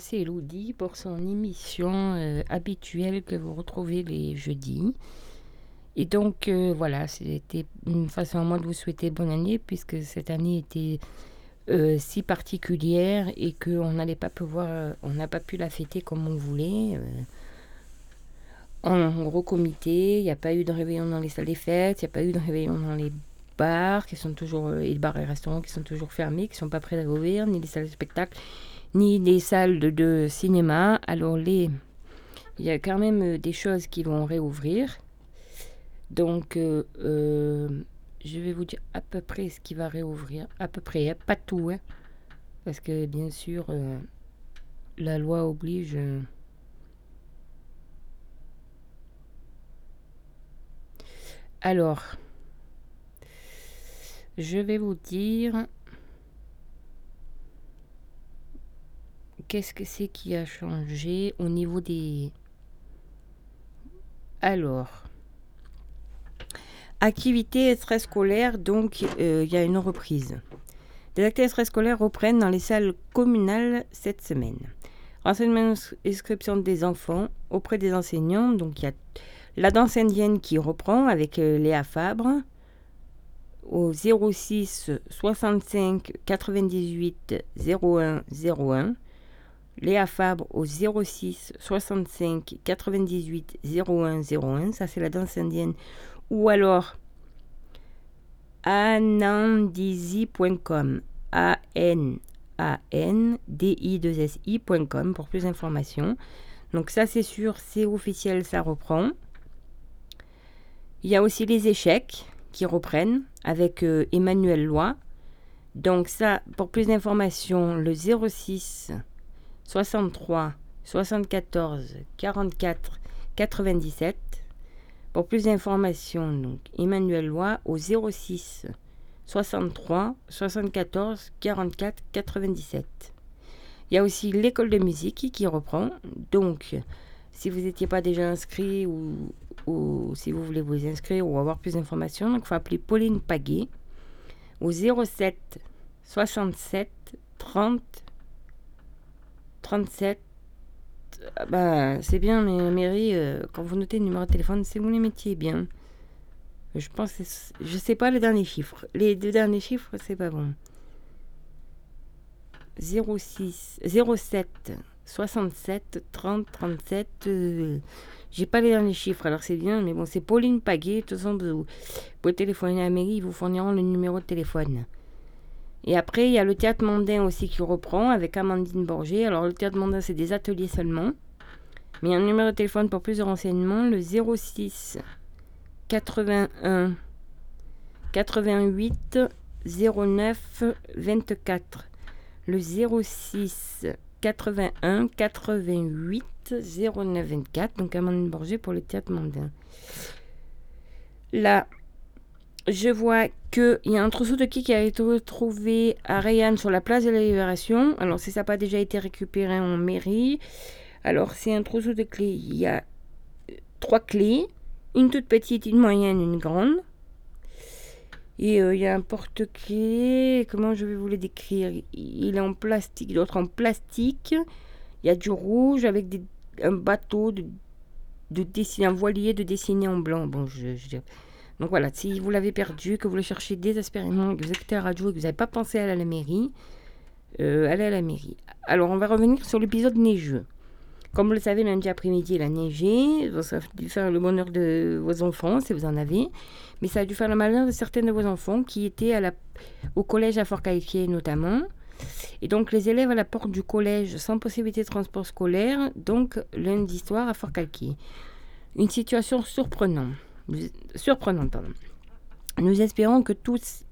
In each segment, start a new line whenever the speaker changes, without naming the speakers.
C'est Elodie pour son émission euh, habituelle que vous retrouvez les jeudis. Et donc euh, voilà, c'était une façon à moi de vous souhaiter bonne année puisque cette année était euh, si particulière et qu'on n'allait pas pouvoir, on n'a pas pu la fêter comme on voulait. en gros comité, il n'y a pas eu de réveillon dans les salles des fêtes, il n'y a pas eu de réveillon dans les bars qui sont toujours et les bars et restaurants qui sont toujours fermés, qui sont pas prêts à rouvrir, ni les salles de spectacle, ni les salles de, cinéma. Alors les, il y a quand même euh, des choses qui vont réouvrir. Donc euh, euh, je vais vous dire à peu près ce qui va réouvrir, à peu près, hein, pas tout, hein, parce que bien sûr la loi oblige. Alors, je vais vous dire qu'est-ce que c'est qui a changé au niveau des... Alors, activité extrascolaire, donc euh, il y a une reprise. Les activités extrascolaires reprennent dans les salles communales cette semaine. Renseignement inscription des enfants auprès des enseignants, donc il y a la danse indienne qui reprend avec euh, Léa Fabre au 06 65 98 01 01. Léa Fabre au 06 65 98 01 01. Ça, c'est la danse indienne. Ou alors anandizi.com. A-N-A-N-D-I-2-S-I.com pour plus d'informations. Donc, ça, c'est sûr, c'est officiel, ça reprend. Il y a aussi les échecs qui reprennent avec euh, Emmanuel Loi. Donc ça, pour plus d'informations, le 06 63 74 44 97. Pour plus d'informations, Emmanuel Loi au 06 63 74 44 97. Il y a aussi l'école de musique qui reprend. Donc, si vous n'étiez pas déjà inscrit ou, ou si vous voulez vous inscrire ou avoir plus d'informations, il faut appeler Pauline Paguet au 07 67 30 37. Ben, c'est bien, mais mairie, euh, quand vous notez le numéro de téléphone, c'est vous les mettiez bien. Je pense, je sais pas les derniers chiffres. Les deux derniers chiffres, c'est pas bon. 06 07 67 30 37. J'ai pas les derniers chiffres, alors c'est bien, mais bon, c'est Pauline Paguet. De toute façon, vous pouvez téléphoner à la mairie, ils vous fourniront le numéro de téléphone. Et après, il y a le théâtre mondain aussi qui reprend avec Amandine Borgé. Alors, le théâtre mondain, c'est des ateliers seulement. Mais il y a un numéro de téléphone pour plus de renseignements, le 06 81 88 09 24. Le 06 81 88 0924, donc Amandine Borgé pour le théâtre mondain. Là, je vois qu'il y a un trousseau de quilles qui a été retrouvé à Rayanne sur la place de la Libération. Alors, si ça n'a pas déjà été récupéré en mairie, alors c'est un trousseau de clés. Il y a trois clés, une toute petite, une moyenne, une grande. Et euh, il y a un porte-clés, comment je vais vous le décrire? Il est en plastique, l'autre en plastique. Il y a du rouge avec des un bateau de, de un voilier de dessiner en blanc. Bon, je, Donc voilà, si vous l'avez perdu, que vous le cherchez désespérément, que vous écoutez la radio et que vous n'avez pas pensé à aller à la mairie, euh, allez à la mairie. Alors, on va revenir sur l'épisode neigeux. Comme vous le savez, lundi après-midi, il a neigé. Ça a dû faire le bonheur de vos enfants, si vous en avez. Mais ça a dû faire le malheur de certains de vos enfants qui étaient au collège à Fort-Calquier notamment. Et donc les élèves à la porte du collège sans possibilité de transport scolaire, donc lundi soir à Fort-Calquier. Une situation surprenante. Surprenante Nous espérons que tous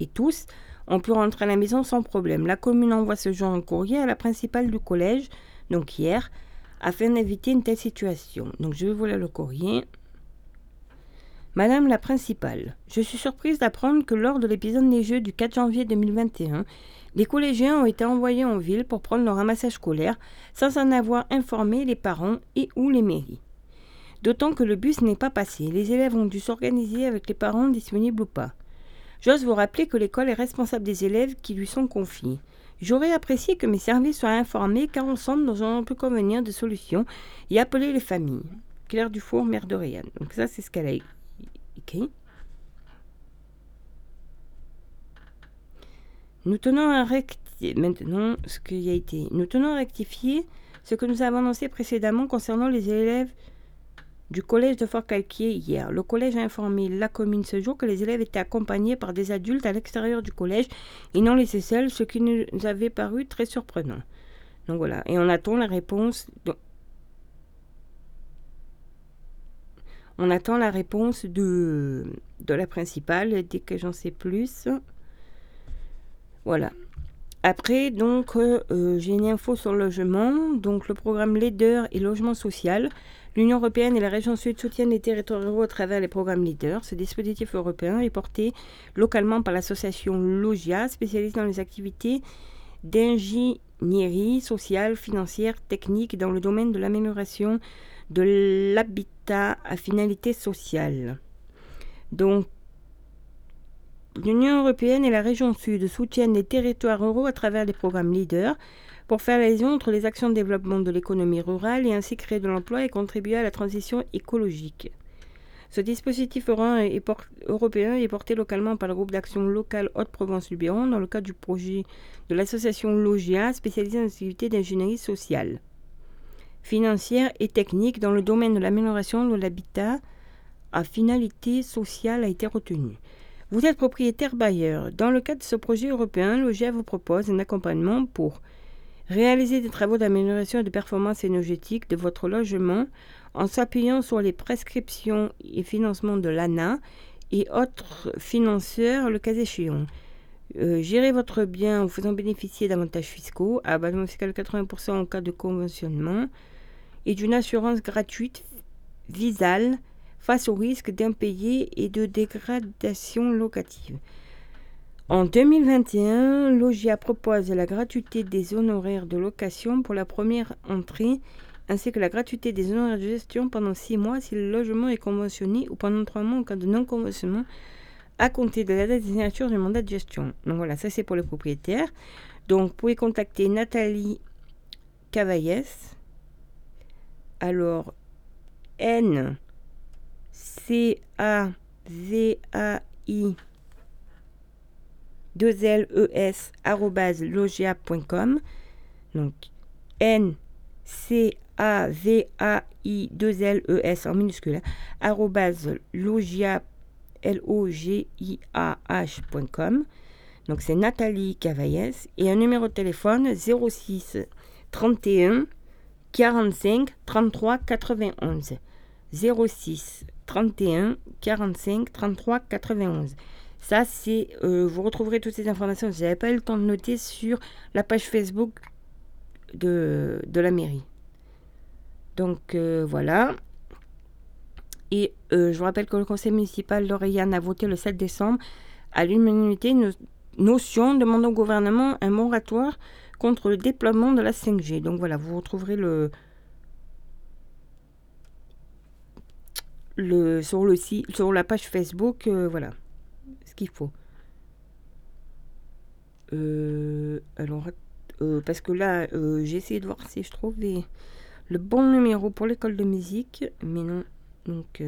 et tous ont pu rentrer à la maison sans problème. La commune envoie ce jour un courrier à la principale du collège, donc hier, afin d'éviter une telle situation. Donc je vais vous lire le courrier. Madame la principale, je suis surprise d'apprendre que lors de l'épisode neigeux du 4 janvier 2021, les collégiens ont été envoyés en ville pour prendre leur ramassage scolaire sans en avoir informé les parents et ou les mairies. D'autant que le bus n'est pas passé, les élèves ont dû s'organiser avec les parents disponibles ou pas. J'ose vous rappeler que l'école est responsable des élèves qui lui sont confiés. J'aurais apprécié que mes services soient informés car ensemble nous on peut convenir de solutions et appeler les familles. Claire Dufour, mère de Réanne. Donc ça c'est ce qu'elle a écrit. Nous tenons à ce qui a été. Nous tenons à rectifier ce que nous avons annoncé précédemment concernant les élèves du collège de Fort-Calquier hier. Le collège a informé la commune ce jour que les élèves étaient accompagnés par des adultes à l'extérieur du collège et non laissés seuls, ce qui nous avait paru très surprenant. Donc voilà, et on attend la réponse. On attend la réponse de, de la principale dès que j'en sais plus. Voilà. Après, donc, euh, j'ai une info sur le logement. Donc, le programme Leader et Logement Social. L'Union européenne et la région sud soutiennent les territoires ruraux à travers les programmes Leader. Ce dispositif européen est porté localement par l'association Logia, spécialisée dans les activités d'ingénierie sociale, financière, technique dans le domaine de l'amélioration de l'habitat à finalité sociale. Donc, L'Union européenne et la région sud soutiennent les territoires ruraux à travers des programmes leaders pour faire la liaison entre les actions de développement de l'économie rurale et ainsi créer de l'emploi et contribuer à la transition écologique. Ce dispositif européen est porté localement par le groupe d'action locale Haute-Provence-Luberon dans le cadre du projet de l'association Logia spécialisée en activités d'ingénierie sociale, financière et technique dans le domaine de l'amélioration de l'habitat à finalité sociale a été retenu. Vous êtes propriétaire bailleur. Dans le cadre de ce projet européen, l'OGA vous propose un accompagnement pour réaliser des travaux d'amélioration et de performance énergétique de votre logement en s'appuyant sur les prescriptions et financements de l'ANA et autres financeurs le cas échéant. Euh, gérer votre bien en faisant bénéficier d'avantages fiscaux, abattement fiscal 80% en cas de conventionnement et d'une assurance gratuite visale face au risque d'impayés et de dégradation locative. En 2021, Logia propose la gratuité des honoraires de location pour la première entrée ainsi que la gratuité des honoraires de gestion pendant 6 mois si le logement est conventionné ou pendant 3 mois en cas de non-conventionnement à compter de la date de signature du mandat de gestion. Donc voilà, ça c'est pour les propriétaires. Donc vous pouvez contacter Nathalie Cavaillès. Alors N C A V A I 2les.logia.com. Donc N C A V A I 2LES en minuscule logia L O G I A H.com. Donc c'est Nathalie Cavaillès et un numéro de téléphone 06 31 45 33 91 06 31 45 33 91 ça, c'est. Euh, vous retrouverez toutes ces informations. Je n'avais pas eu le temps de noter sur la page Facebook de, de la mairie. Donc euh, voilà. Et euh, je vous rappelle que le conseil municipal d'Oreillan a voté le 7 décembre à l'unanimité une notion demandant au gouvernement un moratoire contre le déploiement de la 5G. Donc voilà, vous retrouverez le, le, sur, le site, sur la page Facebook, voilà qu'il faut. Euh, alors, euh, parce que là, j'ai essayé de voir si je trouvais le bon numéro pour l'école de musique, mais non. Donc,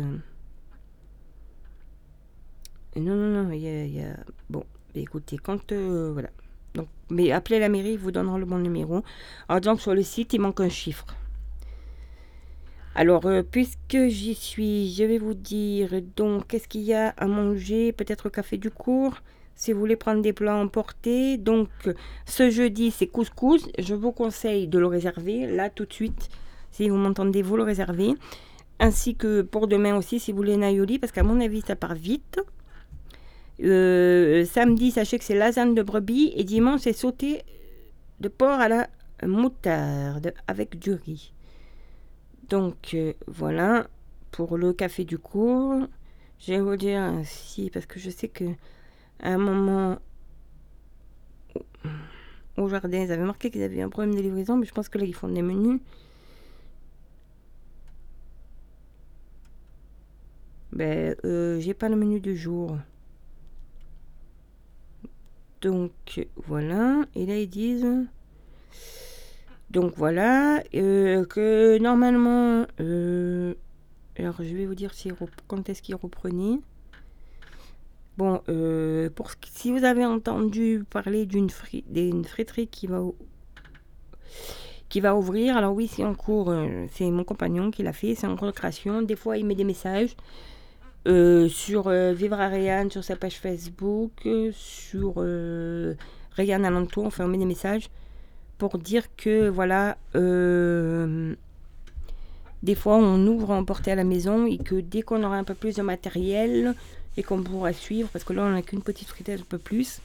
non, non, non, il y a, bon, écoutez, quand, voilà. Donc, mais appelez la mairie, ils vous donneront le bon numéro. Alors, donc, sur le site, il manque un chiffre. Alors, euh, puisque j'y suis, je vais vous dire donc qu'est-ce qu'il y a à manger, peut-être café du cours, si vous voulez prendre des plats emportés. Donc, ce jeudi, c'est couscous. Je vous conseille de le réserver là tout de suite. Si vous m'entendez, vous le réservez. Ainsi que pour demain aussi, si vous voulez Nayoli, parce qu'à mon avis, ça part vite. Euh, samedi, sachez que c'est lasagne de brebis. Et dimanche, c'est sauté de porc à la moutarde avec du riz. Donc euh, voilà pour le café du cours. Je vais vous dire si, parce que je sais que à un moment au jardin, ils avaient marqué qu'ils avaient un problème de livraison, mais je pense que là, ils font des menus. Ben, euh, j'ai pas le menu du jour. Donc voilà. Et là ils disent. Donc voilà. euh, que normalement. euh, alors je vais vous dire quand est-ce qu'ils reprenaient. Bon, euh, si vous avez entendu parler d'une fri- friterie qui va, qui va ouvrir, alors oui, c'est en cours, c'est mon compagnon qui l'a fait, c'est en cours de création. Des fois, il met des messages sur Vivre à Rayanne, sur sa page Facebook, sur Rayanne Alentour, enfin, on met des messages pour dire que, voilà, euh, des fois, on ouvre à emporter à la maison et que dès qu'on aura un peu plus de matériel et qu'on pourra suivre, parce que là, on n'a qu'une petite friteuse un peu plus,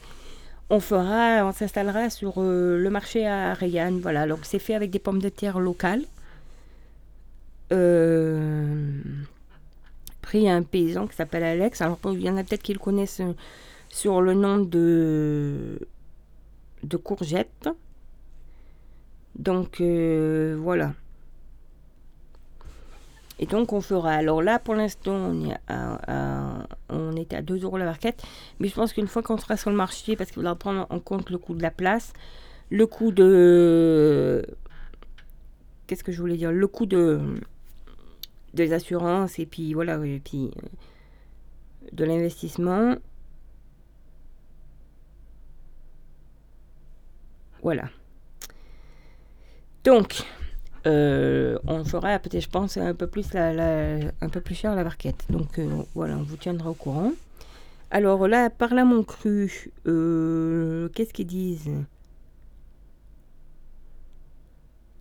on fera, on s'installera sur euh, le marché à Rayanne. Voilà, c'est fait avec des pommes de terre locales. Euh, pris un paysan qui s'appelle Alex. Alors, il y en a peut-être qui le connaissent sur le nom de, de courgette. Donc, euh, voilà. Et donc on fera. Alors là, pour l'instant, on, est à, à- on était à 2 euros la barquette. Mais je pense qu'une fois qu'on sera sur le marché, parce qu'il faudra prendre en compte le coût de la place, le coût de. Qu'est-ce que je voulais dire? Le coût de des assurances et puis voilà, et puis de l'investissement. Voilà. Donc, euh, on fera peut-être, je pense, un peu plus la, la- cher la barquette. Donc euh, voilà, on vous tiendra au courant. Alors là, par là mon cru, euh, qu'est-ce qu'ils disent?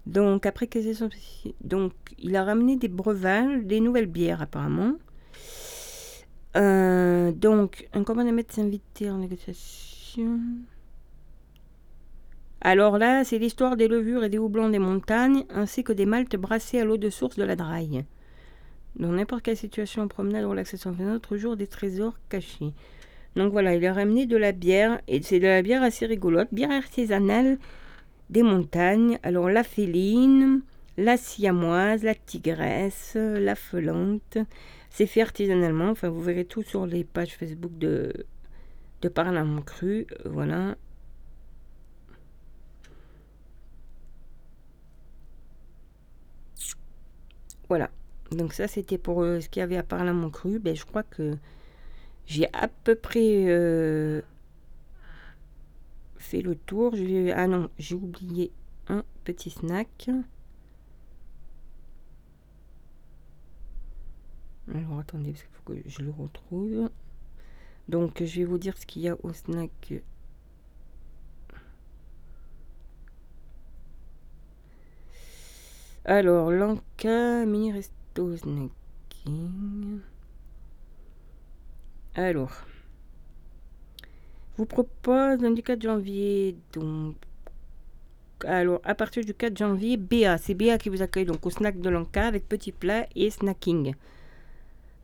Donc après que son- donc il a ramené des breuvages, des nouvelles bières apparemment. Donc un mettre s'inviter en négociation. Alors là, c'est l'histoire des levures et des houblons des montagnes, ainsi que des maltes brassés à l'eau de source de la Draille. Dans n'importe quelle situation, promenade, relaxation, un autre jour, des trésors cachés. Donc voilà, il a ramené de la bière, et c'est de la bière assez rigolote, bière artisanale des montagnes. Alors la féline, la siamoise, la tigresse, la felante. C'est fait artisanalement, enfin vous verrez tout sur les pages Facebook de, de Parlement Cru. Voilà. Voilà. Donc ça, c'était pour euh, ce qu'il y avait à Parlement Cru. Ben, je crois que j'ai à peu près euh, fait le tour. Je Ah non, j'ai oublié un petit snack. Alors attendez, parce qu'il faut que je le retrouve. Donc je vais vous dire ce qu'il y a au snack. Alors, Lanka, mini resto snacking. Alors, vous propose lundi 4 janvier, donc. Alors, à partir du 4 janvier, BA, c'est BA qui vous accueille donc au snack de Lanka avec petit plat et snacking.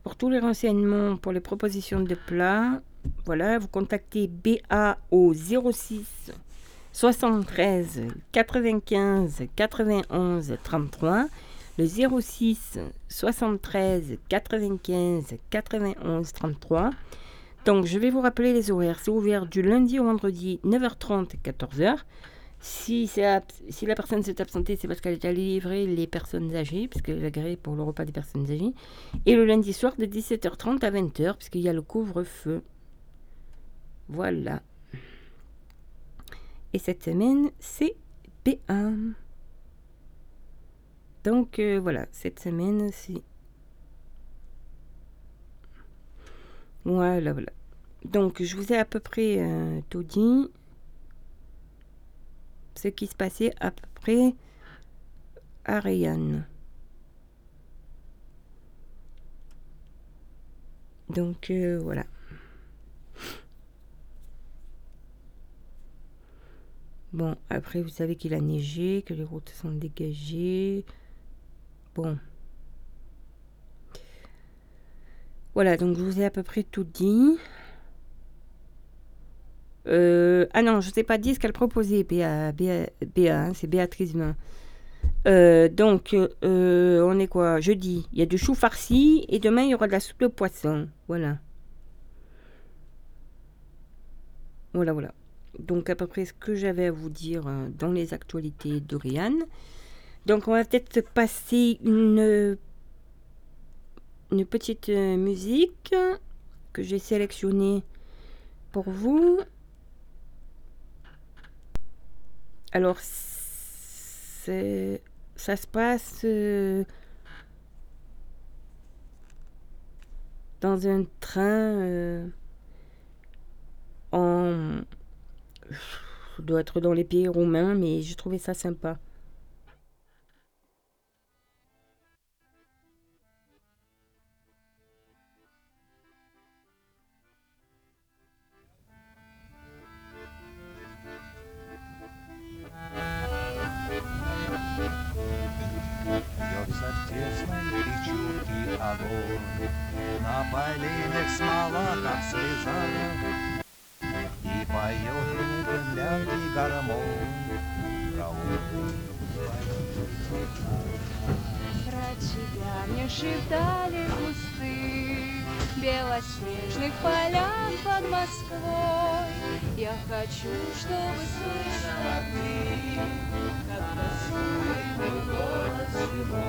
Pour tous les renseignements, pour les propositions de plats, voilà, vous contactez BA au 06 73 95 91 33. Le 06 73 95 91 33. Donc, je vais vous rappeler les horaires. C'est ouvert du lundi au vendredi, 9h30 et 14h. Si, la personne s'est absentée, c'est parce qu'elle est allée livrer les personnes âgées, puisque est pour le repas des personnes âgées. Et le lundi soir de 17h30 à 20h, puisqu'il y a le couvre-feu. Voilà. Et cette semaine, c'est P1. Donc euh, voilà, cette semaine, c'est... Voilà, voilà. Donc je vous ai à peu près euh, tout dit. Ce qui se passait à peu près à Rayanne. Donc euh, voilà. Bon, après, vous savez qu'il a neigé, que les routes sont dégagées. Bon. Voilà, donc je vous ai à peu près tout dit. Euh, ah non, je ne sais pas dit ce qu'elle proposait, Béa, Béa, Béa, hein, c'est Béatrice. Euh, donc, euh, on est quoi? Jeudi, il y a du chou farci et demain, il y aura de la soupe de poisson. Voilà. Voilà, voilà. Donc à peu près ce que j'avais à vous dire euh, dans les actualités d'Oriane. Donc on va peut-être passer une, une petite euh, musique que j'ai sélectionnée pour vous. Alors ça se passe euh, dans un train en doit être dans les pays roumains, mais j'ai trouvé ça sympa.
дальше вдали белоснежных полян под Москвой. Я хочу, чтобы слышала ты, как танцует мой голос его.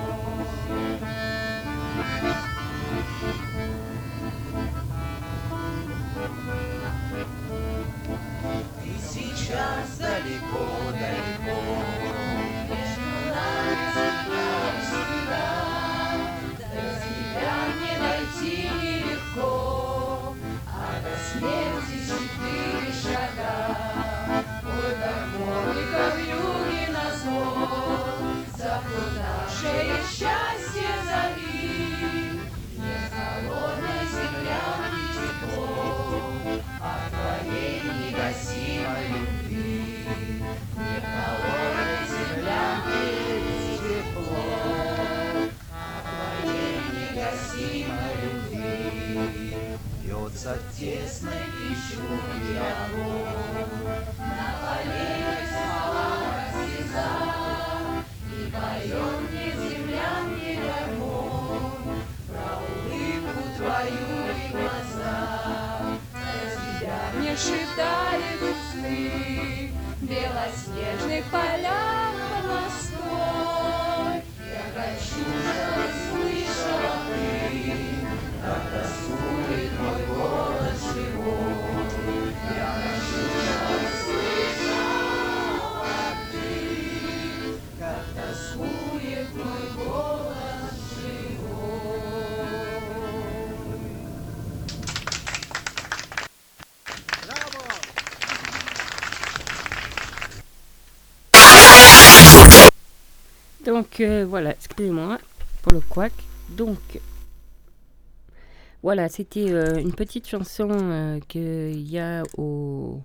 Ты сейчас далеко, далеко. Бьется в тесной пищуке огонь На коленях смола слеза И поет мне земля, мне гармонь Про улыбку твою и глаза Про тебя
Мне шептали кусты Белоснежных полях под Москвой
Я хочу, чтобы слышала ты, как тоскует
Donc euh, voilà, excusez-moi pour le couac. Donc voilà, c'était euh, une petite chanson euh, qu'il y a au.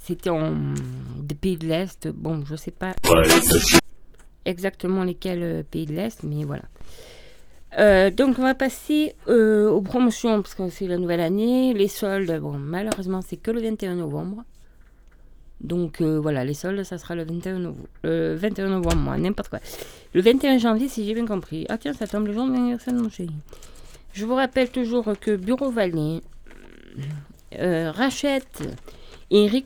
c'était en des pays de l'Est. Bon, je sais pas exactement lesquels euh, pays de l'Est, mais voilà. Donc on va passer aux promotions parce que c'est la nouvelle année. Les soldes, bon, malheureusement, c'est que le 21 novembre. Donc euh, voilà, les soldes, ça sera le 21, novembre, le 21 novembre, moi, n'importe quoi. Le 21 janvier, si j'ai bien compris. Ah tiens, ça tombe le jour de l'anniversaire de mon chéri. Je vous rappelle toujours que Bureau Vallée euh, rachète et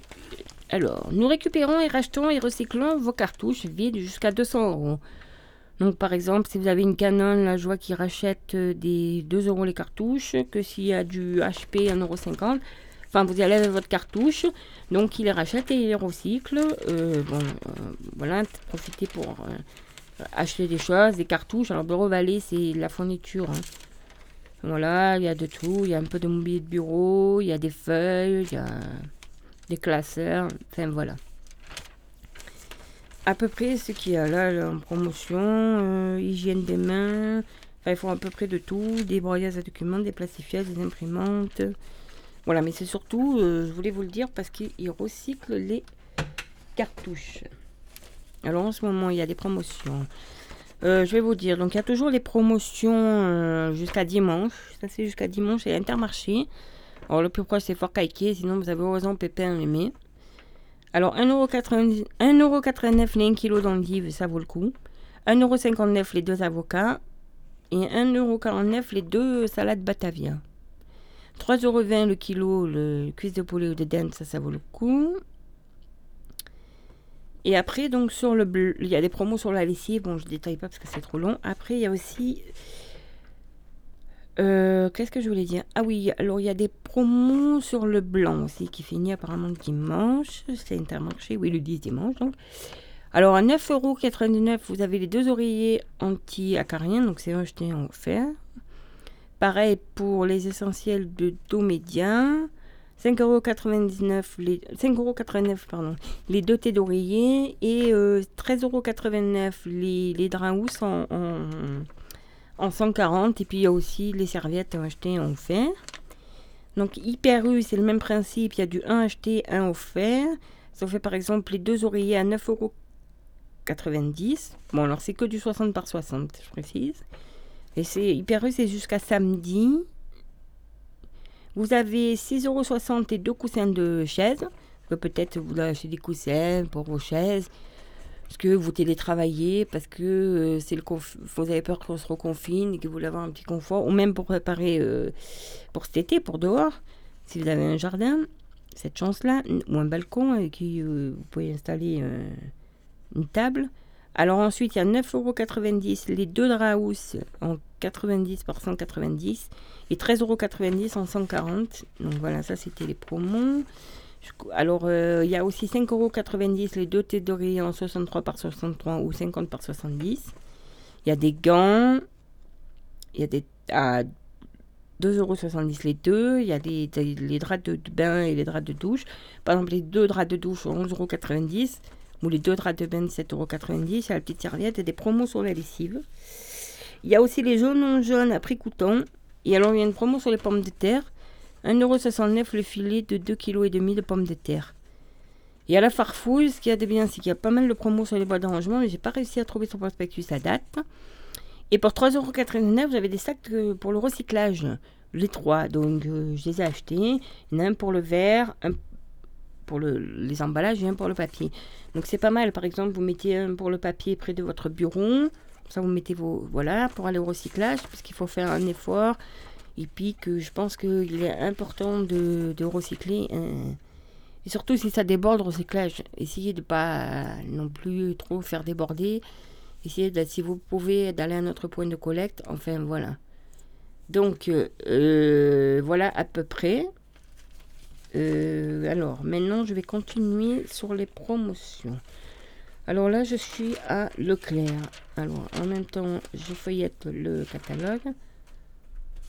alors nous récupérons et rachetons et recyclons vos cartouches vides jusqu'à 200 euros. Donc par exemple, si vous avez une Canon, là je vois qu'ils des 2 euros les cartouches, que s'il y a du HP 1,50 euros, enfin vous allez avec votre cartouche, donc ils les rachètent et ils les recyclent. Euh, bon, euh, voilà, profitez pour euh, acheter des choses, des cartouches. Alors Bureau Vallée, c'est la fourniture. hein. Voilà, il y a de tout, il y a un peu de mobilier de bureau, il y a des feuilles, il y a des classeurs, enfin voilà. À peu près ce qu'il y a là, en promotion, hygiène des mains, enfin ils font à peu près de tout, des broyages à documents, des plastifiages, des imprimantes. Voilà, mais c'est surtout, euh, je voulais vous le dire, parce qu'ils recyclent les cartouches. Alors en ce moment, il y a des promotions. Euh, je vais vous dire, donc il y a toujours les promotions euh, jusqu'à dimanche. Ça c'est jusqu'à dimanche et Intermarché. Alors le plus proche c'est Fort Caïquet, sinon vous avez Horizon Pépin Aimé. Alors 1,89€ 1,89€ les 1 kg d'endives, ça vaut le coup. 1,59€ les deux avocats. Et 1,49€ les deux salades Batavia. 3,20€ le kilo, le cuisse de poulet ou de dinde, ça, ça vaut le coup. Et après, donc, sur le il y a des promos sur la lessive. Bon, je ne détaille pas parce que c'est trop long. Après, il y a aussi. euh, Qu'est-ce que je voulais dire? Ah oui, alors il y a des promos sur le blanc aussi qui finit apparemment dimanche. C'est Intermarché, oui, le 10 dimanche donc. Alors à 9,99€, vous avez les deux oreillers anti-acariens, donc c'est acheté en offert. Pareil pour les essentiels de dos médian. 5,99€ les 5,89€ pardon, les deux thés d'oreiller et euh, 13,89€ les, les draps en, en, en 140 et puis il y a aussi les serviettes achetées en offert. Donc Hyper U, c'est le même principe, il y a du 1 acheté, 1 offert. Ça fait par exemple les deux oreillers à 9,90€. Bon alors c'est que du 60 par 60, je précise. Et c'est Hyper U, c'est jusqu'à samedi. Vous avez 6,60€ et deux coussins de chaise. Que Peut-être vous achetez des coussins pour vos chaises. Parce que vous télétravaillez, parce que euh, le vous avez peur qu'on se reconfine et que vous voulez avoir un petit confort. Ou même pour préparer euh, pour cet été, pour dehors. Si vous avez un jardin, cette chance-là, ou un balcon avec qui euh, vous pouvez installer euh, une table. Alors ensuite, il y a 9,90€ les deux housses en 90 par 190 et 13,90€ en 140. Donc voilà, ça c'était les promos. Alors euh, il y a aussi 5,90€ les deux d'oreiller en 63 par 63 ou 50 par 70. Il y a des gants. Il y a des à 2,70€ les deux. Il y a des- les draps de, de bain et les draps de douche. Par exemple, les deux draps de douche 11,90€ ou les deux draps de bain 17,90€. Il y a la petite serviette et des promos sur la lessive. Il y a aussi les jaunes non jaunes à prix coûtant. Et alors, il y a une promo sur les pommes de terre. 1,69€ le filet de 2,5 kg de pommes de terre. Et à la farfouille, ce qu'il y a de bien, c'est qu'il y a pas mal de promos sur les boîtes d'arrangement, mais j'ai pas réussi à trouver son prospectus à date. Et pour 3,89€, vous avez des sacs euh, pour le recyclage. Les trois, donc euh, je les ai achetés. Un pour le verre, un pour le- les emballages et un pour le papier. Donc c'est pas mal. Par exemple, vous mettez un pour le papier près de votre bureau. Ça, vous mettez vos. Voilà, pour aller au recyclage, parce qu'il faut faire un effort. Et puis que je pense qu'il est important de, de recycler. et surtout si ça déborde, recyclage. Essayez de pas non plus trop faire déborder. Essayez, de, si vous pouvez, d'aller à notre point de collecte. Enfin, voilà. Donc, euh, voilà à peu près. Euh, alors, maintenant, je vais continuer sur les promotions. Alors là, je suis à Leclerc. Alors, en même temps, je feuillette le catalogue.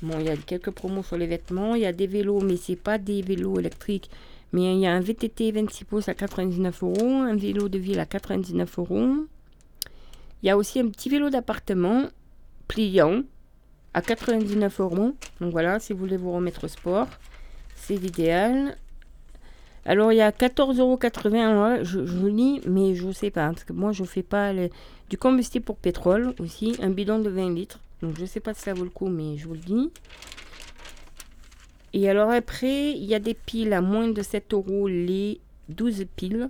Bon, il y a quelques promos sur les vêtements. Il y a des vélos, mais c'est pas des vélos électriques. Mais il y a un VTT 26 pouces à 99 euros, un vélo de ville à 99 euros. Il y a aussi un petit vélo d'appartement pliant à 99 euros. Donc voilà, si vous voulez vous remettre au sport, c'est l'idéal. Alors il y a 14,80 euros. ouais, Je, je lis, mais je sais pas. Parce que moi, je fais pas le- du combustible pour pétrole aussi. Un bidon de 20 litres. Donc je sais pas si ça vaut le coup, mais je vous le dis. Et alors après, il y a des piles à moins de 7 euros, les 12 piles.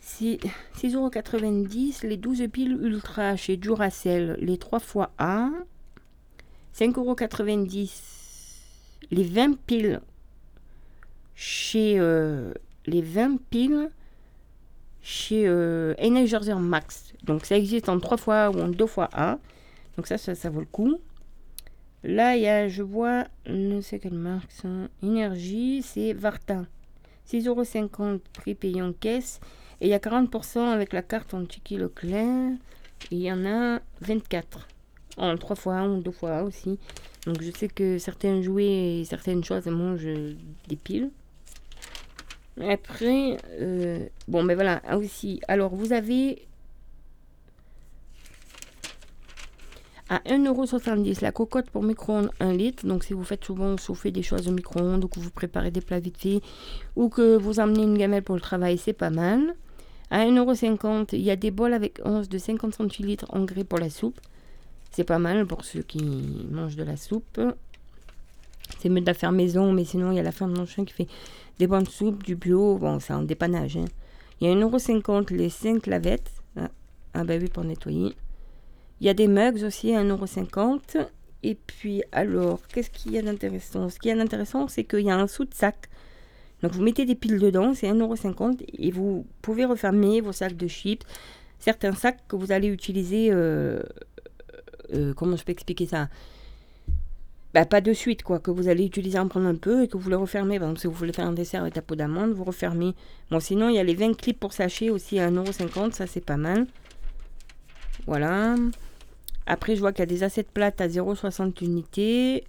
C'est 6,90 euros les 12 piles ultra chez Duracell, les 3 fois A. 5,90 euros les 20 piles chez euh, les 20 piles chez euh, Energizer Max. Donc ça existe en 3 fois ou en 2 fois A. Donc ça, ça, ça vaut le coup. Là, il y je vois, ne sais quelle marque ça. Énergie, c'est Varta. 6,50€ prix payé en caisse. Et il y a 40% avec la carte en Tiki Leclerc. Il y en a 24. En 3 fois 1 ou 2 fois 1 aussi. Donc je sais que certains jouets et certaines choses mangent des piles. Après, euh, bon, mais voilà, ah, aussi. Alors, vous avez à 1,70€ la cocotte pour micro-ondes 1 litre. Donc, si vous faites souvent chauffer des choses au micro-ondes ou que vous préparez des plats vite fait ou que vous emmenez une gamelle pour le travail, c'est pas mal. À 1,50€, il y a des bols avec 11 de 50 centilitres en grès pour la soupe. C'est pas mal pour ceux qui mangent de la soupe. C'est mieux de la faire maison, mais sinon, il y a la ferme Manchin qui fait des bonnes soupes, du bio. Bon, c'est en dépannage. hein. Il y a 1,50€ les 5 lavettes. Ah, ah bah oui, pour nettoyer. Il y a des mugs aussi à 1,50€. Et puis, alors, qu'est-ce qu'il y a d'intéressant? Ce qu'il y a d'intéressant, c'est qu'il y a un sous-de-sac. Donc, vous mettez des piles dedans, c'est 1,50€ et vous pouvez refermer vos sacs de chips. Certains sacs que vous allez utiliser. euh, euh, comment je peux expliquer ça? Bah, pas de suite, quoi, que vous allez utiliser en prendre un peu et que vous le refermez. Par exemple, si vous voulez faire un dessert avec ta peau d'amande, vous refermez. Bon, sinon, il y a les 20 clips pour sachet aussi à 1,50€, ça c'est pas mal. Voilà. Après, je vois qu'il y a des assiettes plates à 0,60 unités.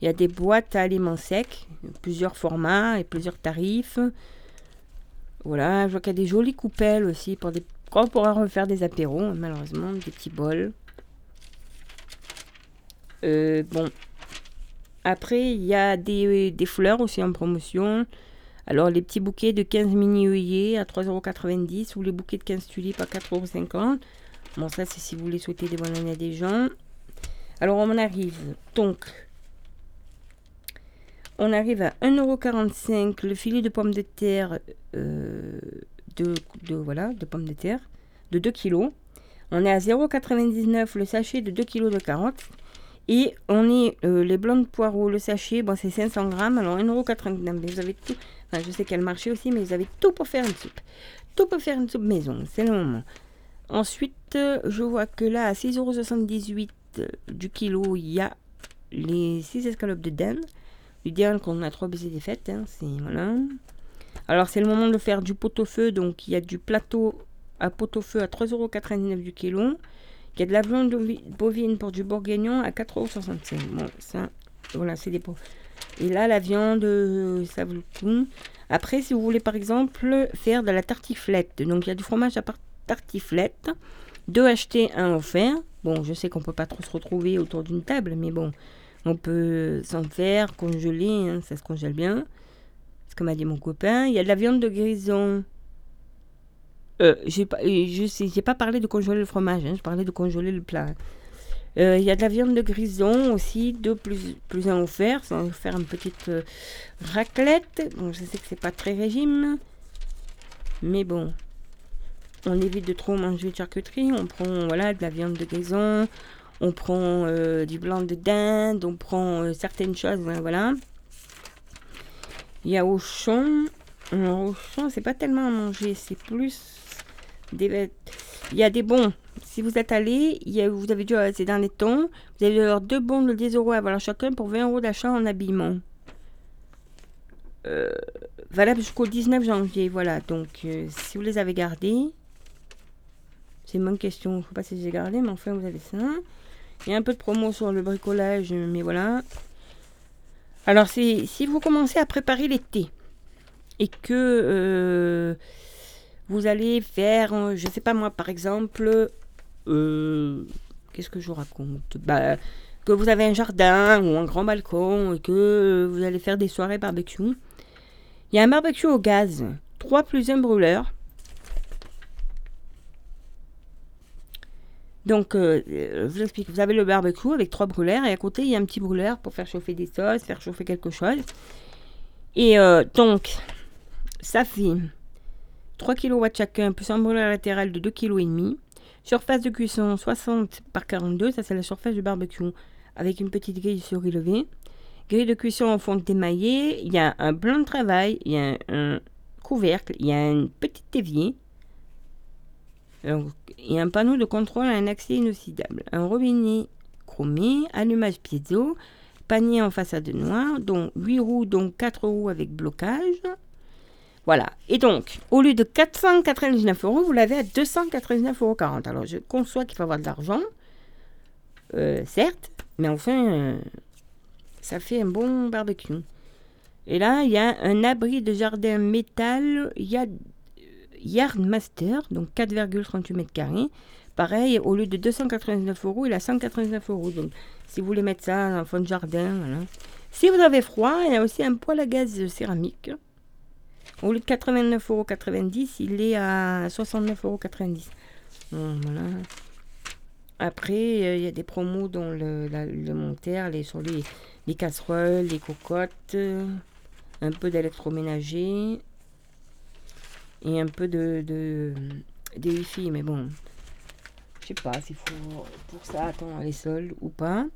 Il y a des boîtes à aliments secs, plusieurs formats et plusieurs tarifs. Voilà, je vois qu'il y a des jolies coupelles aussi pour des. Quand on pourra refaire des apéros, malheureusement, des petits bols. Euh, bon. Après, il y a des, fleurs aussi en promotion. Alors, les petits bouquets de 15 mini œillets à 3,90€ ou les bouquets de 15 tulipes à 4,50€. Bon, ça, c'est si vous voulez souhaiter des bonnes années à des gens. Alors, on arrive. Donc, on arrive à 1,45€ le filet de pommes de terre euh, de, de, voilà, de pommes de terre de 2 kg. On est à 0,99€ le sachet de 2 kg de carottes. Et on est euh, les blancs de poireaux, le sachet, bon, c'est 500 grammes, alors 1,89€. Mais vous avez tout. Je sais qu'elle marchait aussi, mais vous avez tout pour faire une soupe. Tout pour faire une soupe maison, c'est le moment. Ensuite, euh, je vois que là, à 6,78€ euh, du kilo, il y a les 6 escalopes de dinde. L'idéal qu'on a trop baisé des fêtes, hein, c'est voilà. Alors, c'est le moment de faire du pot-au-feu, donc il y a du plateau à pot-au-feu à 3,99€ du kilo. Il y a de la viande ovi- bovine pour du bourguignon à 4,65€. Bon, ça, voilà, c'est des. Et là, la viande, euh, ça vaut le coup. Après, si vous voulez, par exemple, faire de la tartiflette. Donc, il y a du fromage à tartiflette. Deux achetés, un offert. Bon, je sais qu'on peut pas trop se retrouver autour d'une table, mais bon, on peut s'en faire, congeler, hein, ça se congèle bien. C'est ce que m'a dit mon copain. Il y a de la viande de grison. Euh, j'ai pas, euh, je pas parlé de congeler le fromage, hein, je parlais de congeler le plat. Euh, Il y a de la viande de grison aussi, deux plus, plus un offert. Ça va faire une petite raclette. Bon, je sais que c'est pas très régime, mais bon, on évite de trop manger de charcuterie. On prend voilà de la viande de grison, on prend du blanc de dinde, on prend certaines choses, hein, voilà. Il y a Auchan. Alors, Auchan, c'est pas tellement à manger, c'est plus Il y a des bons. Si vous êtes allé, il y a, vous avez dû, euh, dans les tons, vous avez alors deux bons de 10 euros à avoir chacun pour 20 euros d'achat en habillement. Euh, valable jusqu'au 19 janvier, voilà. Donc, euh, si vous les avez gardés, c'est une bonne question. Je ne sais pas si je les ai gardés, mais enfin, vous avez ça. Il y a un peu de promo sur le bricolage, mais voilà. Alors, si vous commencez à préparer l'été et que vous allez faire, euh, je sais pas moi, par exemple, euh, qu'est-ce que je vous raconte? Bah, Que vous avez un jardin ou un grand balcon et que vous allez faire des soirées barbecue. Il y a un barbecue au gaz, 3 plus 1 brûleur. Donc, euh, je vous explique, vous avez le barbecue avec trois brûleurs et à côté, il y a un petit brûleur pour faire chauffer des sauces, faire chauffer quelque chose. Et donc, ça fait 3 kW chacun, plus un brûleur latéral de 2,5 kg. Surface de cuisson 60 par 42, ça c'est la surface du barbecue, avec une petite grille surélevée. Grille de cuisson en fonte émaillée, il y a un blanc de travail, il y a un, un couvercle, il y a une petite évier. Il y a un panneau de contrôle à un accès inoxydable, un robinet chromé, allumage piezo, panier en façade noire, dont 8 roues, dont 4 roues avec blocage. Voilà. Et donc, au lieu de 499 euros, vous l'avez à 299,40 euros. Alors, je conçois qu'il faut avoir de l'argent, euh, certes, mais enfin, euh, ça fait un bon barbecue. Et là, il y a un abri de jardin métal Yard, Yardmaster, donc 4,38 mètres carrés. Pareil, au lieu de 299 euros, il a 199 euros. Donc, si vous voulez mettre ça en fond de jardin, voilà. Si vous avez froid, il y a aussi un poêle à gaz céramique. Au lieu de 89,90 euros, il est à 69,90 euros. Bon, voilà. Après, euh, il y a des promos dans le, la- le monteur, les, sur les, les casseroles, les cocottes, euh, un peu d'électroménager et un peu de, de des wifi. Mais bon, je sais pas s'il faut pour ça attendre les soldes ou pas.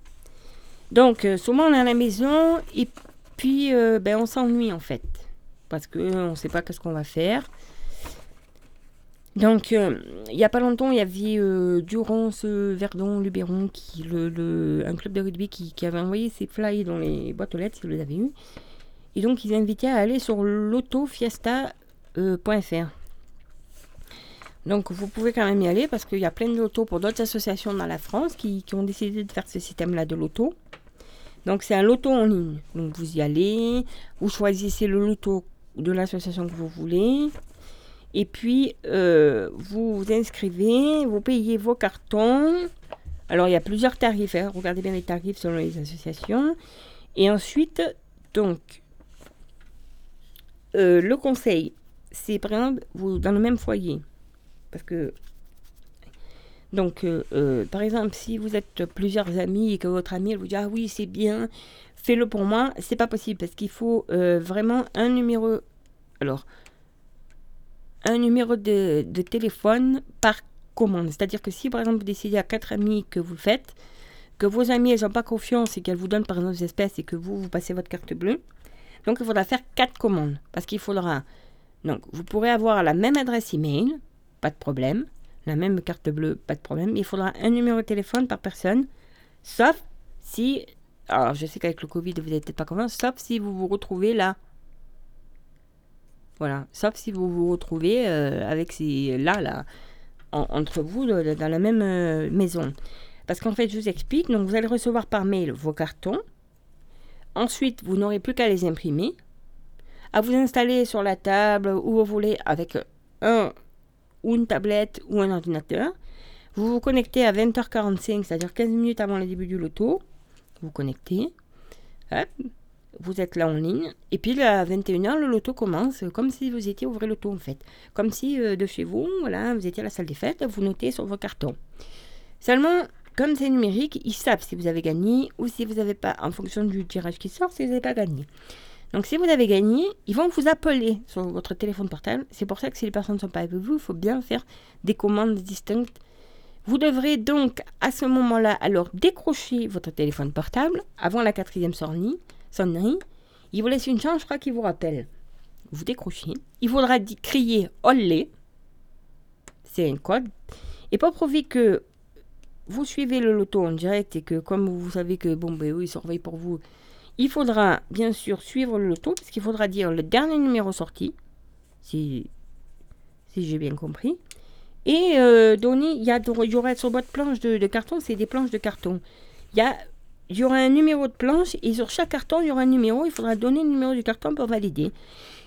Donc, euh, souvent, on est à la maison et puis ben, on s'ennuie en fait. Parce qu'on ne sait pas qu'est-ce qu'on va faire. Donc, euh, il n'y a pas longtemps, il y avait euh, Durance, euh, Verdon, Luberon, qui, le, un club de rugby qui, qui avait envoyé ses flyers dans les boîtes aux lettres, si vous les avez eu. Et donc, ils invitaient à aller sur l'autofiesta.fr. Donc, vous pouvez quand même y aller parce qu'il y a plein de lotos pour d'autres associations dans la France qui, qui ont décidé de faire ce système-là de loto. Donc, c'est un loto en ligne. Donc, vous y allez, vous choisissez le loto de l'association que vous voulez. Et puis, euh, vous vous inscrivez, vous payez vos cartons. Alors, il y a plusieurs tarifs. hein. Regardez bien les tarifs selon les associations. Et ensuite, donc, euh, le conseil, c'est par exemple, vous, dans le même foyer. Parce que, donc, euh, par exemple, si vous êtes plusieurs amis et que votre ami elle vous dit Ah oui, c'est bien, fais-le pour moi, c'est pas possible parce qu'il faut euh, vraiment un numéro. Alors, un numéro de, téléphone par commande. C'est-à-dire que si par exemple vous décidez à quatre amis que vous le faites, que vos amis n'ont pas confiance et qu'elles vous donnent par exemple des espèces et que vous, vous passez votre carte bleue, donc il faudra faire quatre commandes. Parce qu'il faudra. Donc vous pourrez avoir la même adresse email, pas de problème. La même carte bleue, pas de problème. Il faudra un numéro de téléphone par personne. Sauf si. Alors je sais qu'avec le Covid vous n'êtes pas convaincu, sauf si vous vous retrouvez là. Voilà, sauf si vous vous retrouvez euh, avec ces là là en- entre vous dans la même euh, maison. Parce qu'en fait, je vous explique. Donc, vous allez recevoir par mail vos cartons. Ensuite, vous n'aurez plus qu'à les imprimer, à vous installer sur la table où vous voulez avec un ou une tablette ou un ordinateur. Vous vous connectez à 20h45, c'est-à-dire 15 minutes avant le début du loto. Vous connectez. Vous êtes là en ligne. Et puis à 21h, le loto commence, comme si vous étiez au vrai loto en fait. Comme si euh, de chez vous, voilà, vous étiez à la salle des fêtes, vous notez sur vos cartons. Seulement, comme c'est numérique, ils savent si vous avez gagné ou si vous n'avez pas, en fonction du tirage qui sort, si vous n'avez pas gagné. Donc si vous avez gagné, ils vont vous appeler sur votre téléphone portable. C'est pour ça que si les personnes ne sont pas avec vous, il faut bien faire des commandes distinctes. Vous devrez donc à ce moment-là alors décrocher votre téléphone portable avant la quatrième sonnerie. Il vous laisse une chance, je qu'il vous rappelle. Vous décrochez. Il faudra crier Olé. C'est un code. Et pour prouver que vous suivez le loto en direct et que comme vous savez que bon ben eux ils surveillent pour vous, il faudra bien sûr suivre le loto parce qu'il faudra dire le dernier numéro sorti, si, si j'ai bien compris. Et euh, donner, il y, il y aura sur votre planche de, carton, c'est des planches de carton. Il y, il aura un numéro de planche et sur chaque carton il y aura un numéro. Il faudra donner le numéro du carton pour valider.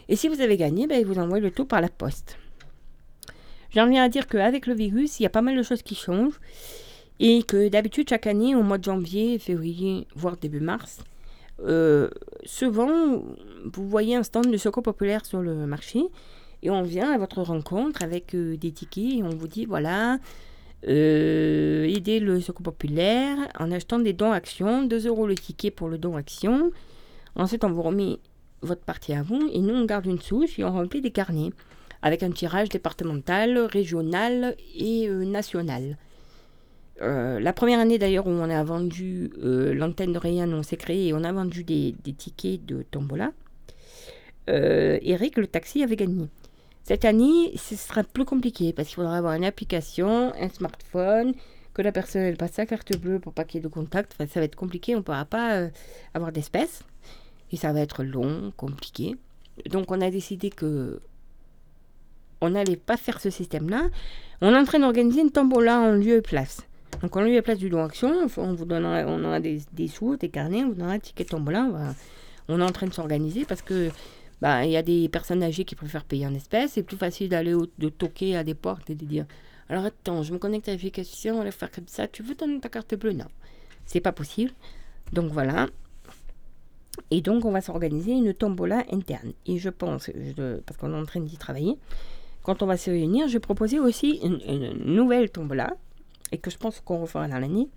Et si vous avez gagné, ben, ils vous envoient le tout par la poste. J'en viens à dire qu'avec le virus, il y a pas mal de choses qui changent. Et que d'habitude, chaque année, au mois de janvier, février, voire début mars, euh, souvent, vous voyez un stand de secours populaire sur le marché. Et on vient à votre rencontre avec euh, des tickets et on vous dit voilà, euh, aidez le secours populaire en achetant des dons actions, 2 euros le ticket pour le don action. Ensuite, on vous remet votre partie à vous et nous, on garde une souche et on remplit des carnets avec un tirage départemental, régional et euh, national. Euh, la première année d'ailleurs où on a vendu l'antenne de Rayan, on s'est créé et on a vendu des, des tickets de tombola. Eric, le taxi, avait gagné. Cette année, ce sera plus compliqué parce qu'il faudra avoir une application, un smartphone, que la personne elle passe sa carte bleue pour pas qu'il y ait de contact. Enfin, ça va être compliqué, on ne pourra pas euh, avoir d'espèces. Et ça va être long, compliqué. Donc on a décidé que on n'allait pas faire ce système-là. On est en train d'organiser une tombola en lieu et place. Donc en lieu et place du don action, on vous donnera, on aura des, des sous, des carnets, on vous donnera un ticket tombola. On est en train de s'organiser parce que il y a des personnes âgées qui préfèrent payer en espèces. C'est plus facile d'aller de toquer à des portes et de dire alors attends, je me connecte à l'application, on va faire comme ça. Tu veux donner ta carte bleue? Non, c'est pas possible. Donc voilà. Et donc on va s'organiser une tombola interne. Et je pense, parce qu'on est en train d'y travailler, quand on va se réunir, je vais proposer aussi une, une nouvelle tombola et que je pense qu'on refera dans l'année.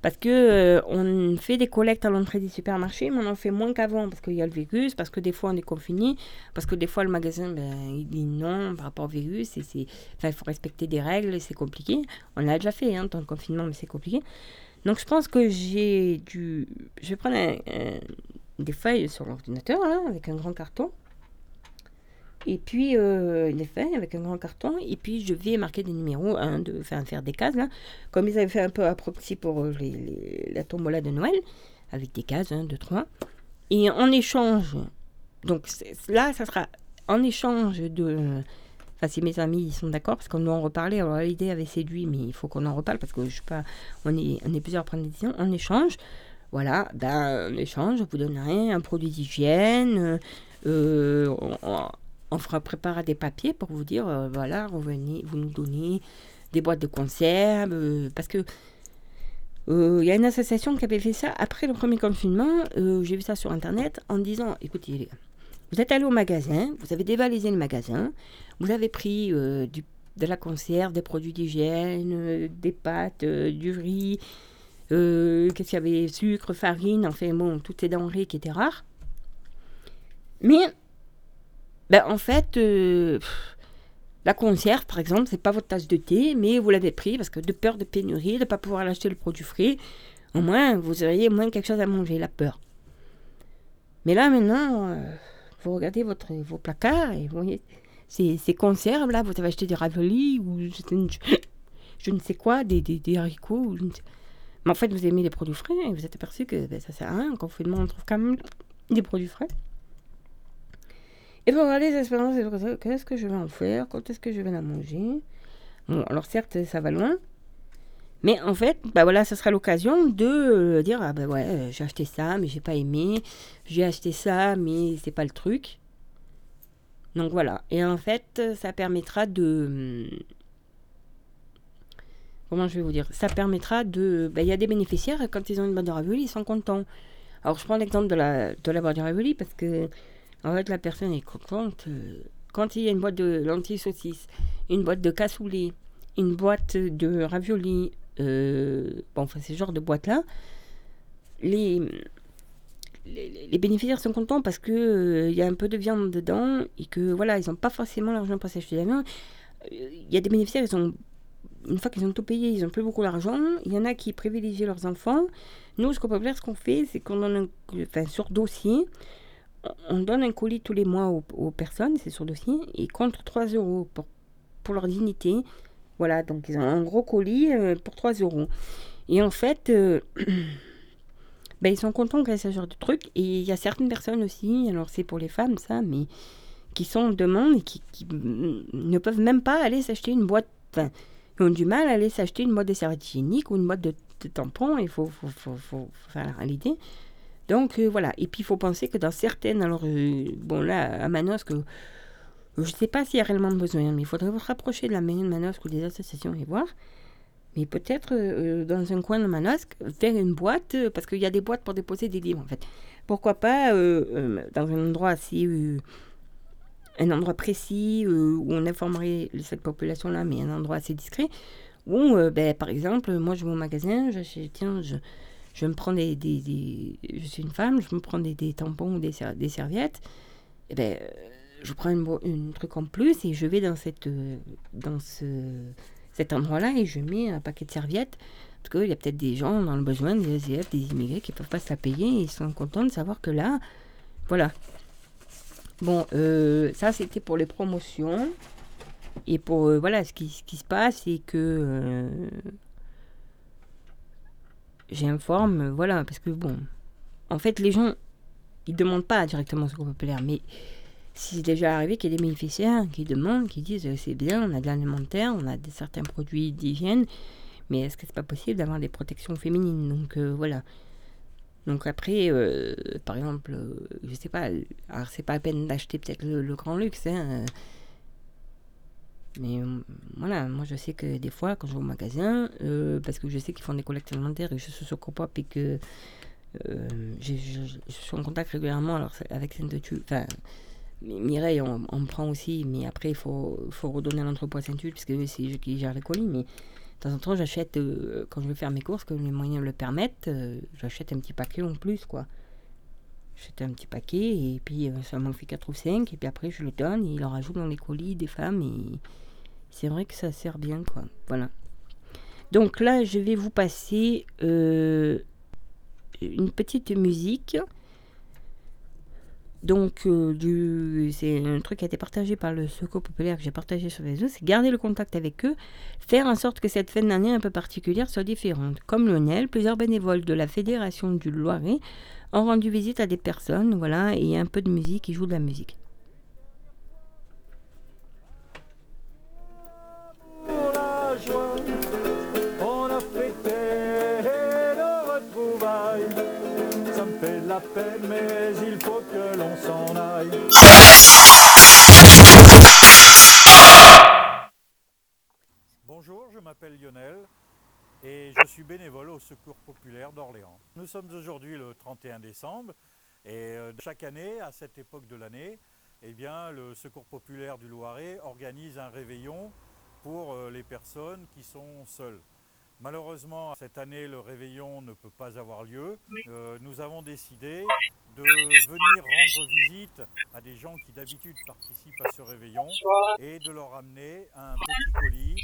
Parce que euh, on fait des collectes à l'entrée des supermarchés, mais on en fait moins qu'avant parce qu'il y a le virus, parce que des fois on est confiné, parce que des fois le magasin ben, il dit non par rapport au virus, et c'est, il faut respecter des règles, et c'est compliqué. On l'a déjà fait hein, dans le confinement, mais c'est compliqué. Donc je pense que j'ai dû... Je vais prendre des feuilles sur l'ordinateur, avec un grand carton. Et puis euh, des feuilles avec un grand carton. Et puis je vais marquer des numéros, un, deux, enfin faire des cases, là. Comme ils avaient fait un peu à proxy pour euh, la tombola de Noël, avec des cases, un, deux, trois. Et en échange, donc là, ça sera en échange de... Enfin, si mes amis ils sont d'accord, parce qu'on doit en reparler. Alors, l'idée avait séduit, mais il faut qu'on en reparle, parce que je sais pas, on est, on est plusieurs à prendre des décisions. En échange, voilà, ben, en échange, je vous donnerai un produit d'hygiène. euh, on fera préparer des papiers pour vous dire, euh, voilà, revenez, vous nous donnez des boîtes de conserve, euh, parce que euh, il y a une association qui avait fait ça après le premier confinement. euh, J'ai vu ça sur internet en disant, écoutez, vous êtes allé au magasin, vous avez dévalisé le magasin, vous avez pris euh, de la conserve, des produits d'hygiène, euh, des pâtes, euh, du riz, euh, qu'est-ce qu'il y avait, sucre, farine, enfin bon, toutes ces denrées qui étaient rares. Mais, ben, en fait, euh, la conserve, par exemple, c'est pas votre tasse de thé, mais vous l'avez pris parce que de peur de pénurie, de ne pas pouvoir l'acheter le produit frais, au moins vous auriez au moins quelque chose à manger, la peur. Mais là, maintenant, euh, vous regardez votre, vos placards et vous voyez ces, conserves là, vous avez acheté des raviolis ou je, ne sais quoi, des, des, haricots. Mais en fait, vous aimez les produits frais et vous êtes aperçu que ben, ça sert à rien. En confinement, on trouve quand même des produits frais. Et puis, regardez les dites, qu'est-ce que je vais en faire? Quand est-ce que je vais la manger? Bon, alors certes, ça va loin. Mais en fait, bah voilà, ça sera l'occasion de euh, dire ah ben ouais, euh, j'ai acheté ça, mais j'ai pas aimé. J'ai acheté ça, mais c'est pas le truc. Donc voilà. Et en fait, ça permettra de. hum, Comment je vais vous dire? Ça permettra de. ben, Il y a des bénéficiaires, quand ils ont une raviolis, ils sont contents. Alors je prends l'exemple de la, de la parce que, en fait, la personne est contente. euh, Quand il y a une boîte de lentilles saucisses, une boîte de cassoulet, une boîte de raviolis, euh, bon, enfin, ces genres de boîtes-là, les, bénéficiaires sont contents parce que euh, y a un peu de viande dedans et que voilà, ils n'ont pas forcément l'argent pour s'acheter la viande. Il y a des bénéficiaires, ils ont, une fois qu'ils ont tout payé, ils n'ont plus beaucoup d'argent. Il y en a qui privilégient leurs enfants. Nous, ce qu'on peut faire, ce qu'on fait, c'est qu'on donne un, enfin, sur dossier, on- on donne un colis tous les mois aux, personnes, c'est sur dossier, et contre 3 euros pour, pour leur dignité. Voilà, donc ils ont un gros colis euh, pour 3 euros. Et en fait, euh, ben, ils sont contents qu'il y ait ce genre de truc. Et il y a certaines personnes aussi, alors c'est pour les femmes ça, mais qui sont en demande et qui, ne peuvent même pas aller s'acheter une boîte. Enfin, ils ont du mal à aller s'acheter une boîte de serviettes hygiéniques ou une boîte de, de tampons. Il faut, faut, faut- faut faire la réalité. Donc euh, voilà. Et puis il faut penser que dans certaines. Alors, euh, bon là, à Manosque, euh, je ne sais pas s'il y a réellement besoin, mais il faudrait vous rapprocher de la mairie de Manosque ou des associations et voir. Mais peut-être dans un coin de Manosque, faire une boîte, parce qu'il y a des boîtes pour déposer des livres en fait. Pourquoi pas dans un endroit assez. un endroit précis où on informerait cette population-là, mais un endroit assez discret, où, ben, par exemple, moi je vais au magasin, j'achète, tiens, je, je me prends des, Je suis une femme, je me prends des, tampons ou des, ser- des serviettes, et ben, euh, je prends une, une truc en plus et je vais dans, cette, euh, dans ce, cet endroit-là et je mets un paquet de serviettes. Parce qu'il y a peut-être des gens dans le besoin, des SDF, des immigrés qui ne peuvent pas se la payer et ils sont contents de savoir que là, voilà. Bon, euh, ça c'était pour les promotions. Et pour, voilà, ce qui, se passe, c'est que j'informe, voilà, parce que bon, en fait, les gens, ils demandent pas directement au Secours populaire, mais c'est déjà arrivé qu'il y ait des bénéficiaires qui demandent, qui disent euh, c'est bien, on a de l'alimentaire, on a des, certains produits d'hygiène, mais est-ce que c'est pas possible d'avoir des protections féminines? Donc euh, voilà. Donc après, euh, par exemple, euh, je sais pas, alors c'est pas la peine d'acheter peut-être le, le grand luxe, hein, mais euh, voilà, moi je sais que des fois, quand je vais au magasin, euh, parce que je sais qu'ils font des collectes alimentaires et je suis sur Copop et que euh, je, suis en contact régulièrement avec Sainte-Tulle, enfin, Mi- Mireille, on, on prend aussi, mais après il faut, faut redonner à l'entrepôt à Sainte-Tulle, parce c'est eux qui gèrent les colis, mais de temps en temps j'achète, quand je vais faire mes courses, que les moyens me le permettent, j'achète un petit paquet en plus, quoi. J'achète un petit paquet, et puis euh, ça m'en fait 4 ou 5, et puis après je le donne, et il en rajoute dans les colis des femmes, et c'est vrai que ça sert bien, quoi. Voilà. Donc là, je vais vous passer euh, une petite musique. Donc, euh, c'est un truc qui a été partagé par le Secours Populaire que j'ai partagé sur les réseaux, c'est garder le contact avec eux, faire en sorte que cette fin d'année un peu particulière soit différente. Comme Lionel, plusieurs bénévoles de la Fédération du Loiret ont rendu visite à des personnes, voilà, et il y a un peu de musique, ils jouent de la musique.
pour la joie. On a fêté nos retrouvailles. Ça me fait de la peine, mais il faut que l'on s'en aille. Bonjour, je m'appelle Lionel et je suis bénévole au Secours populaire d'Orléans. Nous sommes aujourd'hui le 31 décembre et euh, chaque année, à cette époque de l'année, eh bien, le Secours populaire du Loiret organise un réveillon pour euh, les personnes qui sont seules. Malheureusement, cette année, le réveillon ne peut pas avoir lieu. Euh, nous avons décidé de venir rendre visite à des gens qui d'habitude participent à ce réveillon et de leur amener un petit colis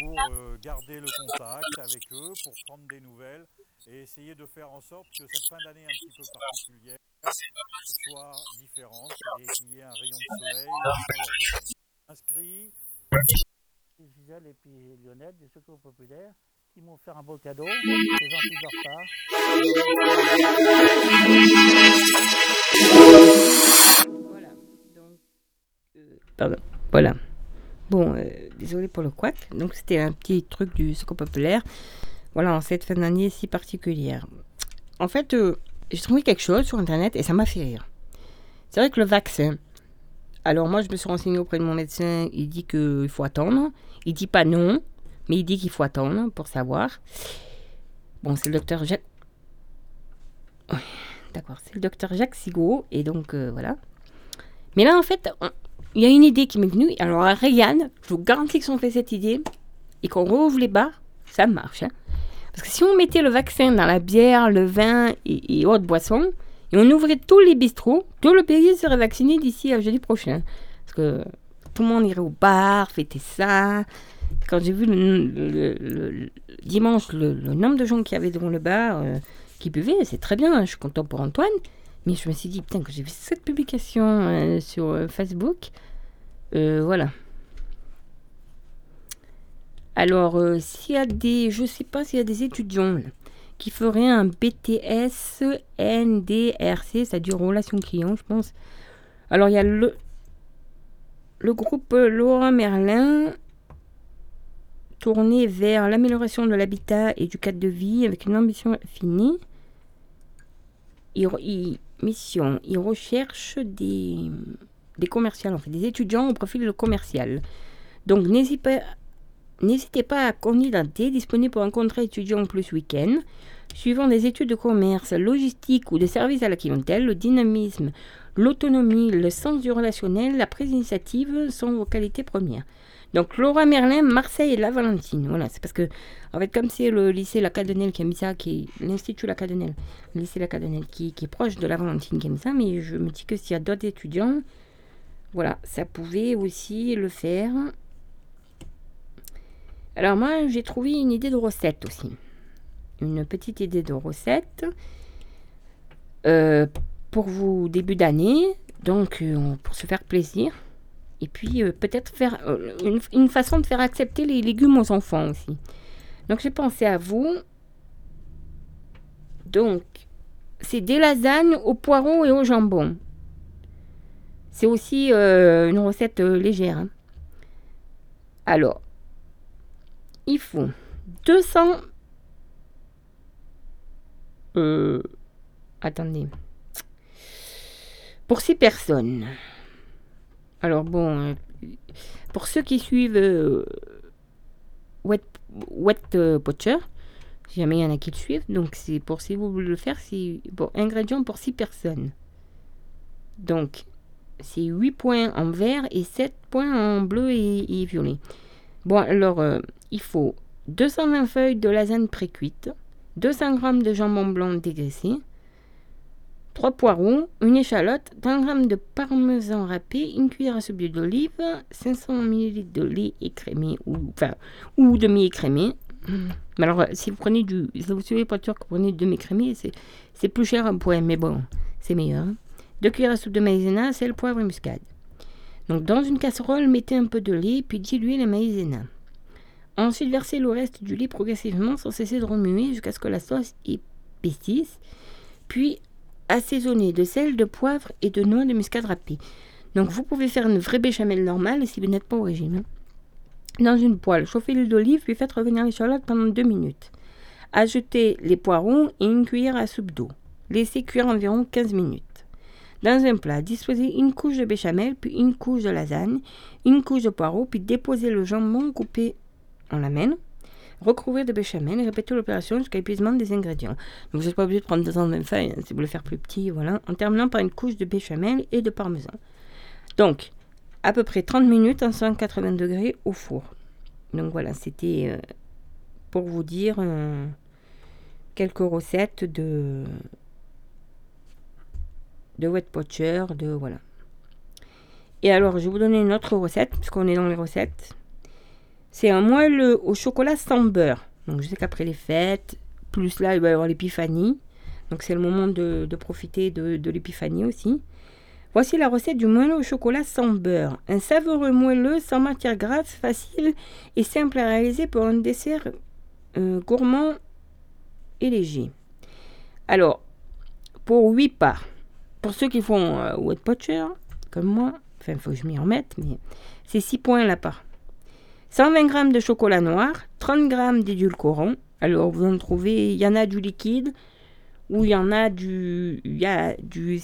pour euh, garder le contact avec eux, pour prendre des nouvelles et essayer de faire en sorte que cette fin d'année un petit peu particulière soit différente et qu'il y ait un rayon de soleil. Inscrit
Gisèle et puis Lionel du Secours Populaire qui m'ont fait un beau cadeau. C'est gentil de leur part.
Voilà. Donc, euh, pardon. Voilà. Bon, euh, désolé pour le couac. Donc, c'était un petit truc du Secours Populaire. Voilà, en cette fin d'année si particulière. En fait, euh, j'ai trouvé quelque chose sur Internet et ça m'a fait rire. C'est vrai que le vaccin. Alors, moi, je me suis renseignée auprès de mon médecin. Il dit qu'il faut attendre. Il dit pas non, mais il dit qu'il faut attendre pour savoir. Bon, c'est le docteur Jacques. D'accord, c'est le docteur Jacques Sigaud. Et donc, euh, voilà. Mais là, en fait, il y a une idée qui m'est venue. Alors, à Ryan, je vous garantis que si fait cette idée et qu'on rouvre les bars, ça marche. hein. Parce que si on mettait le vaccin dans la bière, le vin et, et autres boissons, et on ouvrait tous les bistrots, tout le pays serait vacciné d'ici à jeudi prochain. Parce que tout le monde irait au bar, fêter ça. Quand j'ai vu le, dimanche le, nombre de gens qui avaient devant le bar, euh, qui buvaient, c'est très bien, hein, je suis content pour Antoine. Mais je me suis dit, putain, que j'ai vu cette publication euh, sur euh, Facebook. Voilà. Alors, s'il y a des. Je sais pas s'il y a des étudiants qui feraient un BTS NDRC, c'est-à-dire relation client, je pense. Alors, il y a le, le groupe Laura Merlin, tourné vers l'amélioration de l'habitat et du cadre de vie avec une ambition finie. Il, re- il- mission, il recherche des, des commerciaux, en fait, des étudiants au profil commercial. Donc, n'hésitez pas, pas à candidater, disponible pour un contrat étudiant plus week-end. Suivant des études de commerce, logistique ou de service à la clientèle, le dynamisme, l'autonomie, le sens du relationnel, la prise d'initiative sont vos qualités premières. Donc Laura Merlin, Marseille et La Valentine. Voilà, c'est parce que, en fait, comme c'est le lycée La Cadenelle qui a ça, qui est l'Institut La Cadenelle, le lycée La Cadenelle, qui, qui est proche de La Valentine qui a mis ça, mais je me dis que s'il y a d'autres étudiants, voilà, ça pouvait aussi le faire. Alors moi, j'ai trouvé une idée de recette aussi. Une petite idée de recette euh, pour vous début d'année, donc euh, pour se faire plaisir. Et puis euh, peut-être faire euh, une, façon de faire accepter les légumes aux enfants aussi. Donc j'ai pensé à vous. Donc c'est des lasagnes au poireau et au jambon. C'est aussi euh, une recette légère. hein. Alors, il faut 200... Euh, attendez. Pour 6 personnes. Alors bon, euh, pour ceux qui suivent euh, Wet, Wet euh, si jamais il y en a qui le suivent, donc c'est pour si vous voulez le faire, c'est bon, ingrédients pour 6 personnes. Donc, c'est 8 points en vert et 7 points en bleu et, et violet. Bon, alors, il faut 220 feuilles de lasagne précuite, 200 g de jambon blanc dégraissé, 3 poireaux, une échalote, 20 g de parmesan râpé, une cuillère à soupe d'huile d'olive, 500 ml de lait écrémé ou, enfin, ou demi-écrémé, Mais alors, si vous prenez du. Si vous suivez pas que vous prenez du demi-crémé, c'est, plus cher un point, mais bon, c'est meilleur. hein. Deux cuillères à soupe de maïzena, sel, poivre et muscade. Donc, dans une casserole, mettez un peu de lait, puis diluez la maïzena. Ensuite, versez le reste du lait progressivement sans cesser de remuer jusqu'à ce que la sauce épaississe. Puis, assaisonnez de sel, de poivre et de noix de muscade râpée. Donc, vous pouvez faire une vraie béchamel normale si vous n'êtes pas au régime. Dans une poêle, chauffez l'huile d'olive puis faites revenir l'échalote pendant 2 minutes. Ajoutez les poireaux et une cuillère à soupe d'eau. Laissez cuire environ 15 minutes. Dans un plat, disposez une couche de béchamel, puis une couche de lasagne, une couche de poireaux, puis déposez le jambon coupé en lamelles. Recouvrir de béchamel et répétez l'opération jusqu'à épuisement des ingrédients. Donc vous n'êtes pas obligé de prendre 220 feuilles hein, si vous voulez faire plus petit, voilà. En terminant par une couche de béchamel et de parmesan. Donc, à peu près 30 minutes en 180 degrés au four. Donc voilà, c'était euh, pour vous dire euh, quelques recettes de de wet poacher, de voilà. Et alors, je vais vous donner une autre recette, puisqu'on est dans les recettes. C'est un moelle au chocolat sans beurre. Donc, je sais qu'après les fêtes, plus là, il va y avoir l'épiphanie. Donc, c'est le moment de, profiter de, de l'épiphanie aussi. Voici la recette du moelleux au chocolat sans beurre. Un savoureux moelleux sans matière grasse, facile et simple à réaliser pour un dessert euh, gourmand et léger. Alors, pour 8 parts, pour ceux qui font euh, wet poacher, comme moi, enfin, il faut que je m'y remette, mais c'est 6 points la part. 120 g de chocolat noir, 30 g d'édulcorant. Alors, vous en trouvez, il y en a du liquide, ou il y en a du. Il y a du.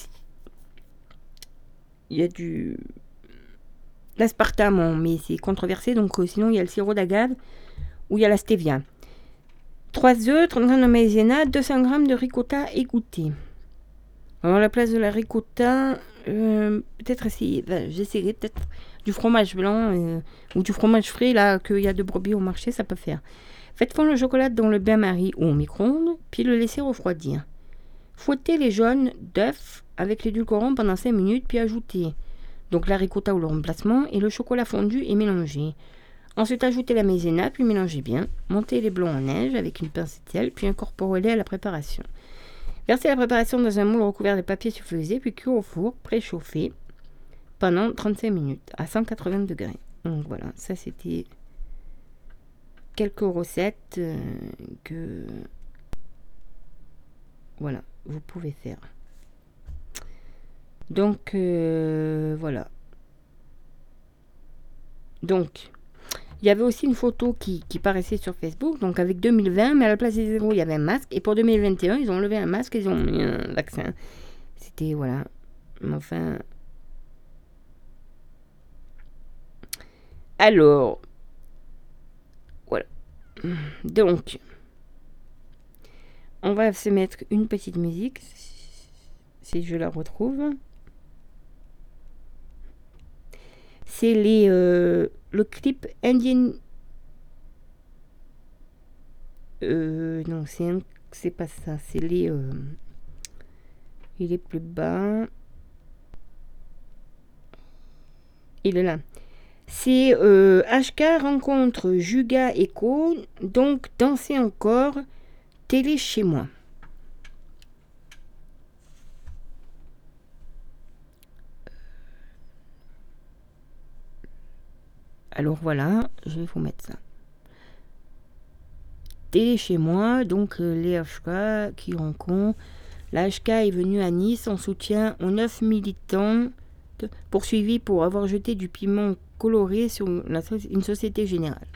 Il y a du. L'aspartame, mais c'est controversé, donc euh, sinon il y a le sirop d'agave, ou il y a la stevia. 3 œufs, 30 g de maïzena, 200 g de ricotta égoutté. Alors, à la place de la ricotta, euh, peut-être essayer, ben, j'essaierai peut-être du fromage blanc euh, ou du fromage frais, là, qu'il y a de brebis au marché, ça peut faire. Faites fondre le chocolat dans le bain-marie ou au micro-ondes, puis le laissez refroidir. Fouettez les jaunes d'œufs avec l'édulcorant pendant 5 minutes, puis ajoutez donc la ricotta ou le remplacement et le chocolat fondu et mélangez. Ensuite, ajoutez la maïzena, puis mélangez bien. Montez les blancs en neige avec une pincée de sel, puis incorporez-les à la préparation. Versez la préparation dans un moule recouvert de papier sulfurisé, puis cuire au four, préchauffé, pendant 35 minutes, à 180 degrés. Donc voilà, ça c'était quelques recettes euh, que voilà, vous pouvez faire. Donc euh, voilà. Donc, il y avait aussi une photo qui, qui paraissait sur Facebook, donc avec 2020, mais à la place des zéros, il y avait un masque. Et pour 2021, ils ont levé un masque, ils ont mis un vaccin. C'était, voilà. Enfin. Alors. Voilà. Donc. On va se mettre une petite musique. Si je la retrouve. C'est les. euh, le clip Indian. Euh, non, c'est pas ça. C'est les. euh, il est plus bas. Il est là. C'est euh, HK rencontre Juga Echo. Donc, danser encore. Télé chez moi. Alors voilà, je vais vous mettre ça. Télé chez moi, donc euh, les HK qui rencontrent. La HK est venue à Nice en soutien aux 9 militants poursuivis pour avoir jeté du piment coloré sur la une société générale.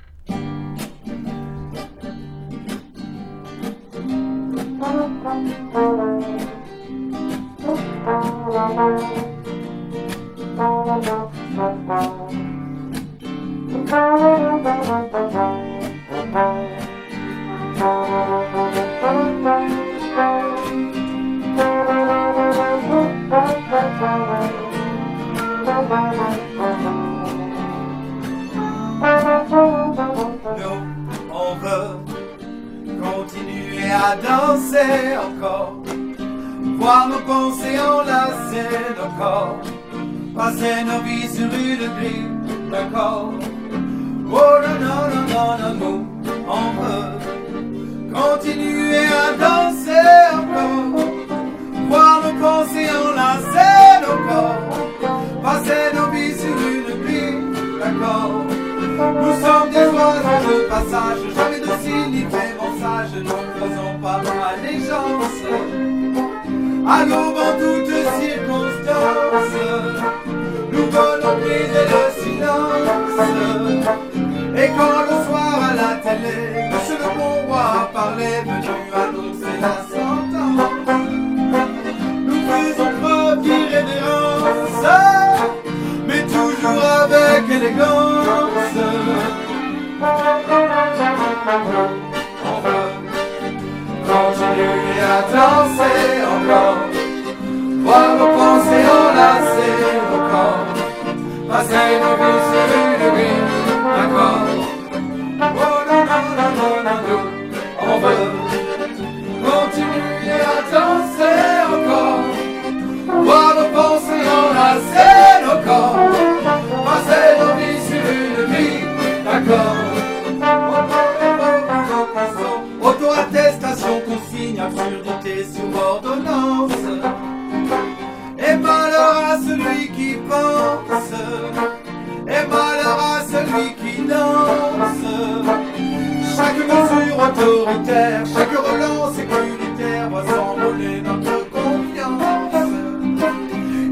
à danser encore, voir nos pensées enlacer nos corps, passer nos vies sur une grille d'accord. Oh non, non, non, non, non, on veut. Continuer à danser encore, voir nos pensées enlacer nos corps, passer nos vies sur une grille d'accord. Nous sommes des oiseaux de passage, jamais militairement sage, ne faisons pas allégeance à l'aube en toutes circonstances. Nous venons briser le silence. Et quand le soir à la télé, Monsieur le bon roi parlait, venu annoncer la sentence, nous faisons preuve d'irrévérence, mais toujours avec élégance encore, on va continuer à danser encore, voir nos pensées enlacer nos corps, passer nos vies sur une rime d'accord. Oh non, non, non, non, non, on veut continuer à danser. signature de. Et malheur à celui qui pense, et malheur à celui qui danse. Chaque mesure autoritaire, chaque relance sécuritaire va s'envoler notre confiance.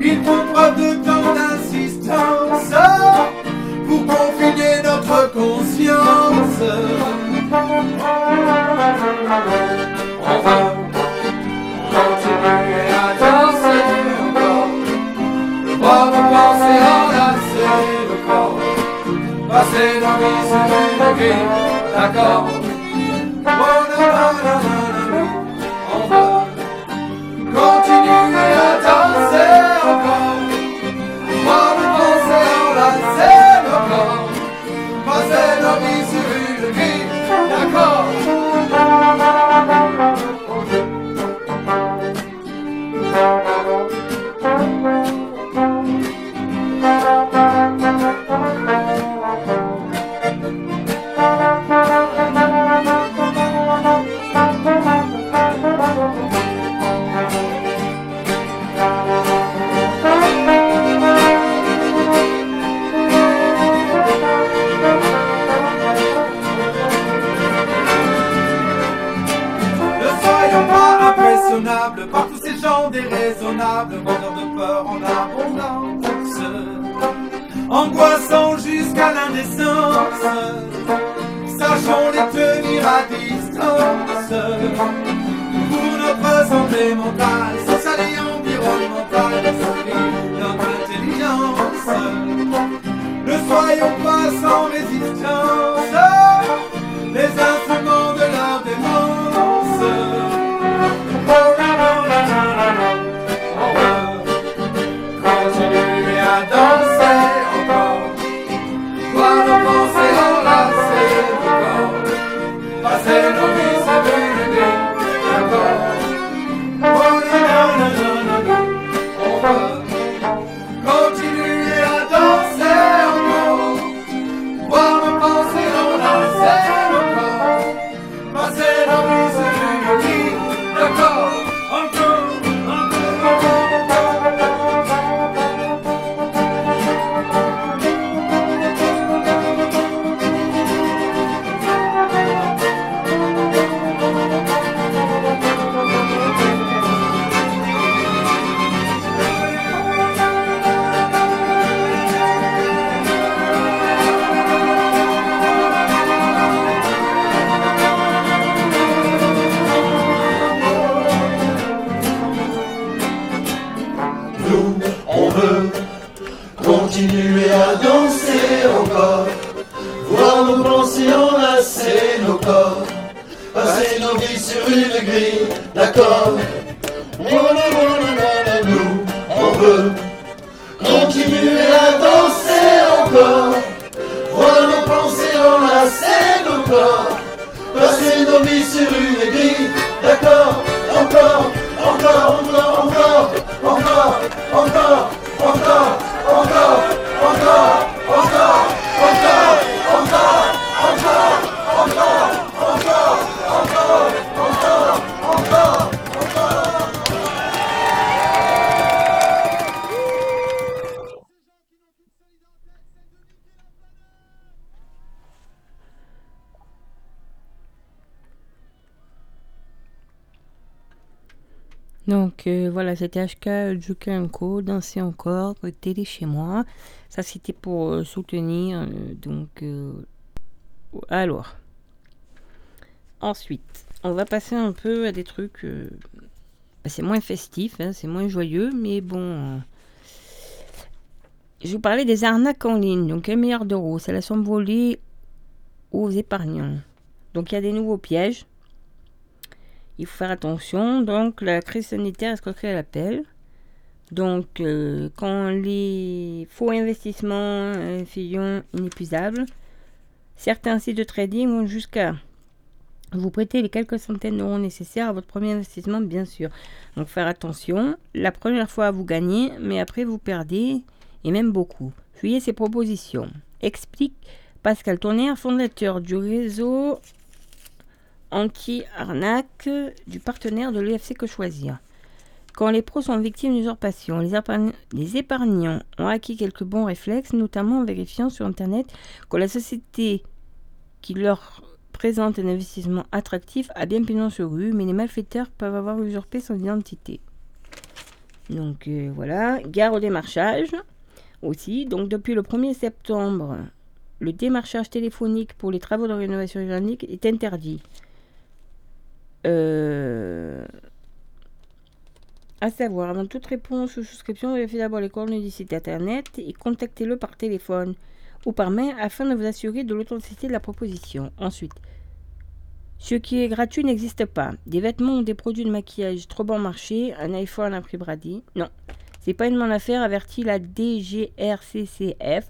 Il faut de tant d'insistance pour confiner notre conscience.
Serena, mi serena, que acabo. Juka Co, Danser encore, télé chez moi. Ça c'était pour euh, soutenir. euh, donc euh, alors. Ensuite, on va passer un peu à des trucs. bah, c'est moins festif, hein, c'est moins joyeux, mais bon. je vous parlais des arnaques en ligne. Donc, un milliard d'euros, ça la somme volée aux épargnants. Donc, il y a des nouveaux pièges. Il faut faire attention. Donc, la crise sanitaire, escroquerie à l'appel. Donc, euh, quand les faux investissements euh, inépuisables, certains sites de trading vont jusqu'à vous prêter les quelques centaines d'euros nécessaires à votre premier investissement, bien sûr. Donc, faire attention. La première fois, vous gagnez, mais après, vous perdez, et même beaucoup. Fuyez ces propositions. Explique Pascal Tonnerre, fondateur du réseau anti-arnaque du partenaire de l'UFC Que Choisir. Quand les pros sont victimes d'usurpation, les, épargn- les épargnants ont acquis quelques bons réflexes, notamment en vérifiant sur Internet que la société qui leur présente un investissement attractif a bien pignon sur rue, mais les malfaiteurs peuvent avoir usurpé son identité. Donc euh, voilà, gare au démarchage aussi. Donc depuis le 1er septembre, le démarchage téléphonique pour les travaux de rénovation énergétique est interdit. Euh, à savoir, avant toute réponse ou souscription, vérifiez d'abord les coordonnées du site internet et contactez-le par téléphone ou par mail afin de vous assurer de l'authenticité de la proposition. Ensuite, ce qui est gratuit n'existe pas. Des vêtements ou des produits de maquillage trop bon marché, un iPhone à prix bradé. Non, c'est pas une bonne affaire, avertit la DGRCCF,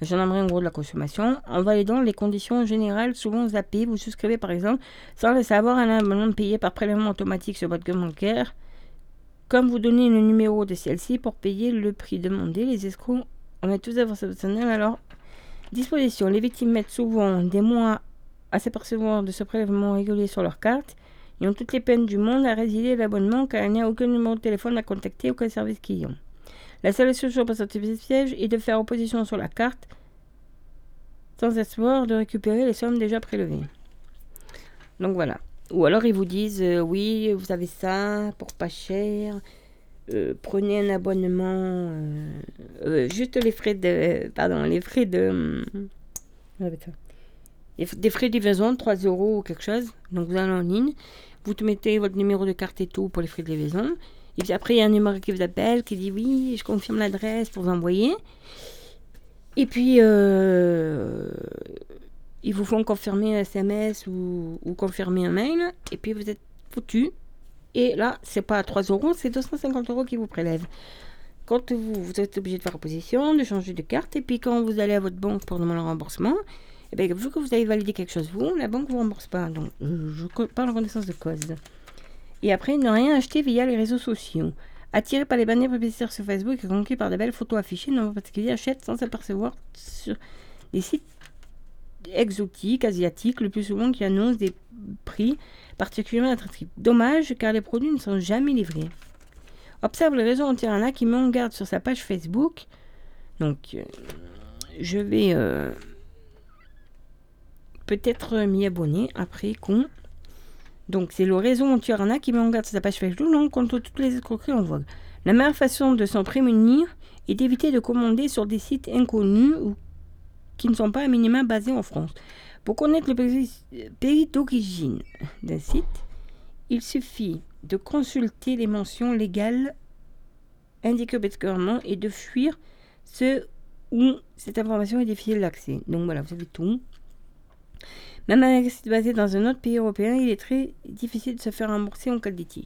en gros de la consommation. En validant les conditions générales souvent zappées, vous souscrivez par exemple sans le savoir un abonnement payé par prélèvement automatique sur votre compte bancaire. Comme vous donnez le numéro de celle-ci pour payer le prix demandé, les escrocs en mettent tous avancés personnels à leur disposition. Les victimes mettent souvent des mois à s'apercevoir de ce prélèvement régulier sur leur carte. Ils ont toutes les peines du monde à résilier l'abonnement car il n'y a aucun numéro de téléphone à contacter, aucun service client. La seule solution pour sortir de ce piège est de faire opposition sur la carte sans espoir de récupérer les sommes déjà prélevées. Donc voilà. Ou alors ils vous disent euh, oui, vous avez ça pour pas cher. euh, prenez un abonnement. euh, juste les frais de. Pardon, les frais de. Des frais de livraison de 3 euros ou quelque chose. Donc vous allez en ligne. Vous te mettez votre numéro de carte et tout pour les frais de livraison. Et puis après, il y a un numéro qui vous appelle qui dit oui, je confirme l'adresse pour vous envoyer. Et puis, euh, ils vous font confirmer un SMS ou, confirmer un mail. Et puis, vous êtes foutu. Et là, c'est pas 3 euros, c'est 250 euros qui vous prélèvent. Quand vous, êtes obligé de faire opposition, de changer de carte, et puis quand vous allez à votre banque pour demander le remboursement, et bien, vu que vous avez validé quelque chose, vous, la banque ne vous rembourse pas. Donc, je parle en connaissance de cause. Et après, ne rien acheter via les réseaux sociaux. Attiré par les bannières publicitaires sur Facebook et conquis par de belles photos affichées, non particulier achète sans s'apercevoir sur des sites exotiques, asiatiques, le plus souvent qui annoncent des prix particulièrement attractifs. Dommage car les produits ne sont jamais livrés. Observe le réseau anti-arnaque qui met en garde sur sa page Facebook. Donc, euh, je vais euh, peut-être m'y abonner après, con. Donc, c'est le réseau anti-arnaque qui met en garde sa page Facebook contre toutes les escroqueries en vogue. La meilleure façon de s'en prémunir est d'éviter de commander sur des sites inconnus ou qui ne sont pas à minima basés en France. Pour connaître le pays d'origine d'un site, il suffit de consulter les mentions légales indiquées obligatoirement et de fuir ceux où cette information est difficile d'accès. Donc voilà, vous savez tout. Même avec site basé dans un autre pays européen, il est très difficile de se faire rembourser en cas de litige.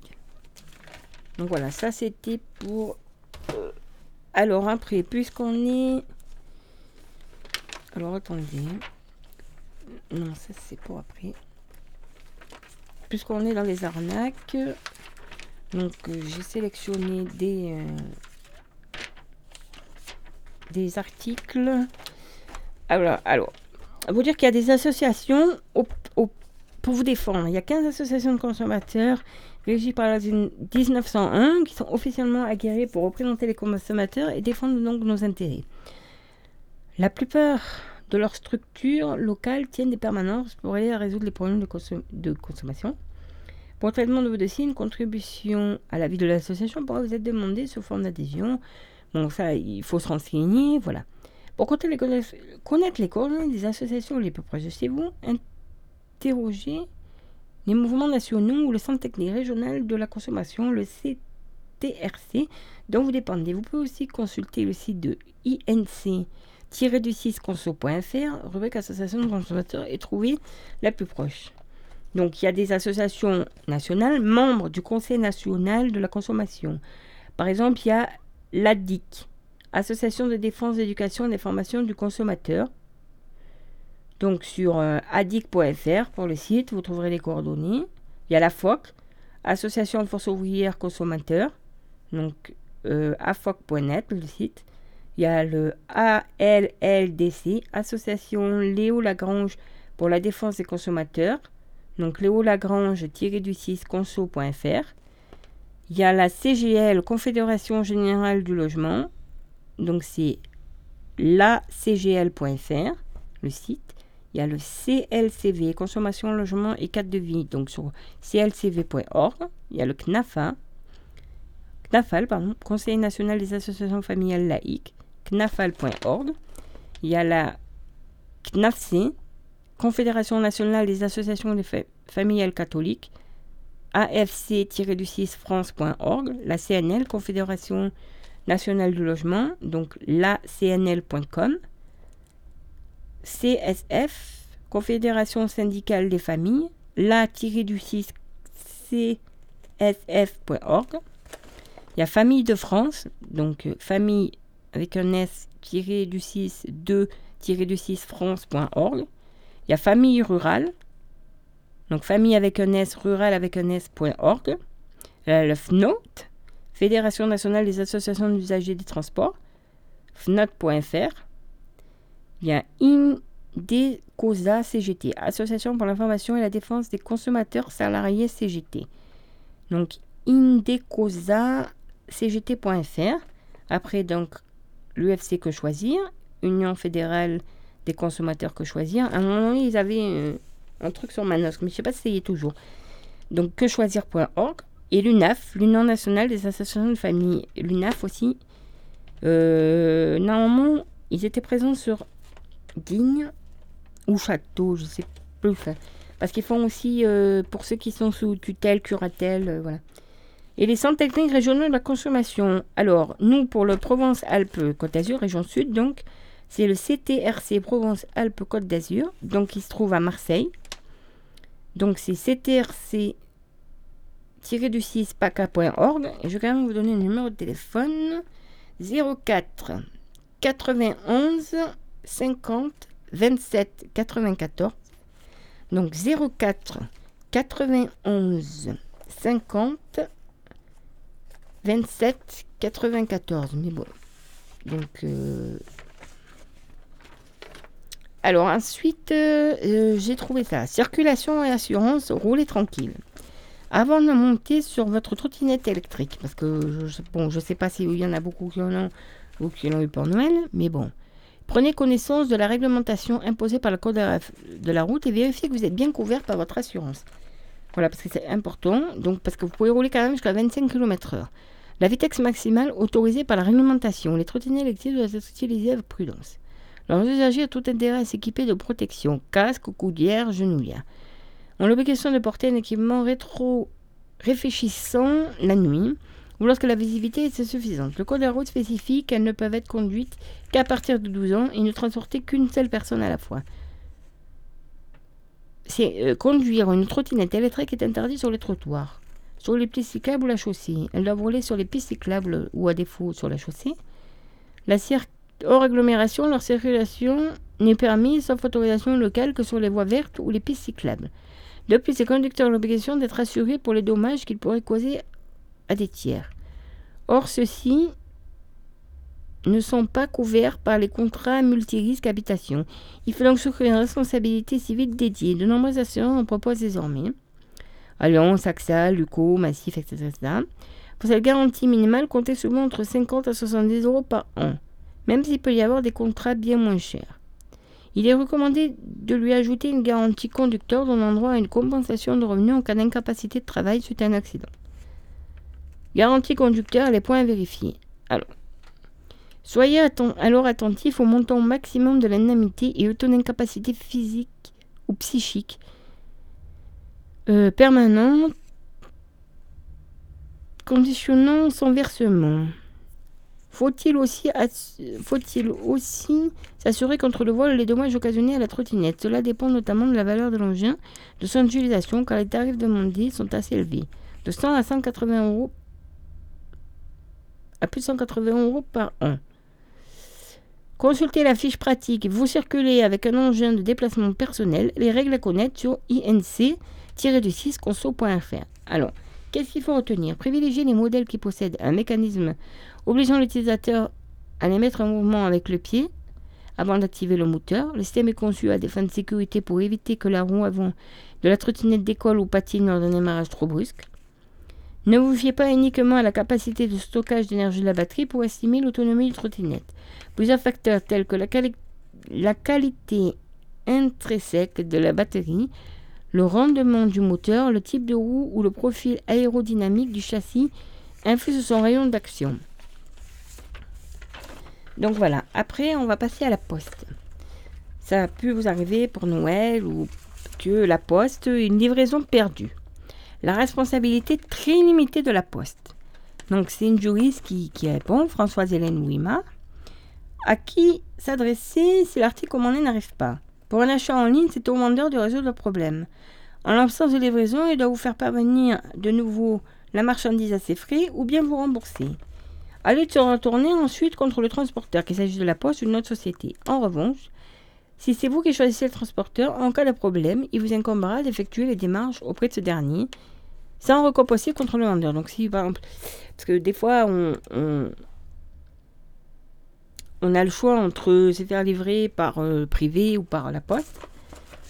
Donc voilà, ça c'était pour... euh, Alors après, puisqu'on est... Alors attendez. Non, ça c'est pour après. Puisqu'on est dans les arnaques, donc euh, j'ai sélectionné des, euh, des articles. Alors, alors, à vous dire qu'il y a des associations pour vous défendre. Il y a 15 associations de consommateurs régies par la 1901 qui sont officiellement agréées pour représenter les consommateurs et défendre donc nos intérêts. La plupart de leurs structures locales tiennent des permanences pour aider à résoudre les problèmes de, de consommation. Pour le traitement de vos dossiers, une contribution à la vie de l'association pourra vous être demandée sous forme d'adhésion. Bon, ça, il faut se renseigner, voilà. Pour connaître les, coordonnées des associations les plus proches de chez vous, interrogez les mouvements nationaux ou le Centre technique régional de la consommation, le CTRC, dont vous dépendez. Vous pouvez aussi consulter le site de inc-du6conso.fr, rubrique association de consommateurs, et trouver la plus proche. Donc, il y a des associations nationales, membres du Conseil national de la consommation. Par exemple, il y a l'ADIC, Association de défense, d'éducation et d'information du consommateur. Donc, sur euh, adic.fr pour le site, vous trouverez les coordonnées. Il y a la FOC, Association Force ouvrière consommateur. Donc, euh, afoc.net, le site. Il y a le ALLDC, Association Léo Lagrange pour la défense des consommateurs. Donc, Léo Lagrange-du-6 conso.fr. Il y a la CGL, Confédération Générale du Logement. Donc, c'est lacgl.fr, le site. Il y a le CLCV, Consommation, Logement et cadre de vie, donc sur clcv.org. Il y a le CNAFA, CNAFAL, pardon, Conseil national des associations familiales laïques, CNAFAL.org. Il y a la CNAFC, Confédération nationale des associations des fa- familiales catholiques, AFC-du6France.org, la CNL, Confédération nationale du logement, donc lacnl.com, CSF, Confédération syndicale des familles, la-du-6 csf.org. Il y a Famille de France, donc euh, famille avec un S-du-6 2-du-6 France.org. Il y a Famille rurale, donc famille avec un S, rural avec un S.org. Il y a le Fédération nationale des associations d'usagers des transports, fnot.fr. Il y a Indecosa CGT, Association pour l'information et la défense des consommateurs salariés CGT. Donc Indecosa CGT.fr. Après, donc, l'UFC que choisir, Union fédérale des consommateurs que choisir. À un moment donné, ils avaient euh, un truc sur Manosque, mais je ne sais pas si ça toujours. Donc, que choisir.org. Et l'UNAF, l'Union nationale des associations de famille. L'UNAF aussi. Euh, normalement, ils étaient présents sur Digne ou Château, je sais plus. Parce qu'ils font aussi euh, pour ceux qui sont sous tutelle, curatelle, euh, voilà. Et les centres techniques régionaux de la consommation. Alors, nous, pour le Provence-Alpes-Côte d'Azur, région sud, donc, c'est le CTRC Provence-Alpes-Côte d'Azur, donc il se trouve à Marseille. Donc, c'est CTRC 6 paca.org et je vais quand même vous donner le numéro de téléphone. 04 91 50 27 94 donc 04 91 50 27 94 mais bon donc euh, alors ensuite euh, euh, j'ai trouvé ça. Circulation et assurance roulez tranquille avant de monter sur votre trottinette électrique, parce que je, bon, je sais pas s'il y en a beaucoup qui en ont ou qui l'ont eu pour Noël, mais bon. Prenez connaissance de la réglementation imposée par le code de la route et vérifiez que vous êtes bien couvert par votre assurance. Voilà, parce que c'est important, donc parce que vous pouvez rouler quand même jusqu'à 25 km/h. La vitesse maximale autorisée par la réglementation. Les trottinettes électriques doivent être utilisées avec prudence. Leurs usagers ont tout intérêt à s'équiper de protection, casque, coudière, genouillère ont l'obligation de porter un équipement rétro réfléchissant la nuit ou lorsque la visibilité est insuffisante. Le code de la route spécifie qu'elles ne peuvent être conduites qu'à partir de 12 ans et ne transporter qu'une seule personne à la fois. C'est euh, conduire une trottinette électrique est interdit sur les trottoirs, sur les pistes cyclables ou la chaussée. Elles doivent rouler sur les pistes cyclables ou à défaut sur la chaussée. La hors agglomération, leur circulation n'est permise sauf autorisation locale que sur les voies vertes ou les pistes cyclables. De plus, les conducteurs ont l'obligation d'être assurés pour les dommages qu'ils pourraient causer à des tiers. Or, ceux-ci ne sont pas couverts par les contrats multirisques habitation. Il faut donc souscrire une responsabilité civile dédiée. De nombreuses assurances en proposent désormais. Allianz, AXA, Luco, Massif, etc. Pour cette garantie minimale, comptez souvent entre 50 à 70 euros par an, même s'il peut y avoir des contrats bien moins chers. Il est recommandé de lui ajouter une garantie conducteur donnant droit à une compensation de revenus en cas d'incapacité de travail suite à un accident. Garantie conducteur, les points à vérifier. Alors, soyez alors attentif au montant maximum de l'indemnité et au taux d'incapacité physique ou psychique euh, conditionnant son versement. Faut-il aussi, s'assurer contre le vol les dommages occasionnés à la trottinette? Cela dépend notamment de la valeur de l'engin, de son utilisation, car les tarifs demandés sont assez élevés, de 100 à 180 euros à plus de 180 euros par an. Consultez la fiche pratique. Vous circulez avec un engin de déplacement personnel. Les règles à connaître sur inc-du6 conso.fr. Alors, qu'est-ce qu'il faut retenir? Privilégiez les modèles qui possèdent un mécanisme obligeant l'utilisateur à les mettre en mouvement avec le pied avant d'activer le moteur. Le système est conçu à des fins de sécurité pour éviter que la roue avant de la trottinette décolle ou patine lors d'un démarrage trop brusque. Ne vous fiez pas uniquement à la capacité de stockage d'énergie de la batterie pour estimer l'autonomie du trottinette. Plusieurs facteurs tels que la, la qualité intrinsèque de la batterie, le rendement du moteur, le type de roue ou le profil aérodynamique du châssis influent sur son rayon d'action. Donc voilà, après on va passer à la poste. Ça a pu vous arriver pour Noël ou que la poste, une livraison perdue la responsabilité très limitée de la Poste. Donc c'est une juriste qui, qui répond, Françoise Hélène Ouima, à qui s'adresser si l'article commandé n'arrive pas. Pour un achat en ligne, c'est au vendeur de résoudre le problème. En l'absence de livraison, il doit vous faire parvenir de nouveau la marchandise à ses frais ou bien vous rembourser. De se retourner ensuite contre le transporteur, qu'il s'agisse de la Poste ou d'une autre société. En revanche, si c'est vous qui choisissez le transporteur, en cas de problème, il vous incombera d'effectuer les démarches auprès de ce dernier sans recours possible contre le vendeur. Donc si par exemple, parce que des fois on a le choix entre se faire livrer par euh, privé ou par la poste.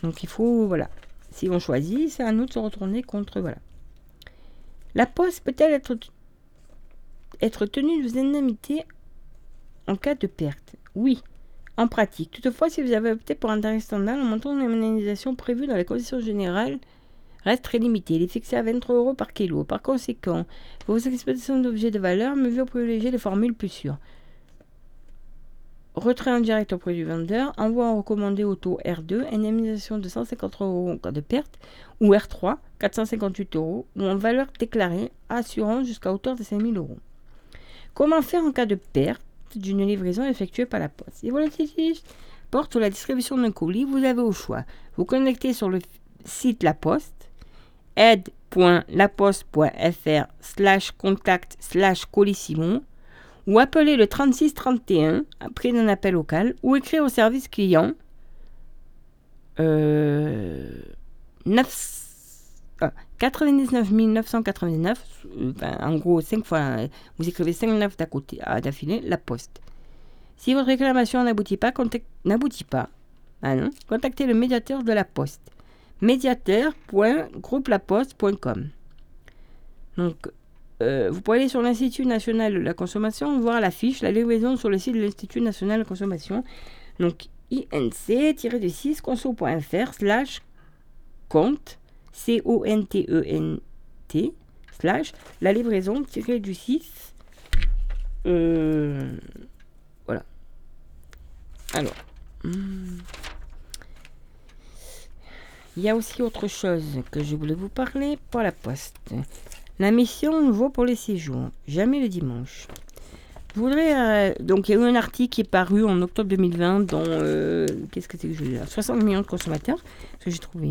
Donc il faut, voilà, si on choisit, c'est à nous de se retourner contre, voilà. La poste peut-elle être, être tenue de vous indemniser en cas de perte Oui, en pratique. Toutefois, si vous avez opté pour un tarif standard, le montant d'indemnisation prévu dans les conditions générales reste très limité. Il est fixé à 23 euros par kilo. Par conséquent, pour vos expéditions d'objets de valeur, mieux privilégier les formules plus sûres. Retrait en direct auprès du vendeur, envoi en recommandé au taux R2, indemnisation de 153 euros en cas de perte, ou R3, 458 euros, ou en valeur déclarée, assurance jusqu'à hauteur de 5000 euros. Comment faire en cas de perte d'une livraison effectuée par la poste Si litige porte la distribution d'un colis, vous avez au choix. Vous connectez sur le site La Poste, aide.laposte.fr slash contact slash colissimon ou appeler le 36 31 après d'un appel local ou écrire au service client euh, 9, ah, 99 999 euh, en gros 5 fois euh, vous écrivez 5 9 d'à côté à- d'affilée la poste si votre réclamation n'aboutit pas n'aboutit pas ah contactez le médiateur de la poste médiateur.groupelaposte.com. Donc, euh, vous pouvez aller sur l'Institut national de la consommation, voir la fiche, la livraison sur le site de l'Institut national de la consommation. Donc, inc-6 conso.fr slash compte, C-O-N-T-E-N-T, slash la livraison tiré du 6. Euh, voilà. Alors. hmm. Il y a aussi autre chose que je voulais vous parler pour la poste. La mission vaut pour les séjours, jamais le dimanche. Je voudrais. euh, donc, il y a eu un article qui est paru en octobre 2020 dans. euh, Qu'est-ce que c'est que là 60 millions de consommateurs, que j'ai trouvé,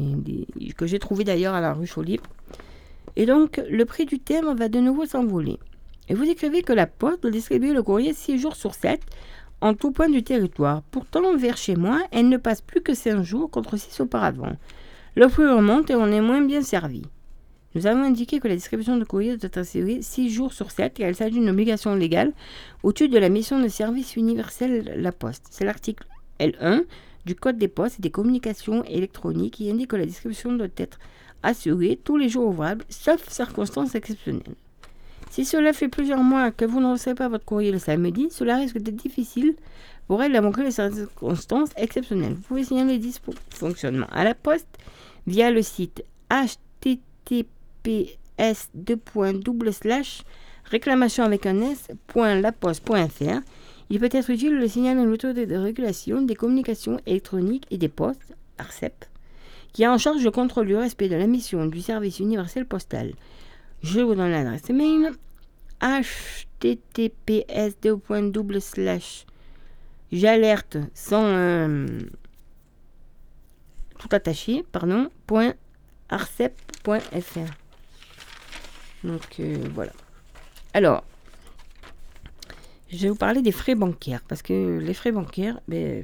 trouvé d'ailleurs à la rue Chaulier. Et donc, le prix du thème va de nouveau s'envoler. Et vous écrivez que la poste doit distribuer le courrier 6 jours sur 7 en tout point du territoire. Pourtant, vers chez moi, elle ne passe plus que 5 jours contre 6 auparavant. Prix remonte et on est moins bien servi. Nous avons indiqué que la distribution de courrier doit être assurée 6 jours sur 7 et elle s'agit d'une obligation légale au titre de la mission de service universel La Poste. C'est l'article L1 du Code des postes et des communications électroniques qui indique que la distribution doit être assurée tous les jours ouvrables, sauf circonstances exceptionnelles. Si cela fait plusieurs mois que vous ne recevez pas votre courrier le samedi, cela risque d'être difficile, corporelle à montrer les circonstances exceptionnelles. Vous pouvez signaler les dysfonctionnements à la poste via le site https réclamation avec un s.laposte.fr. Il peut être utile le signal à l'autorité de régulation des communications électroniques et des postes, ARCEP, qui a en charge le contrôle du respect de la mission du service universel postal. Je vous donne l'adresse mail https j'alerte sans euh, tout attaché pardon arcep.fr donc euh, voilà alors je vais vous parler des frais bancaires parce que les frais bancaires ben,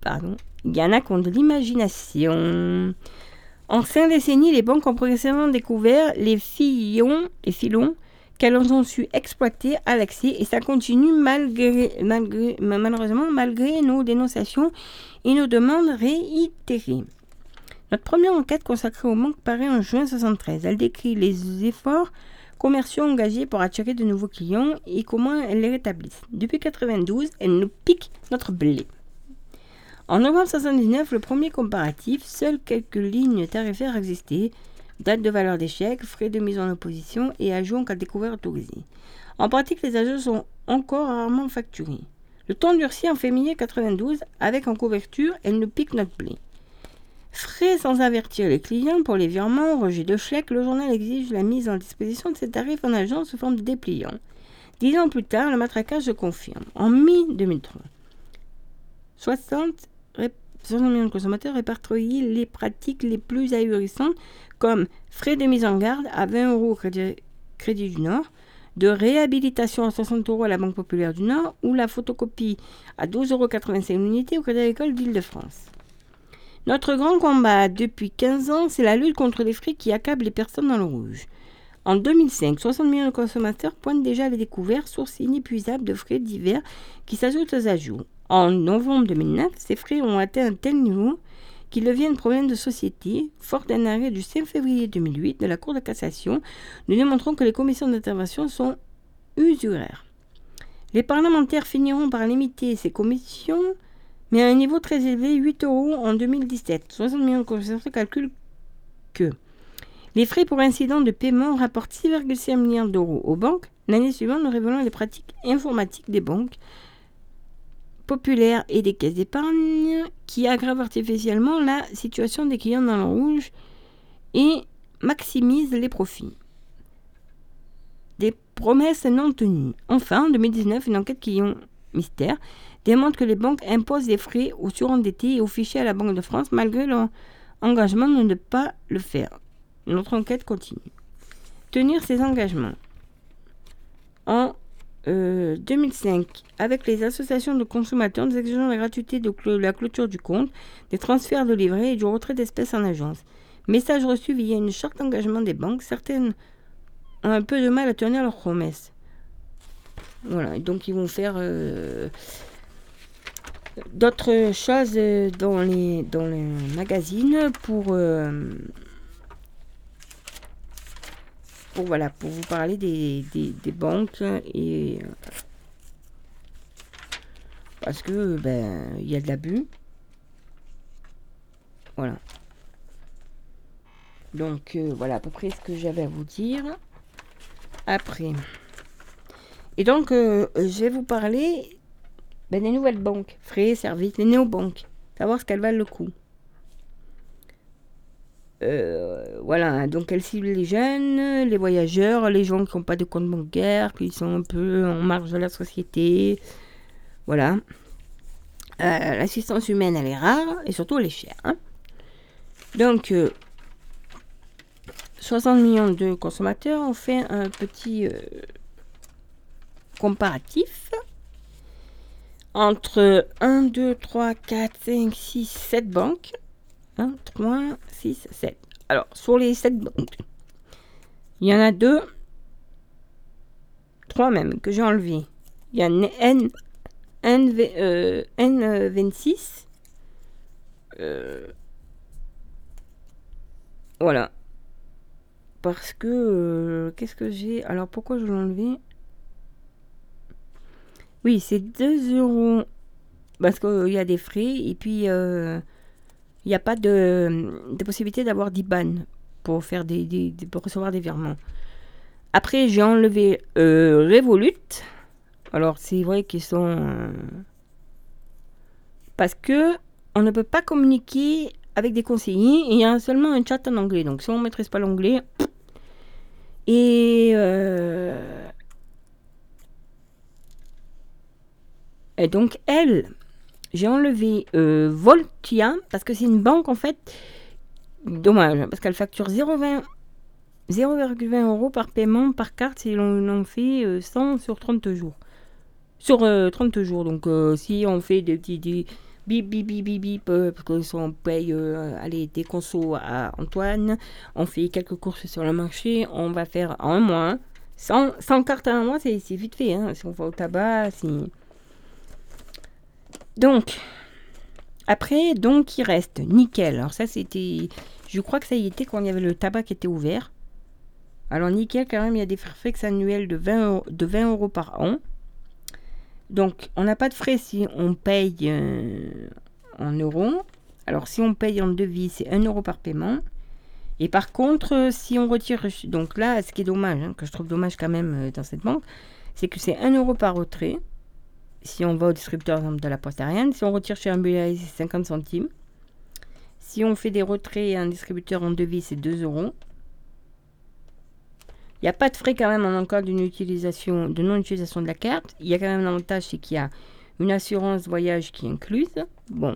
pardon il y en a qui de l'imagination en cinq décennies, les banques ont progressivement découvert les filons, les filons qu'elles ont su exploiter à l'accès et ça continue malheureusement malgré nos dénonciations et nos demandes réitérées. Notre première enquête consacrée aux banques paraît en juin 1973. Elle décrit les efforts commerciaux engagés pour attirer de nouveaux clients et comment elles les rétablissent. Depuis 1992, elles nous piquent notre blé. En novembre 1979, le premier comparatif, seules quelques lignes tarifaires existaient, date de valeur chèques, frais de mise en opposition et ajouts en cas de découvert autorisé. En pratique, les ajouts sont encore rarement facturés. Le temps durci en février 92, avec en couverture, elle nous pique notre blé. Frais sans avertir les clients pour les virements, rejet de chèques, le journal exige la mise en disposition de ces tarifs en agence sous forme de dépliant. Dix ans plus tard, le matraquage se confirme. En mi-2003, 60 millions de consommateurs répertorier les pratiques les plus ahurissantes comme frais de mise en garde à 20 euros au crédit, crédit du Nord, de réhabilitation à 60 euros à la Banque Populaire du Nord ou la photocopie à 12,85 euros l'unité au Crédit Agricole d'Île-de-France. Notre grand combat depuis 15 ans, c'est la lutte contre les frais qui accablent les personnes dans le rouge. En 2005, 60 millions de consommateurs pointent déjà les découvertes, sources inépuisables de frais divers qui s'ajoutent aux ajouts. En novembre 2009, ces frais ont atteint un tel niveau qu'ils deviennent problème de société, fort d'un arrêt du 5 février 2008 de la Cour de cassation, nous démontrons que les commissions d'intervention sont usuraires. Les parlementaires finiront par limiter ces commissions, mais à un niveau très élevé, 8 euros en 2017. 60 millions de consommateurs calculent que les frais pour incident de paiement rapportent 6,5 milliards d'euros aux banques, l'année suivante nous révélant les pratiques informatiques des banques populaires et des caisses d'épargne qui aggravent artificiellement la situation des clients dans le rouge et maximisent les profits. Des promesses non tenues. Enfin, en 2019, une enquête qui ont mystère démontre que les banques imposent des frais aux surendettés et aux fichiers à la Banque de France malgré leur engagement de ne pas le faire. Notre enquête continue. Tenir ses engagements. En 2005, euh, avec les associations de consommateurs, nous exigeons la gratuité de la clôture du compte, des transferts de livrets et du retrait d'espèces en agence. Message reçu via une charte d'engagement des banques, certaines ont un peu de mal à tenir leurs promesses. Voilà, donc ils vont faire euh, d'autres choses dans les, dans pour, euh, pour, voilà, pour vous parler des, banques et euh, parce que ben il y a de l'abus. Voilà. Donc euh, voilà à peu près ce que j'avais à vous dire. Après. Et donc je vais vous parler ben, des nouvelles banques, frais, services, les néobanques. Savoir ce qu'elles valent le coup. Euh, voilà, donc elle cible les jeunes, les voyageurs, les gens qui n'ont pas de compte bancaire, qui sont un peu en marge de la société. Voilà. Euh, l'assistance humaine, elle est rare et surtout elle est chère. Hein. Donc, 60 euh, millions de consommateurs ont fait un petit comparatif entre 1, 2, 3, 4, 5, 6, 7 banques 1, 3, 6, 7. Alors, sur les 7 banques, il y en a deux, trois même, que j'ai enlevé. Il y a N, N, euh, N26. Euh, voilà. Parce que... Euh, qu'est-ce que j'ai? Alors, pourquoi je l'ai enlevé Oui, c'est 2 euros parce qu'il y a des frais et puis euh, il n'y a pas de, possibilité d'avoir d'IBAN pour, faire des, pour recevoir des virements. Après, j'ai enlevé euh, Revolut. Alors, c'est vrai qu'ils sont. euh, parce que on ne peut pas communiquer avec des conseillers il y a seulement un chat en anglais. Donc, si on ne maîtrise pas l'anglais. Et. Et donc, elle, j'ai enlevé euh, Voltia parce que c'est une banque en fait. Dommage, parce qu'elle facture 0,20 0,20 euros par paiement par carte si l'on en fait euh, 100 sur 30 jours. Sur euh, 30 jours, donc euh, si on fait des petits bip bip bip bip bip, euh, parce que si on paye euh, allez, des consos à Antoine, on fait quelques courses sur le marché, on va faire un mois. 100, 100 cartes à un mois, c'est c'est vite fait. Hein, si on va au tabac, si... Donc, après, donc, il reste nickel. Alors ça, c'était... Je crois que ça y était quand il y avait le tabac qui était ouvert. Alors nickel, quand même, il y a des frais annuels de 20 euros, de 20 euros par an. Donc, on n'a pas de frais si on paye euh, en euros. Alors, si on paye en devis, c'est 1 euro par paiement. Et par contre, euh, si on retire... Donc là, ce qui est dommage, hein, que je trouve dommage quand même euh, dans cette banque, c'est que c'est 1 euro par retrait. Si on va au distributeur de la poste aérienne. Si on retire chez un BAI, c'est 50 centimes. Si on fait des retraits à un distributeur en devis, c'est 2 euros. Il n'y a pas de frais quand même en cas d'une utilisation, de non-utilisation de la carte. Il y a quand même un avantage, c'est qu'il y a une assurance voyage qui est incluse. Bon,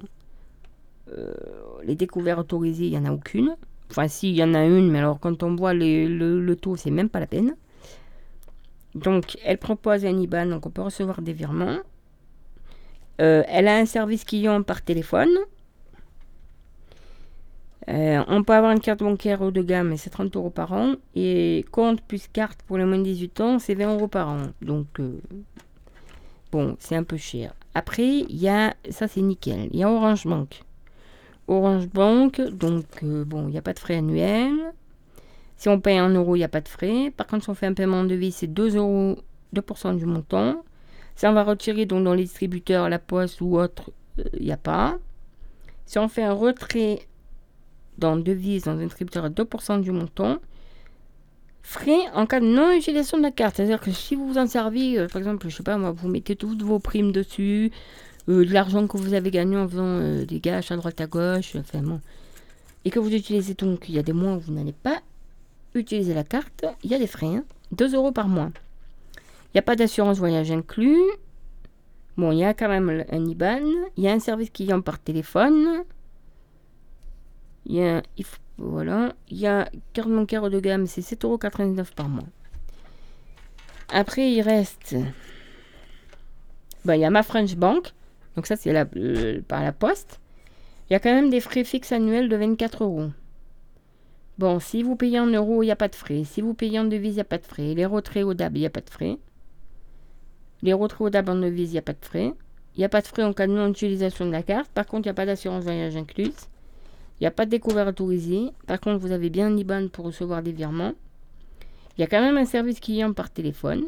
Euh, les découvertes autorisées, il n'y en a aucune. Enfin, si, il y en a une, mais alors quand on voit le, le taux, c'est même pas la peine. Donc, elle propose un IBAN, donc on peut recevoir des virements. Euh, elle a un service client par téléphone. Euh, on peut avoir une carte bancaire haut de gamme, c'est 30 euros par an. Et compte plus carte pour les moins de 18 ans, c'est 20 euros par an. Donc, euh, bon, c'est un peu cher. Après, il y a, ça c'est nickel, il y a Orange Bank. Orange Bank, donc, bon, il n'y a pas de frais annuels. Si on paye en euros, il n'y a pas de frais. Par contre, si on fait un paiement en devis, c'est 2 euros, 2% du montant. Si on va retirer dans les distributeurs, la poste ou autre, euh, il n'y a pas. Si on fait un retrait dans devise dans un distributeur à 2% du montant, frais en cas de non-utilisation de la carte. C'est-à-dire que si vous vous en servez, euh, par exemple, je sais pas vous mettez toutes vos primes dessus, euh, de l'argent que vous avez gagné en faisant euh, des gages à droite à gauche, enfin bon, et que vous utilisez donc, il y a des mois où vous n'allez pas utiliser la carte, il y a des frais, hein, 2 euros par mois. A pas d'assurance voyage inclus. Bon, il y a quand même un IBAN. Il y a un service client par téléphone. Il y a, il voilà. Il y a carte bancaire haut de gamme, c'est 7,99€ par mois. Après, il reste. bah, il y a ma French Bank. Donc, ça, c'est la, euh, par la poste. Il y a quand même des frais fixes annuels de 24 euros. Bon, si vous payez en euros, il n'y a pas de frais. Si vous payez en devise, il n'y a pas de frais. Les retraits au DAB, il n'y a pas de frais. Les retraits au DAB en devise, il n'y a pas de frais. Il n'y a pas de frais en cas de non-utilisation de la carte. Par contre, il n'y a pas d'assurance voyage incluse. Il n'y a pas de découvert autorisé. Par contre, vous avez bien un IBAN pour recevoir des virements. Il y a quand même un service client par téléphone.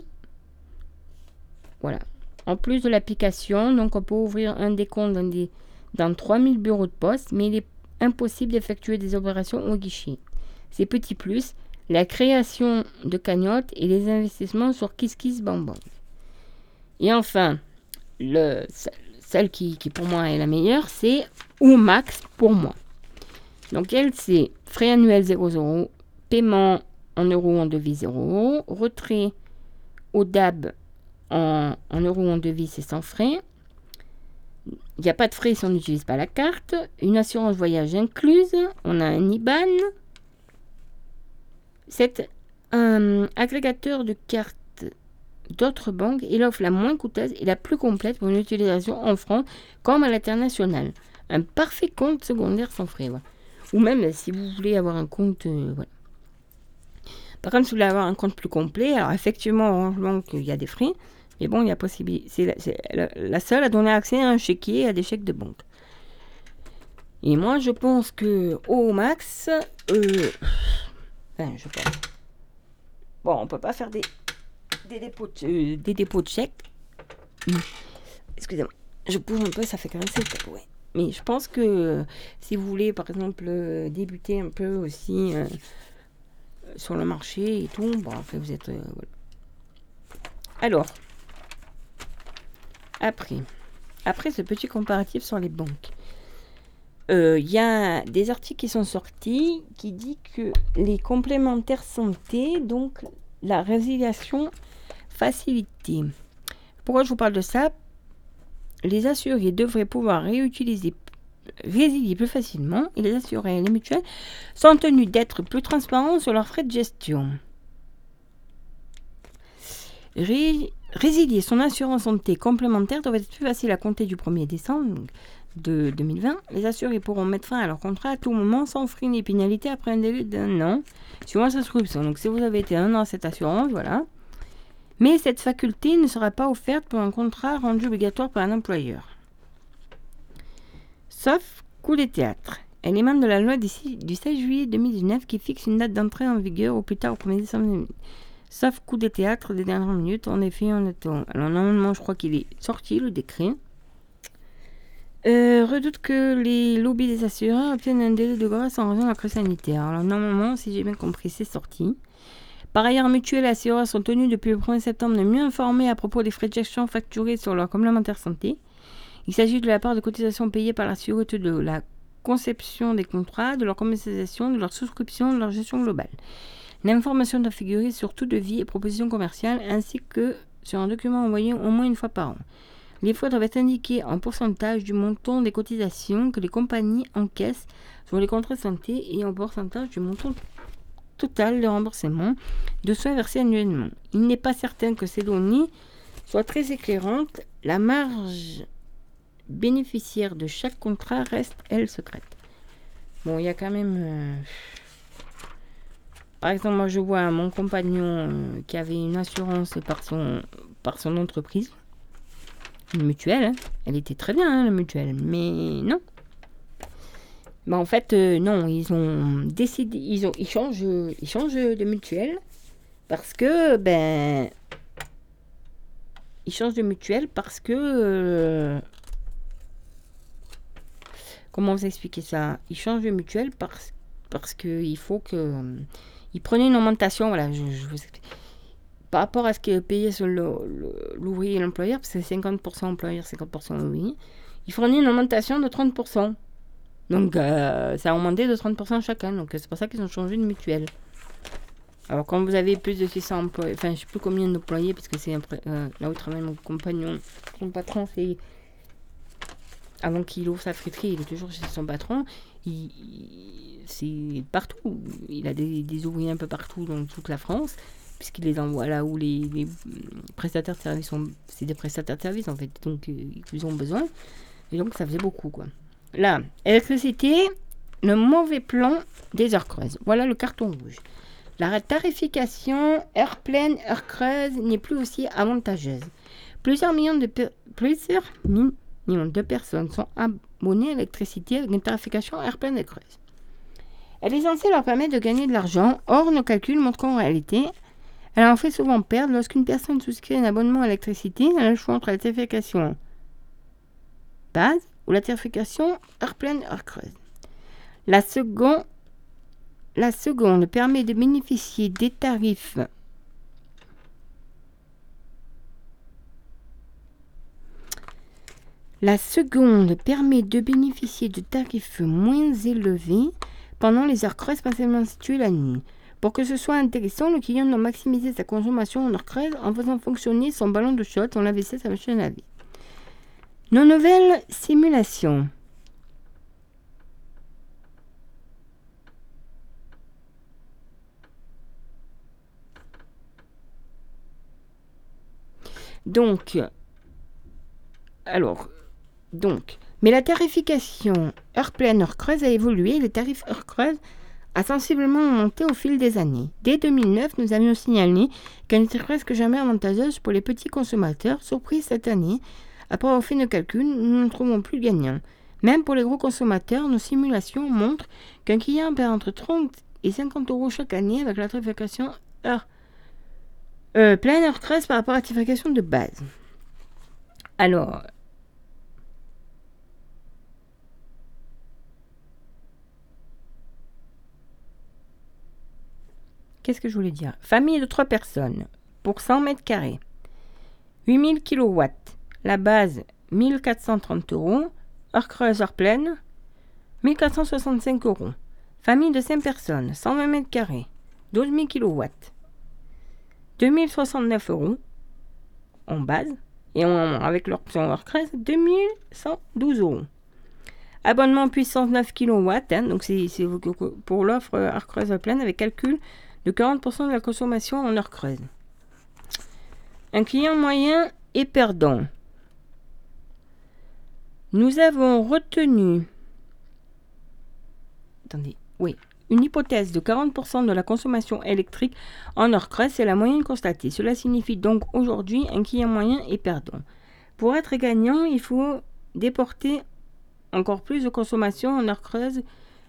Voilà. En plus de l'application, donc on peut ouvrir un décompte dans, des, dans 3000 bureaux de poste, mais il est impossible d'effectuer des opérations au guichet. Ces petits plus, la création de cagnottes et les investissements sur KissKissBankBank. Et enfin, le, celle qui, qui pour moi est la meilleure, c'est Max pour moi. Donc elle, c'est frais annuels 0,0, paiement en euros en devise 0 retrait au DAB en, en euros en devise, c'est sans frais. Il n'y a pas de frais si on n'utilise pas la carte. Une assurance voyage incluse. On a un IBAN. C'est un agrégateur de cartes d'autres banques. Il offre la moins coûteuse et la plus complète pour une utilisation en France comme à l'international. Un parfait compte secondaire sans frais. Ou même si vous voulez avoir un compte. euh, voilà. Par contre, si vous voulez avoir un compte plus complet, alors effectivement, Orange Bank, il y a des frais. Mais bon, il y a possibilité. C'est la, c'est la- seule à donner accès à un chéquier et à des chèques de banque. Et moi, je pense que au max, euh, je pense. Bon, on peut pas faire des, des, dépôts, de, euh, des dépôts de chèques. Excusez-moi. Je bouge un peu, ça fait 47. Ouais. Mais je pense que euh, si vous voulez, par exemple, euh, débuter un peu aussi euh, sur le marché et tout, bon, après vous êtes. voilà. Alors, après, après ce petit comparatif sur les banques, il y a des articles qui sont sortis qui disent que les complémentaires santé, donc la résiliation facilitée. Pourquoi je vous parle de ça? Les assurés devraient pouvoir réutiliser, résilier plus facilement et les assurés et les mutuelles sont tenus d'être plus transparents sur leurs frais de gestion. Ré- résilier son assurance santé complémentaire doit être plus facile à compter du 1er décembre de 2020. Les assurés pourront mettre fin à leur contrat à tout moment sans frais ni pénalité après un délai d'un an suivant sa souscription. Donc si vous avez été un an à cette assurance, voilà. Mais cette faculté ne sera pas offerte pour un contrat rendu obligatoire par un employeur. Sauf coup des théâtres. Élément de la loi du 16 juillet 2019 qui fixe une date d'entrée en vigueur au plus tard au 1er décembre 2020. Sauf coup des théâtres des dernières minutes. En effet, on attend. Alors normalement, je crois qu'il est sorti le décret. Euh, redoute que les lobbies des assureurs obtiennent un délai de grâce en raison de la crise sanitaire. Alors normalement, si j'ai bien compris, c'est sorti. Par ailleurs, mutuelles et assureurs sont tenus depuis le 1er septembre de mieux informer à propos des frais de gestion facturés sur leur complémentaire santé. Il s'agit de la part de cotisations payées par l'assureur de la conception des contrats, de leur commercialisation, de leur souscription, de leur gestion globale. L'information doit figurer sur tout devis et proposition commerciale ainsi que sur un document envoyé au moins une fois par an. Les frais doivent être indiqués en pourcentage du montant des cotisations que les compagnies encaissent sur les contrats santé et en pourcentage du montant total de remboursement de soins versés annuellement. Il n'est pas certain que ces données soient très éclairantes. La marge bénéficiaire de chaque contrat reste, elle, secrète. Bon, il y a quand même... euh, Par exemple, moi, je vois mon compagnon euh, qui avait une assurance par son entreprise. Une mutuelle. hein. Elle était très bien, hein, la mutuelle. Mais non. Bah, en fait, euh, non. Ils ont décidé... Ils, ont, ils, changent, ils changent de mutuelle. Parce que, ben... Ils changent de mutuelle parce que... euh, Comment vous expliquer ça? Ils changent de mutuelle parce, parce qu'il faut que... euh, Ils prenaient une augmentation, voilà, je vous explique. Par rapport à ce qui est payé sur l'ouvrier et l'employeur, parce que c'est 50% employeur, 50% ouvrier, ils fournissent une augmentation de 30%. Donc euh, ça a augmenté de 30% chacun, donc c'est pour ça qu'ils ont changé de mutuelle. Alors quand vous avez plus de 600 employés, enfin je sais plus combien d'employés, parce que c'est euh, là où travaille mon compagnon, son patron, c'est avant qu'il ouvre sa friterie, il est toujours chez son patron. Il, il- c'est partout. Il a des, des ouvriers un peu partout dans toute la France, puisqu'il les envoie là où les, prestataires de services sont. C'est des prestataires de services en fait, donc euh, ils ont besoin. Et donc ça faisait beaucoup quoi. Là, électricité, le mauvais plan des heures creuses. Voilà le carton rouge. La tarification heure pleine, heure creuse n'est plus aussi avantageuse. Plusieurs millions de personnes sont abonnées à l'électricité avec une tarification heure pleine et creuse. Elle est censée leur permettre de gagner de l'argent. Or, nos calculs montrent qu'en réalité, elle en fait souvent perdre lorsqu'une personne souscrit un abonnement à l'électricité. Elle choix entre la tarification base ou la tarification heure pleine, heure creuse. La seconde, permet de bénéficier des tarifs La seconde permet de bénéficier de tarifs moins élevés pendant les heures creuses partiellement situées la nuit. Pour que ce soit intéressant, le client doit maximiser sa consommation en creuses en faisant fonctionner son ballon de shot, son lave-vaisselle, sa machine à laver. Nos nouvelles simulations. Donc, alors, donc, mais la tarification heure pleine, heure creuse a évolué. Le tarif heure creuse a sensiblement monté au fil des années. Dès 2009, nous avions signalé qu'elle n'était presque jamais avantageuse pour les petits consommateurs. Surprise cette année, après avoir fait nos calculs, nous ne trouvons plus gagnant. Même pour les gros consommateurs, nos simulations montrent qu'un client perd entre 30 et 50 euros chaque année avec la tarification euh, pleine heure creuse par rapport à la tarification de base. Alors. Qu'est-ce que je voulais dire? Famille de 3 personnes pour 100 mètres carrés. 8000 kW. La base 1430 euros. Heure creuse, heure pleine 1465 euros. Famille de 5 personnes, 120 mètres carrés. 12 000 kW. 2069 euros en base. Et avec l'option creuse, 2112 euros. Abonnement puissance 9 kW, hein, donc c'est pour l'offre euh, heure creuse pleine avec calcul de 40% de la consommation en heure creuse. Un client moyen est perdant. Nous avons retenu. Attendez, oui. Une hypothèse de 40% de la consommation électrique en heure creuse, c'est la moyenne constatée. Cela signifie donc aujourd'hui un client moyen est perdant. Pour être gagnant, il faut déporter encore plus de consommation en heure creuse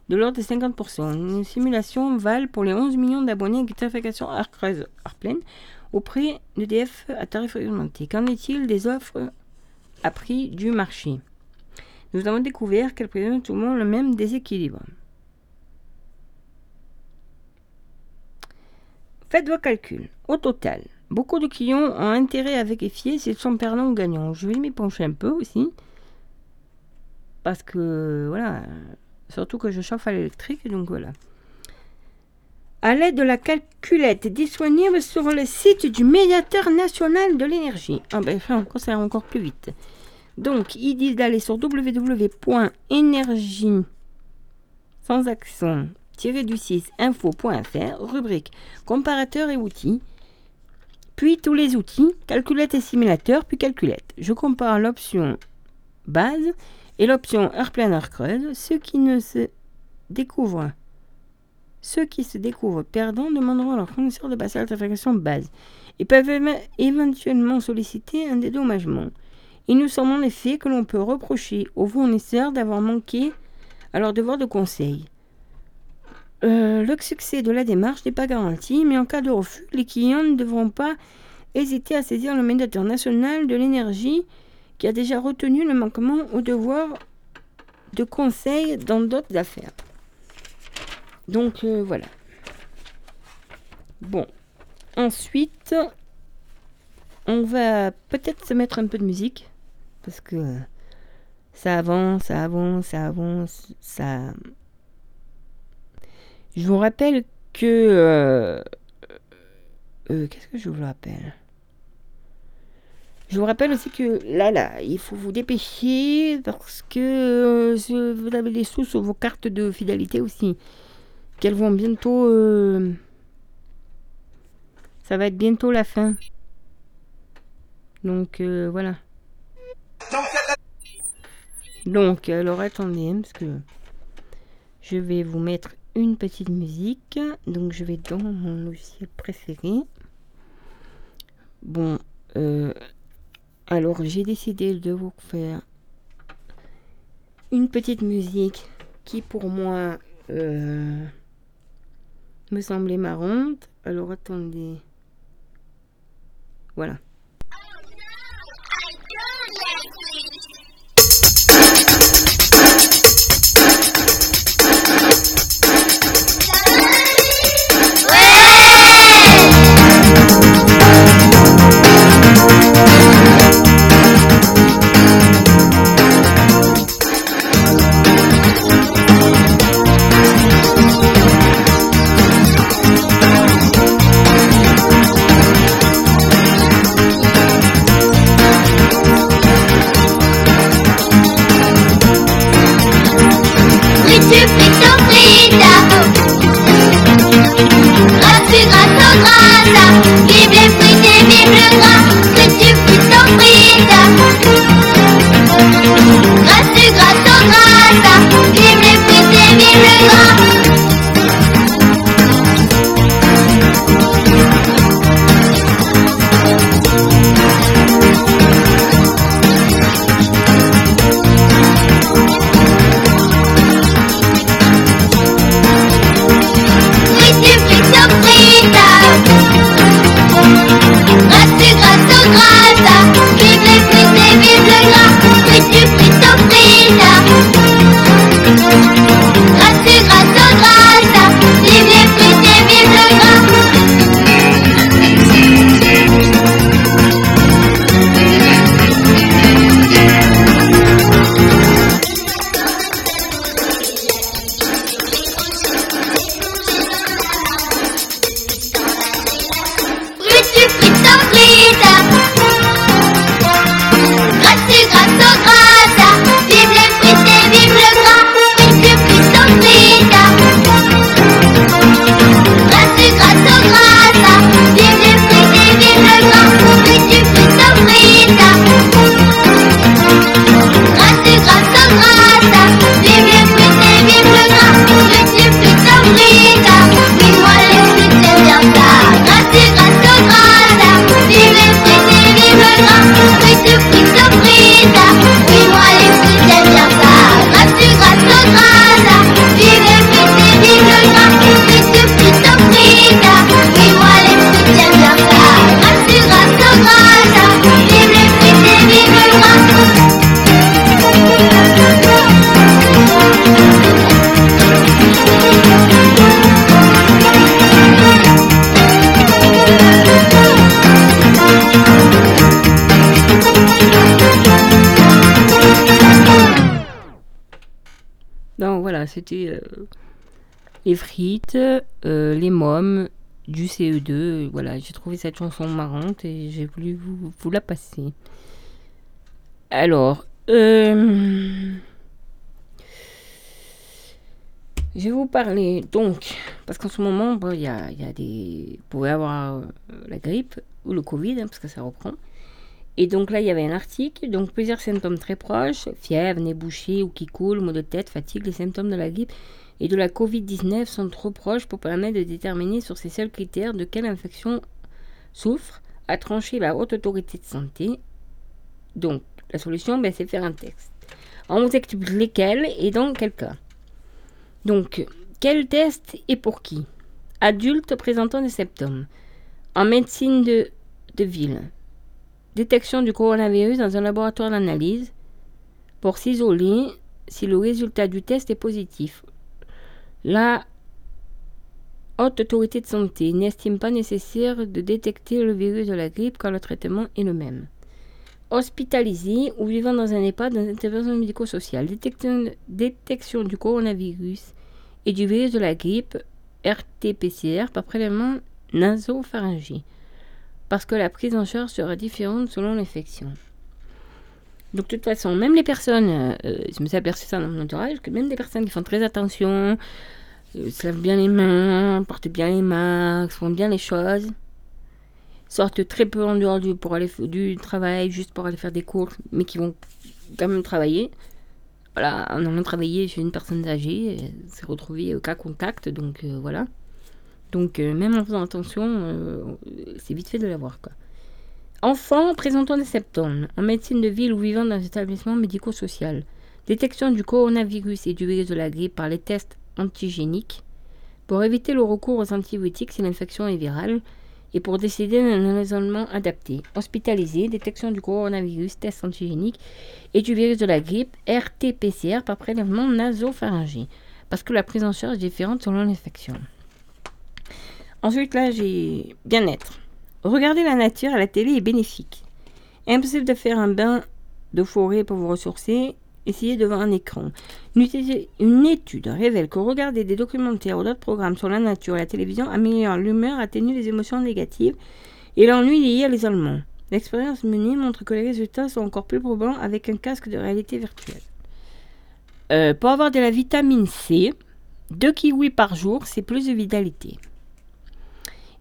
de l'ordre de 50%. Une simulation valent pour les 11 millions d'abonnés avec tarification heure creuse, heure pleine, au prix d'EDF à tarif augmenté. Qu'en est-il des offres à prix du marché? Nous avons découvert qu'elles présentent tout le monde le même déséquilibre. Faites vos calculs. Au total, beaucoup de clients ont intérêt à vérifier s'ils sont perdants ou gagnants. Je vais m'y pencher un peu aussi. Parce que, voilà, surtout que je chauffe à l'électrique, donc voilà. À l'aide de la calculette disponible sur le site du médiateur national de l'énergie. Ah ben, ça encore plus vite. Donc, ils disent d'aller sur www.énergie sans accent du 6 info.fr, rubrique comparateur et outils, puis tous les outils, calculette et simulateur, puis calculette. Je compare l'option base et l'option heure creuse. Ceux qui ne se découvrent, ceux qui se découvrent perdants demanderont à leur fournisseur de passer à la tarification base et peuvent éve- éventuellement solliciter un dédommagement. Il nous semble en effet que l'on peut reprocher aux fournisseurs d'avoir manqué à leur devoir de conseil. Euh, le succès de la démarche n'est pas garanti, mais en cas de refus, les clients ne devront pas hésiter à saisir le médiateur national de l'énergie qui a déjà retenu le manquement au devoir de conseil dans d'autres affaires. Donc euh, voilà. Bon. Ensuite, on va peut-être se mettre un peu de musique parce que ça avance, ça avance, ça avance, ça. Je vous rappelle que. euh, euh, Qu'est-ce que je vous rappelle? Je vous rappelle aussi que là, là, il faut vous dépêcher parce que euh, vous avez des sous sur vos cartes de fidélité aussi. Qu'elles vont bientôt. euh, Ça va être bientôt la fin. Donc euh, voilà. Donc, alors attendez, hein, parce que je vais vous mettre une petite musique. Donc, je vais dans mon logiciel préféré. Bon, alors j'ai décidé de vous faire une petite musique qui, pour moi, euh, me semblait marrante. Alors, attendez. Voilà.
Grâce, grâce, au grâce. Vive les frites et vive le gras. Les frites,
euh, les mômes, du CE2. Voilà, j'ai trouvé cette chanson marrante et j'ai voulu vous, la passer. Alors, euh, je vais vous parler donc, parce qu'en ce moment, bon, il y, a, y a des. Vous pouvez avoir euh, la grippe ou le Covid, hein, parce que ça reprend. Et donc là, il y avait un article, donc plusieurs symptômes très proches fièvre, nez bouché ou qui coule, maux de tête, fatigue. Les symptômes de la grippe et de la Covid-19 sont trop proches pour permettre de déterminer sur ces seuls critères de quelle infection souffre, a tranché la haute autorité de santé. Donc, la solution, ben, c'est faire un texte. On vous explique lesquels et dans quel cas. Donc, quel test et pour qui? Adultes présentant des symptômes. En médecine de, de ville. Détection du coronavirus dans un laboratoire d'analyse pour s'isoler si le résultat du test est positif. La haute autorité de santé n'estime pas nécessaire de détecter le virus de la grippe quand le traitement est le même. Hospitalisé ou vivant dans un EHPAD dans intervention médico-sociale, détection, détection du coronavirus et du virus de la grippe, RT-PCR, par prélèvement nasopharyngé, parce que la prise en charge sera différente selon l'infection. Donc, de toute façon, même les personnes, euh, je me suis aperçu ça dans mon entourage, que même des personnes qui font très attention, euh, se lavent bien les mains, portent bien les masques, font bien les choses, sortent très peu en dehors du, pour aller du travail, juste pour aller faire des courses, mais qui vont quand même travailler. Voilà, en allant travailler chez une personne âgée, euh, s'est retrouvé au cas contact, donc euh, voilà. Donc, euh, même en faisant attention, euh, c'est vite fait de l'avoir, quoi. Enfants présentant des symptômes en médecine de ville ou vivant dans un établissement médico-social. Détection du coronavirus et du virus de la grippe par les tests antigéniques pour éviter le recours aux antibiotiques si l'infection est virale et pour décider d'un isolement adapté. Hospitalisé, détection du coronavirus, test antigénique et du virus de la grippe, RT-PCR par prélèvement nasopharyngé parce que la prise en charge est différente selon l'infection. Ensuite, là, j'ai bien-être. Regarder la nature à la télé est bénéfique. Impossible de faire un bain de forêt pour vous ressourcer. Essayez devant un écran. Une étude, révèle que regarder des documentaires ou d'autres programmes sur la nature et la télévision améliore l'humeur, atténue les émotions négatives et l'ennui lié à l'isolement. L'expérience menée montre que les résultats sont encore plus probants avec un casque de réalité virtuelle. Euh, pour avoir de la vitamine C, deux kiwis par jour, c'est plus de vitalité.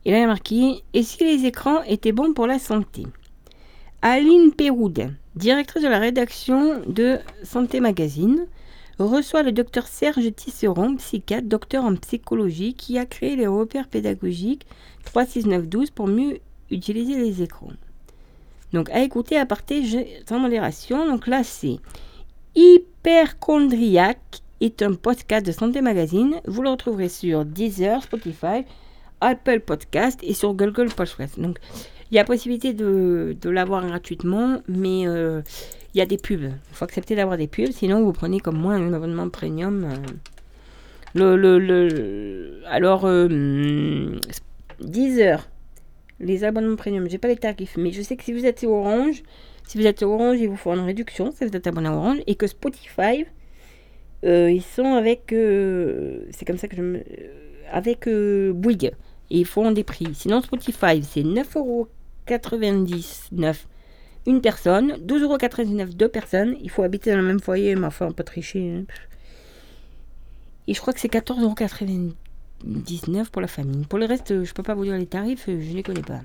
Il y a marqué Et si les écrans étaient bons pour la santé? Aline Péroud, directrice de la rédaction de Santé Magazine, reçoit le docteur Serge Tisseron, psychiatre, docteur en psychologie, qui a créé les repères pédagogiques 36912 pour mieux utiliser les écrans. Donc, à écouter à partir sans modération. Donc là, c'est Hyperchondriaque est un podcast de Santé Magazine. Vous le retrouverez sur Deezer, Spotify, Apple Podcast et sur Google Podcast. Donc, il y a possibilité de, de l'avoir gratuitement, mais euh, il y a des pubs. Il faut accepter d'avoir des pubs, sinon vous prenez comme moi un abonnement premium. euh. Le, le, le- alors, euh, 10 heures. Les abonnements premium, j'ai pas les tarifs, mais je sais que si vous êtes Orange, si vous êtes Orange, ils vous font une réduction si vous êtes abonné à Orange, et que Spotify, euh, ils sont avec, c'est comme ça que je me, avec Bouygues, et ils font des prix. Sinon Spotify, c'est 9,99€ une personne, 12,99€ deux personnes. Il faut habiter dans le même foyer, mais enfin, on peut tricher. hein. Et je crois que c'est 14,99€ pour la famille. Pour le reste, je peux pas vous dire les tarifs, je les connais pas.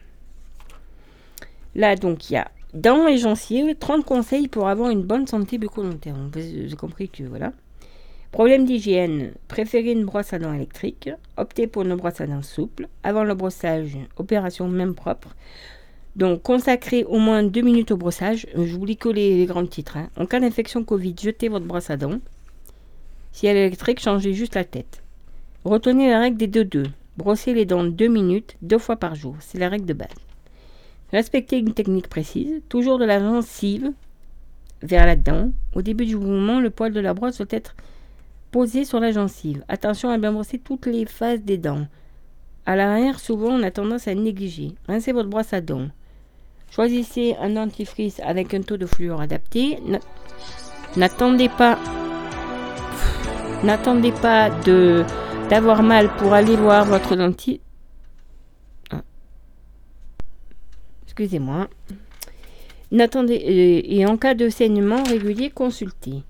Là, donc, il y a dans les gencives 30 conseils pour avoir une bonne santé bucco-dentaire. Vous- J'ai compris que voilà. Problème d'hygiène, préférez une brosse à dents électrique. Optez pour une brosse à dents souple. Avant le brossage, opération même propre. Donc, consacrez au moins deux minutes au brossage. Je vous que les, les grands titres. hein. En cas d'infection Covid, jetez votre brosse à dents. Si elle est électrique, changez juste la tête. Retenez la règle des 2-2. Brossez les dents deux minutes, deux fois par jour. C'est la règle de base. Respectez une technique précise. Toujours de la gencive vers la dent. Au début du mouvement, le poil de la brosse doit être posée sur la gencive. Attention à bien brosser toutes les faces des dents. À l'arrière, souvent, on a tendance à négliger. Rincez votre brosse à dents. Choisissez un dentifrice avec un taux de fluor adapté. N'attendez pas, n'attendez pas de d'avoir mal pour aller voir votre dentiste. Ah. Excusez-moi. N'attendez euh, et en cas de saignement régulier, consultez.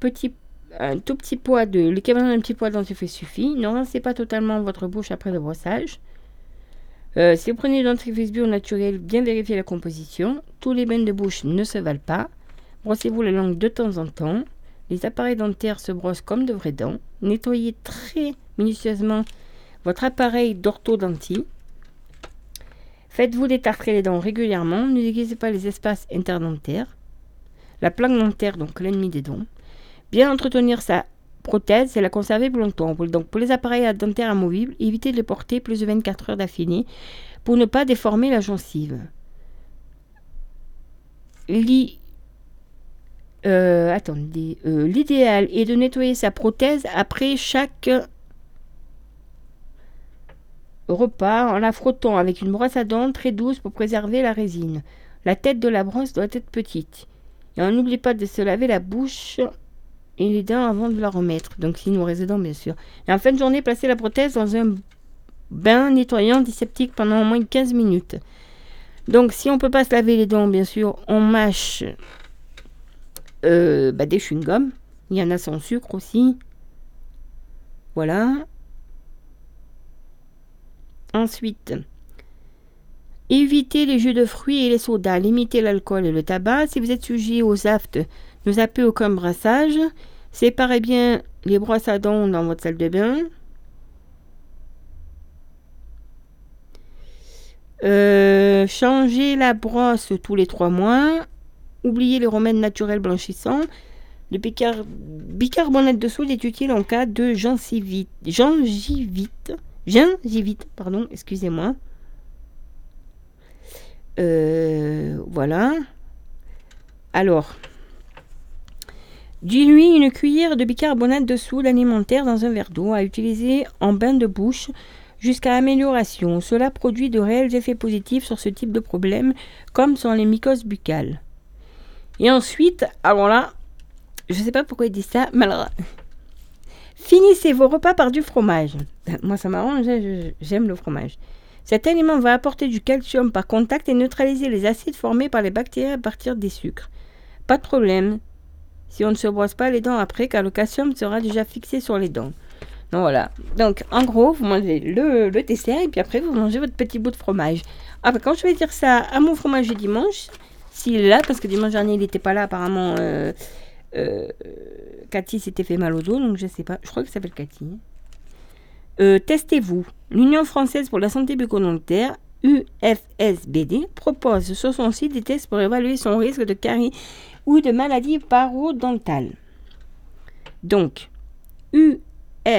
Petit un tout petit poids de l'équivalent d'un petit poids dentifrice suffit. Ne rincez pas totalement votre bouche après le brossage. Euh, si vous prenez du dentifrice bio naturel, bien vérifiez la composition. Tous les bains de bouche ne se valent pas. Brossez-vous la langue de temps en temps. Les appareils dentaires se brossent comme de vraies dents. Nettoyez très minutieusement votre appareil d'orthodontie. Faites-vous détartrer les dents régulièrement. Ne déguisez pas les espaces interdentaires. La plaque dentaire, donc l'ennemi des dents. Bien entretenir sa prothèse et la conserver plus longtemps. Donc pour les appareils dentaires amovibles, évitez de les porter plus de 24 heures d'affilée pour ne pas déformer la gencive. Euh, euh, l'idéal est de nettoyer sa prothèse après chaque repas en la frottant avec une brosse à dents très douce pour préserver la résine. La tête de la brosse doit être petite. Et on n'oublie pas de se laver la bouche et les dents avant de la remettre, donc si nous résidons bien sûr. Et en fin de journée, placez la prothèse dans un bain nettoyant dysseptique pendant au moins 15 minutes. Donc si on ne peut pas se laver les dents, bien sûr, on mâche euh, bah, des chewing-gums. Il y en a sans sucre aussi. Voilà. Ensuite, évitez les jus de fruits et les sodas. Limitez l'alcool et le tabac. Si vous êtes sujet aux aftes, nous appelez au comme brassage. Séparez bien les brosses à dents dans votre salle de bain. Euh, changez la brosse tous les trois mois. Oubliez les remèdes naturels blanchissants. Le bicarbonate de soude est utile en cas de gingivite. Gingivite. Gingivite, pardon, excusez-moi. Euh, voilà. Alors, Dilue une cuillère de bicarbonate de soude alimentaire dans un verre d'eau à utiliser en bain de bouche jusqu'à amélioration. Cela produit de réels effets positifs sur ce type de problème, comme sur les mycoses buccales. Et ensuite, ah, alors là, je ne sais pas pourquoi il dit ça, mais finissez vos repas par du fromage. Moi, ça m'arrange, hein, j'aime le fromage. Cet aliment va apporter du calcium par contact et neutraliser les acides formés par les bactéries à partir des sucres. Pas de problème, si on ne se brosse pas les dents après, car le calcium sera déjà fixé sur les dents. Donc voilà. Donc en gros, vous mangez le, le dessert et puis après vous mangez votre petit bout de fromage. Ah Après, quand je vais dire ça à mon fromage dimanche, s'il est là, parce que dimanche dernier il n'était pas là apparemment. Euh, euh, Cathy s'était fait mal au dos, donc je ne sais pas. Je crois que ça s'appelle Cathy. Euh, testez-vous. L'Union française pour la santé bucco-dentaire, UFSBD, propose sur son site des tests pour évaluer son risque de carie ou de maladies parodontales. Donc, ufsbd.fr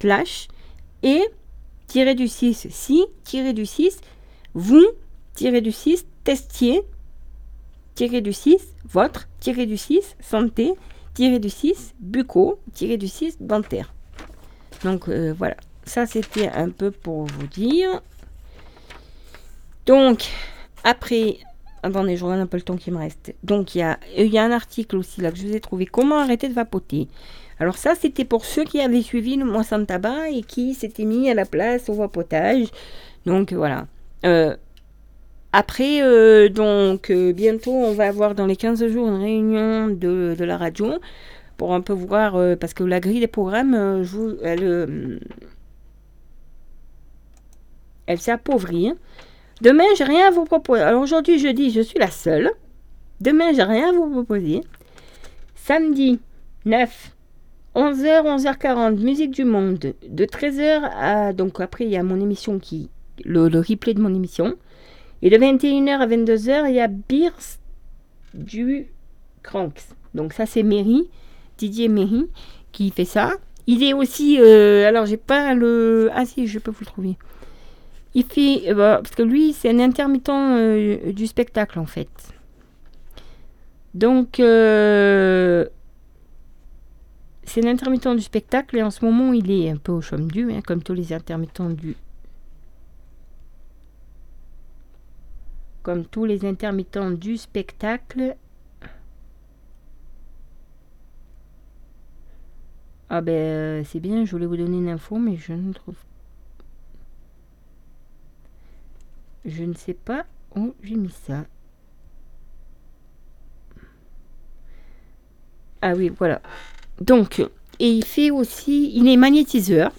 slash et tiré du 6 si tiré du 6 vous tiré du 6 testier tiré du 6 votre tiré du 6 santé tiré du 6 bucco tiré du 6 dentaire. Donc euh, voilà, ça c'était un peu pour vous dire. Donc après Attendez, je regarde un peu le temps qui me reste. Donc, il y a, y a, un article aussi là que je vous ai trouvé. Comment arrêter de vapoter? Alors, ça, c'était pour ceux qui avaient suivi le mois sans tabac et qui s'étaient mis à la place au vapotage. Donc, voilà. Euh, après, euh, donc, euh, bientôt, on va avoir dans les 15 jours une réunion de, de la radio pour un peu voir, parce que la grille des programmes, elle, elle s'est appauvrie. Hein. Demain, j'ai rien à vous proposer. Alors aujourd'hui, jeudi, je suis la seule. Demain, j'ai rien à vous proposer. Samedi 9, 11h, 11h40, musique du monde. De 13h à. Donc après, il y a mon émission qui. Le, replay de mon émission. Et de 21h à 22h, il y a Beers du Cranks. Donc ça, c'est Mary, Didier Mary, qui fait ça. Il est aussi. Euh, alors, j'ai pas le. Ah si, je peux vous le trouver il fait. Euh, bah, parce que lui, c'est un intermittent euh, du spectacle, en fait. Donc, euh, c'est un intermittent du spectacle et en ce moment, il est un peu au chaume du, hein, comme tous les intermittents du. Comme tous les intermittents du spectacle. Ah ben, c'est bien, je voulais vous donner une info, mais je ne trouve Je ne sais pas où j'ai mis ça. Ah oui, voilà. Donc, et il fait aussi, il est magnétiseur.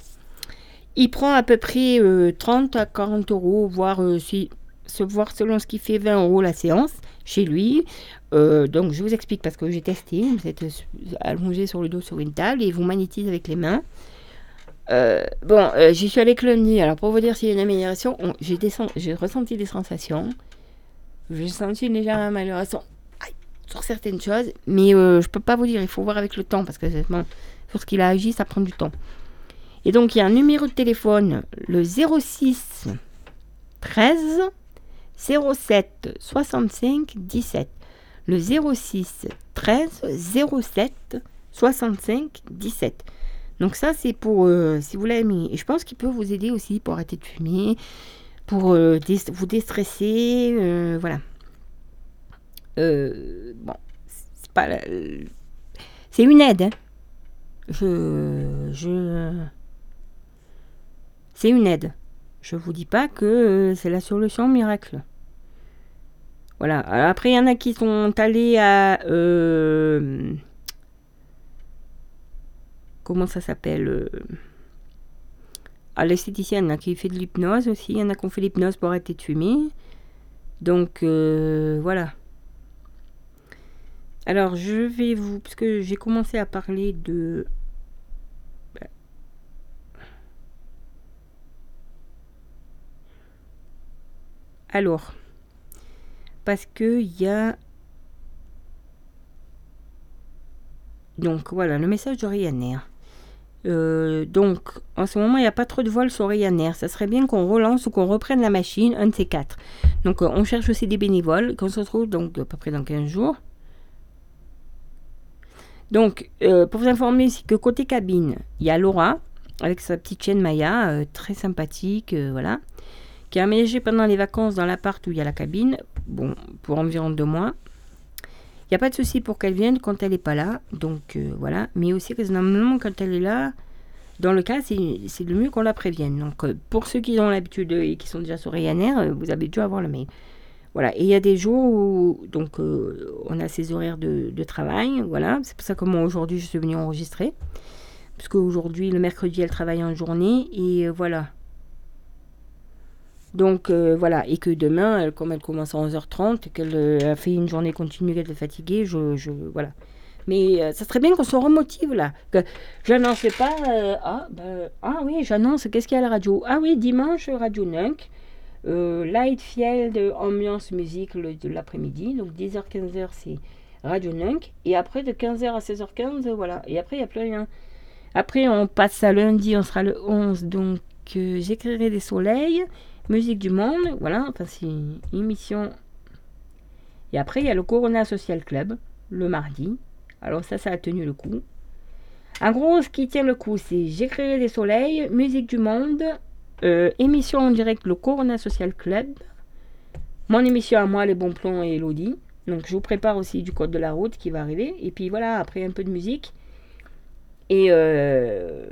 Il prend à peu près euh, 30 à 40 euros, voire, euh, si, se voir selon ce qu'il fait 20 euros la séance chez lui. Euh, donc je vous explique parce que j'ai testé. Vous êtes euh, allongé sur le dos sur une table et vous magnétise avec les mains. Euh, bon, euh, j'y suis avec lundi. Alors pour vous dire s'il y a une amélioration, on- j'ai j'ai ressenti des sensations. J'ai senti une légère amélioration sur certaines choses, mais euh, je peux pas vous dire. Il faut voir avec le temps parce que bon, sur ce qu'il a agi, ça prend du temps. Et donc il y a un numéro de téléphone, le 06 13 07 65 17. Le 06 13 07 65 17. Donc ça c'est pour euh, si vous l'avez mis. Et je pense qu'il peut vous aider aussi pour arrêter de fumer, pour euh, vous déstresser, euh, voilà. Bon, c'est pas la- c'est une aide. hein. Je je c'est une aide. Je vous dis pas que c'est la solution miracle. Voilà. Alors après, il y en a qui sont allés à. Comment ça s'appelle euh, À l'esthéticienne qui fait de l'hypnose aussi. Il y en a qui ont fait l'hypnose pour arrêter de fumer. Donc euh, voilà. Alors je vais vous. Parce que j'ai commencé à parler de. Alors, parce que il y a donc voilà le message de Ryanair. Euh, donc en ce moment il n'y a pas trop de vols sur Ryanair. Ça serait bien qu'on relance ou qu'on reprenne la machine, un de ces quatre. Donc euh, on cherche aussi des bénévoles, qu'on se retrouve donc à peu près dans 15 jours. Donc euh, pour vous informer, c'est que côté cabine, il y a Laura avec sa petite chaîne Maya, euh, très sympathique, euh, voilà qui a aménagé pendant les vacances dans l'appart où il y a la cabine, bon, pour environ deux mois. Il n'y a pas de souci pour qu'elle vienne quand elle n'est pas là, donc euh, voilà. Mais aussi raisonnablement quand elle est là, dans le cas, c'est le mieux qu'on la prévienne. Donc euh, pour ceux qui ont l'habitude et qui sont déjà sur Ryanair, euh, vous avez dû avoir le mail. Voilà, et il y a des jours où donc, on a ses horaires de, de travail, voilà. C'est pour ça que moi aujourd'hui je suis venue enregistrer. Parce qu'aujourd'hui, le mercredi, elle travaille en journée, et voilà. Donc euh, voilà, et que demain, elle- comme elle commence à 11h30, qu'elle euh, a fait une journée continue, qu'elle est fatiguée, je, voilà. Mais euh, ça serait bien qu'on se remotive là. Que j'annonce pas. ah, ben, ah oui, j'annonce. Qu'est-ce qu'il y a à la radio? Ah oui, dimanche, Radio Nunk. Lightfield, ambiance musique de l'après-midi. Donc 10h-15h, c'est Radio Nunk. Et après, de 15h à 16h15, voilà. Et après, il n'y a plus rien. Après, on passe à lundi, on sera le 11. Donc, j'écrirai des soleils. Musique du Monde, voilà, enfin c'est émission. Et après, il y a le Corona Social Club, le mardi. Alors ça, ça a tenu le coup. En gros, ce qui tient le coup, c'est J'écrirai des soleils, Musique du Monde, euh, émission en direct, le Corona Social Club, mon émission à moi, Les Bons Plans et Elodie. Donc je vous prépare aussi du code de la route qui va arriver. Et puis voilà, après un peu de musique. Et euh,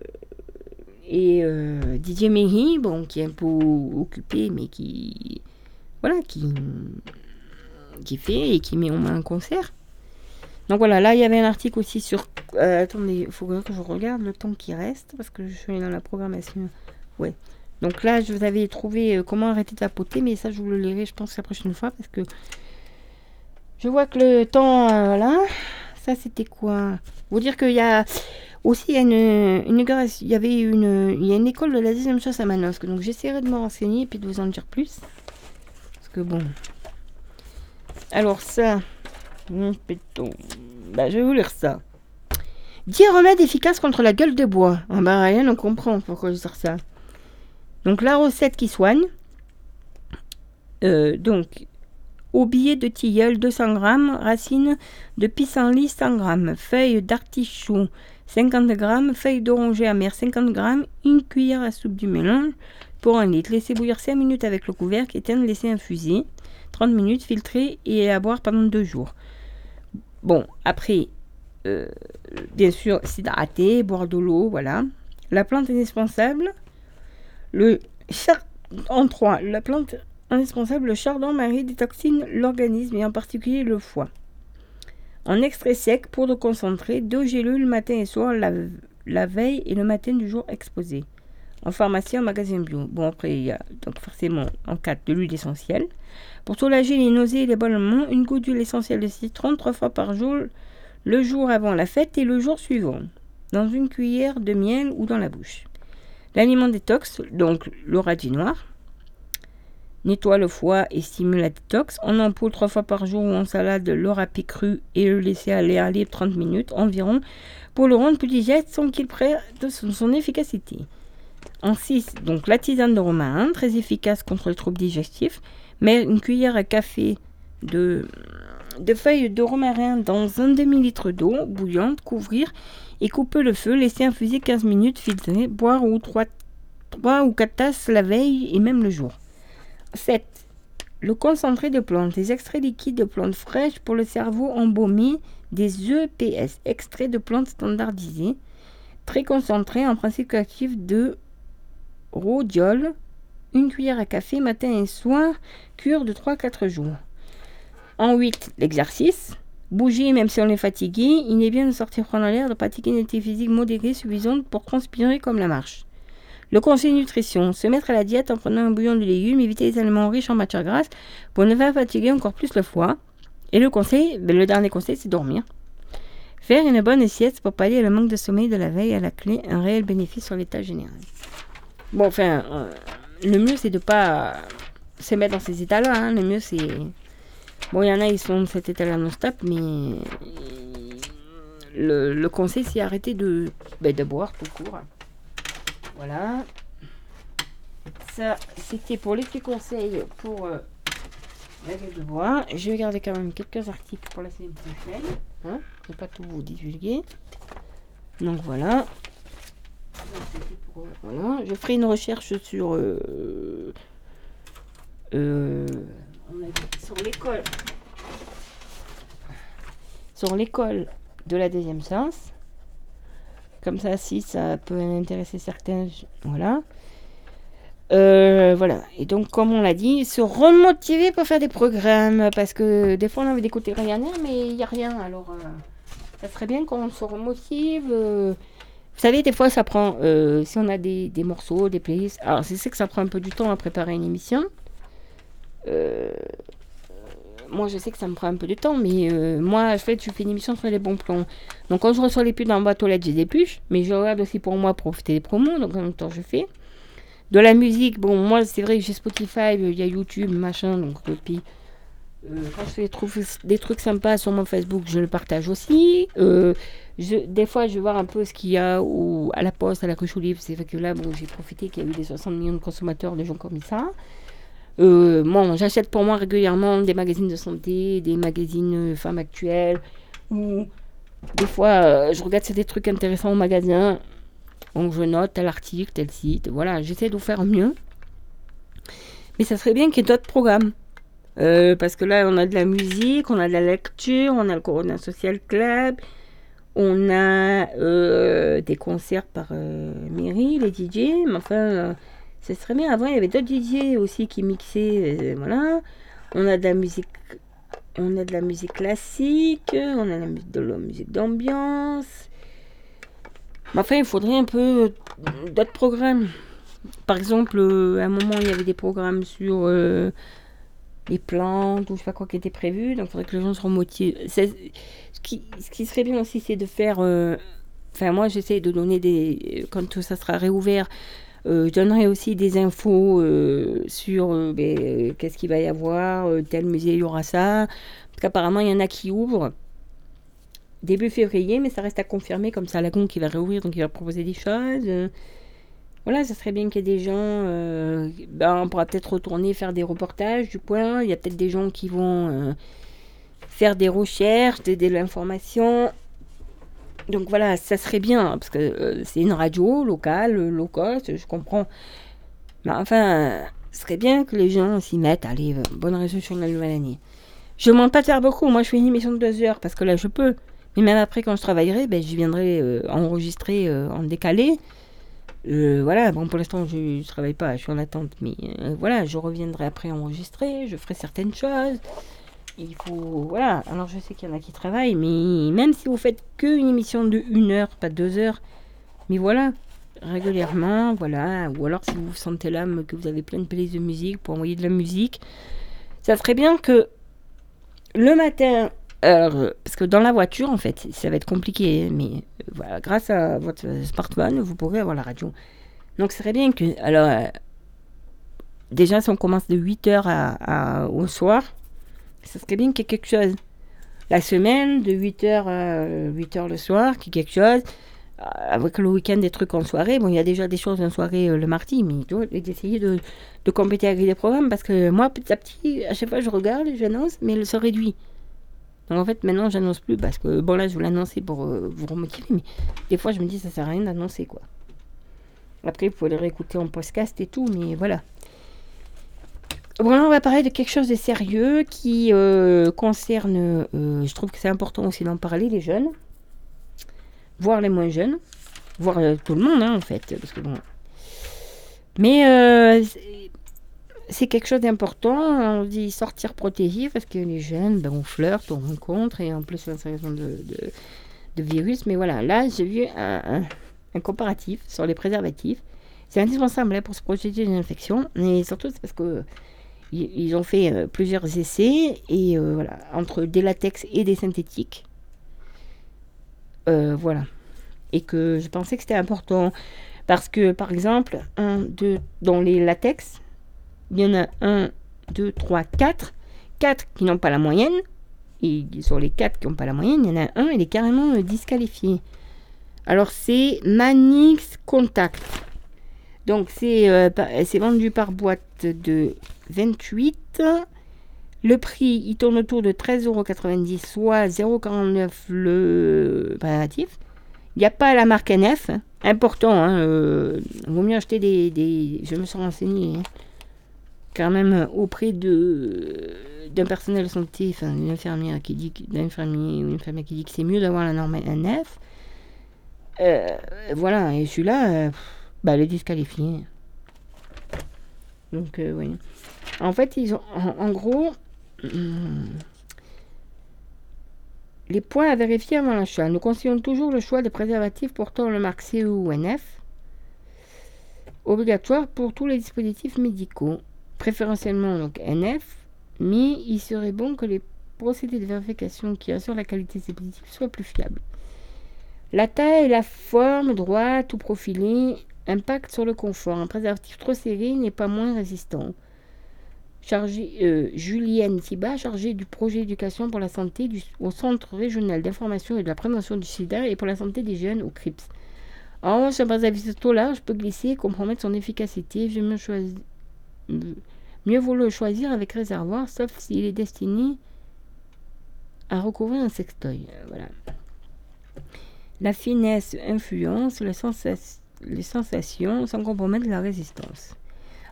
et euh, Didier Mehi, bon, qui est un peu occupé, mais qui. Voilà, qui. fait et qui met au moins un concert. Donc voilà, là, il y avait un article aussi sur. euh, attendez, il faut que je regarde le temps qui reste, parce que je suis dans la programmation. Ouais. Donc là, je vous avais trouvé euh, comment arrêter de vapoter, mais ça, je vous le lirai, je pense, la prochaine fois, parce que. Je vois que le temps. voilà. Ça, c'était quoi? Vous dire qu'il y a. Aussi, il y, a une, une il y avait une, il y a une école de la deuxième chose à Manosque, donc j'essaierai de me renseigner et puis de vous en dire plus. Parce que bon. Alors ça, mon. Bah, je vais vous lire ça. 10 remèdes efficaces contre la gueule de bois. Ah bah rien, on comprend pourquoi je sors ça. Donc la recette qui soigne. Euh, donc, au billet de tilleul 200 g, racines de pissenlit 100 g, feuilles d'artichaut 50 g, feuilles d'oranger amère 50 g, une cuillère à soupe du mélange pour un litre. Laissez bouillir 5 minutes avec le couvercle, éteindre, laisser infuser. 30 minutes, filtrer et à boire pendant 2 jours. Bon, après, euh, bien sûr, s'hydrater, boire de l'eau, voilà. La plante indispensable, le char... en 3, la plante indispensable, le chardon marie détoxine l'organisme et en particulier le foie. En extrait sec, poudre concentrée, deux gélules le matin et soir, la, veille et le matin du jour exposé. En pharmacie, en magasin bio. Bon, après, il y a donc forcément en 4 de l'huile essentielle. Pour soulager les nausées et les ballonnements, une goutte d'huile essentielle de citron trois fois par jour, le jour avant la fête et le jour suivant, dans une cuillère de miel ou dans la bouche. L'aliment détox, donc le radis noir, nettoie le foie et stimule la détox. En ampoule trois fois par jour ou en salade, le râpé cru et le laisser aller à libre 30 minutes environ pour le rendre plus digeste sans qu'il perde son, son efficacité. En 6, donc la tisane de romarin, très efficace contre les troubles digestifs. Mais une cuillère à café de, de feuilles de romarin dans un demi-litre d'eau bouillante, couvrir et couper le feu, laisser infuser 15 minutes, filtrer, boire ou 3, 3 ou 4 tasses la veille et même le jour. 7. Le concentré de plantes, des extraits liquides de plantes fraîches pour le cerveau embaumé, des EPS, extraits de plantes standardisés, très concentrés en principe actif de rhodiol, une cuillère à café matin et soir, cure de 3-4 jours. En 8, l'exercice. Bouger même si on est fatigué, il est bien de sortir prendre l'air, de pratiquer une activité physique modérée suffisante pour transpirer comme la marche. Le conseil nutrition, se mettre à la diète en prenant un bouillon de légumes, éviter les aliments riches en matières grasses pour ne pas fatiguer encore plus le foie. Et le conseil, ben, le dernier conseil, c'est dormir. Faire une bonne sieste pour pallier le manque de sommeil de la veille à la clé, un réel bénéfice sur l'état général. Bon, enfin, euh, le mieux c'est de pas se mettre dans ces états-là. hein. Le mieux c'est. Bon, il y en a, ils sont dans cet état-là non-stop, mais. Le, le conseil c'est arrêter de, ben, de boire tout court. Voilà. Ça, c'était pour les petits conseils pour euh, la gueule de bois. Je vais garder quand même quelques articles pour la semaine prochaine. Hein je vais pas tout vous divulguer. Donc voilà. Euh, voilà. Je ferai une recherche sur, euh, sur l'école. Sur l'école de la deuxième séance. Comme ça, si ça peut intéresser certains, voilà. Euh, voilà. Et donc, comme on l'a dit, se remotiver pour faire des programmes. Parce que des fois, on a envie d'écouter Ryanair, mais il n'y a rien. Alors, euh, ça serait bien qu'on se remotive. euh. vous savez, des fois, ça prend. si on a des, des morceaux, des playlists. Alors, sais que ça prend un peu du temps à préparer une émission. Euh, moi, je sais que ça me prend un peu de temps, mais euh, moi, en fait, je fais une émission sur les bons plans. Donc, quand je reçois les pubs dans ma boîte aux lettres, je les épluche, mais je regarde aussi pour moi profiter des promos, donc en même temps, je fais. De la musique, bon, moi, c'est vrai que j'ai Spotify, il y a YouTube, machin, donc, et puis, euh, quand je fais des trucs sympas sur mon Facebook, je le partage aussi. Euh, je, des fois, je vais voir un peu ce qu'il y a au- à la poste, à la ruche aux livres. C'est vrai que là, bon, j'ai profité qu'il y a eu des 60 millions de consommateurs, de gens comme ça. Euh, bon, j'achète pour moi régulièrement des magazines de santé, des magazines euh, femmes actuelles, ou des fois, euh, je regarde a des trucs intéressants au magasin. Donc, je note tel article, tel site. Voilà, j'essaie de faire mieux. Mais ça serait bien qu'il y ait d'autres programmes. Parce que là, on a de la musique, on a de la lecture, on a le Corona Social Club, on a des concerts par mairie, les DJ. Mais enfin, euh, ce serait bien. Avant, il y avait d'autres DJ aussi qui mixaient. euh, voilà. On a de la musique. On a de la musique classique, on a de la, musique d'ambiance. Mais enfin, il faudrait un peu euh, d'autres programmes. Par exemple, euh, à un moment, il y avait des programmes sur les plantes ou je sais pas quoi qui était prévu. Donc, il faudrait que les gens se remotivent. C'est- Ce qui, ce qui serait bien aussi, c'est de faire. Enfin, moi, j'essaie de donner des. Quand tout ça sera réouvert, je donnerai aussi des infos euh, sur euh, ben, euh, qu'est-ce qu'il va y avoir, euh, tel musée, il y aura ça. Parce qu'apparemment, il y en a qui ouvrent début février, mais ça reste à confirmer, comme ça, Lagon qui va réouvrir, donc il va proposer des choses. euh. Voilà, ça serait bien qu'il y ait des gens. euh, ben, on pourra peut-être retourner faire des reportages du point. Il y a peut-être des gens qui vont euh, faire des recherches, de, de l'information. Donc voilà, ça serait bien, parce que euh, c'est une radio locale, low cost, je comprends. Mais enfin, ce serait bien que les gens s'y mettent. Allez, euh, bonne résolution de la nouvelle année. Je ne demande pas faire beaucoup. Moi, je fais une émission de deux heures, parce que là, je peux. Mais même après, quand je travaillerai, ben, je viendrai euh, enregistrer en décalé. Voilà, bon, pour l'instant, je ne travaille pas, je suis en attente. Mais voilà, je reviendrai après enregistrer, je ferai certaines choses. Il faut. Voilà, alors je sais qu'il y en a qui travaillent, mais même si vous faites qu'une émission de une heure, pas deux heures, mais voilà, régulièrement, voilà. Ou alors si vous sentez l'âme que vous avez plein de playlists de musique pour envoyer de la musique, ça serait bien que le matin, alors, parce que dans la voiture, en fait, ça va être compliqué, mais euh, voilà, grâce à votre smartphone, vous pourrez avoir la radio. Donc, ce serait bien que, alors, euh, déjà, si on commence de 8h à, à- au soir, ce serait bien qu'il y ait quelque chose. La semaine, de 8h à 8h le soir, qu'il y ait quelque chose. Euh, Avec le week-end, des trucs en soirée. Bon, il y a déjà des choses en soirée euh, le mardi, mais d'essayer de, de compléter avec des programmes parce que moi, petit à petit, à chaque fois, je regarde, j'annonce, mais le se réduit. Donc en fait, maintenant, j'annonce plus parce que, bon, là, je vous l'annoncer pour euh, vous remotiver, mais des fois, je me dis, ça sert à rien d'annoncer, quoi. Après, vous pouvez le réécouter en podcast et tout, mais voilà. Voilà, on va parler de quelque chose de sérieux qui euh, concerne, euh, je trouve que c'est important aussi d'en parler, les jeunes, voire les moins jeunes, voire euh, tout le monde, hein, en fait, parce que bon. Mais c'est- quelque chose d'important, on dit sortir protégé, parce que les jeunes, ben, on flirte, on rencontre, et en plus, c'est raison de, de, de virus. Mais voilà, là, j'ai vu un, un- comparatif sur les préservatifs. C'est indispensable hein, pour se protéger d'une infection, mais surtout, c'est parce que ils, ont fait euh, plusieurs essais, et euh, voilà, entre des latex et des synthétiques. Euh, voilà. Et que je pensais que c'était important. Parce que, par exemple, un, deux, dans les latex, il y en a un, deux, trois, quatre. Quatre qui n'ont pas la moyenne. Et sur les quatre qui n'ont pas la moyenne, il y en a un, il est carrément disqualifié. Alors, c'est Manix Contact. Donc, c'est euh, c'est vendu par boîte de 28. Le prix, il tourne autour de 13,90€, soit 0,49€ le préservatif. Il n'y a pas la marque NF. Important, hein, euh, vaut mieux acheter des, des- Je me suis renseigné. hein, quand même auprès de d'un personnel santé, enfin d'une infirmière qui dit ou infirmière qui dit que c'est mieux d'avoir la norme NF. Euh, voilà, et celui-là, bah, le disqualifié. Donc, euh, oui. En fait, ils ont, en, gros, hum, les points à vérifier avant l'achat. Nous conseillons toujours le choix de préservatifs portant le marque CE ou NF, obligatoire pour tous les dispositifs médicaux, préférentiellement donc NF, mais il serait bon que les procédés de vérification qui assurent la qualité de ces dispositifs soient plus fiables. La taille et la forme, droite ou profilée, impactent sur le confort. Un préservatif trop serré n'est pas moins résistant. Chargé, euh, Julienne Thiba, chargée du projet éducation pour la santé au Centre régional d'information et de la prévention du sida et pour la santé des jeunes au CRIPS. En revanche, un préservatif trop large peut glisser et compromettre son efficacité. Mieux vaut le choisir avec réservoir, sauf s'il est destiné à recouvrir un sextoy. Voilà. La finesse influence les, sensas- les sensations sans compromettre la résistance.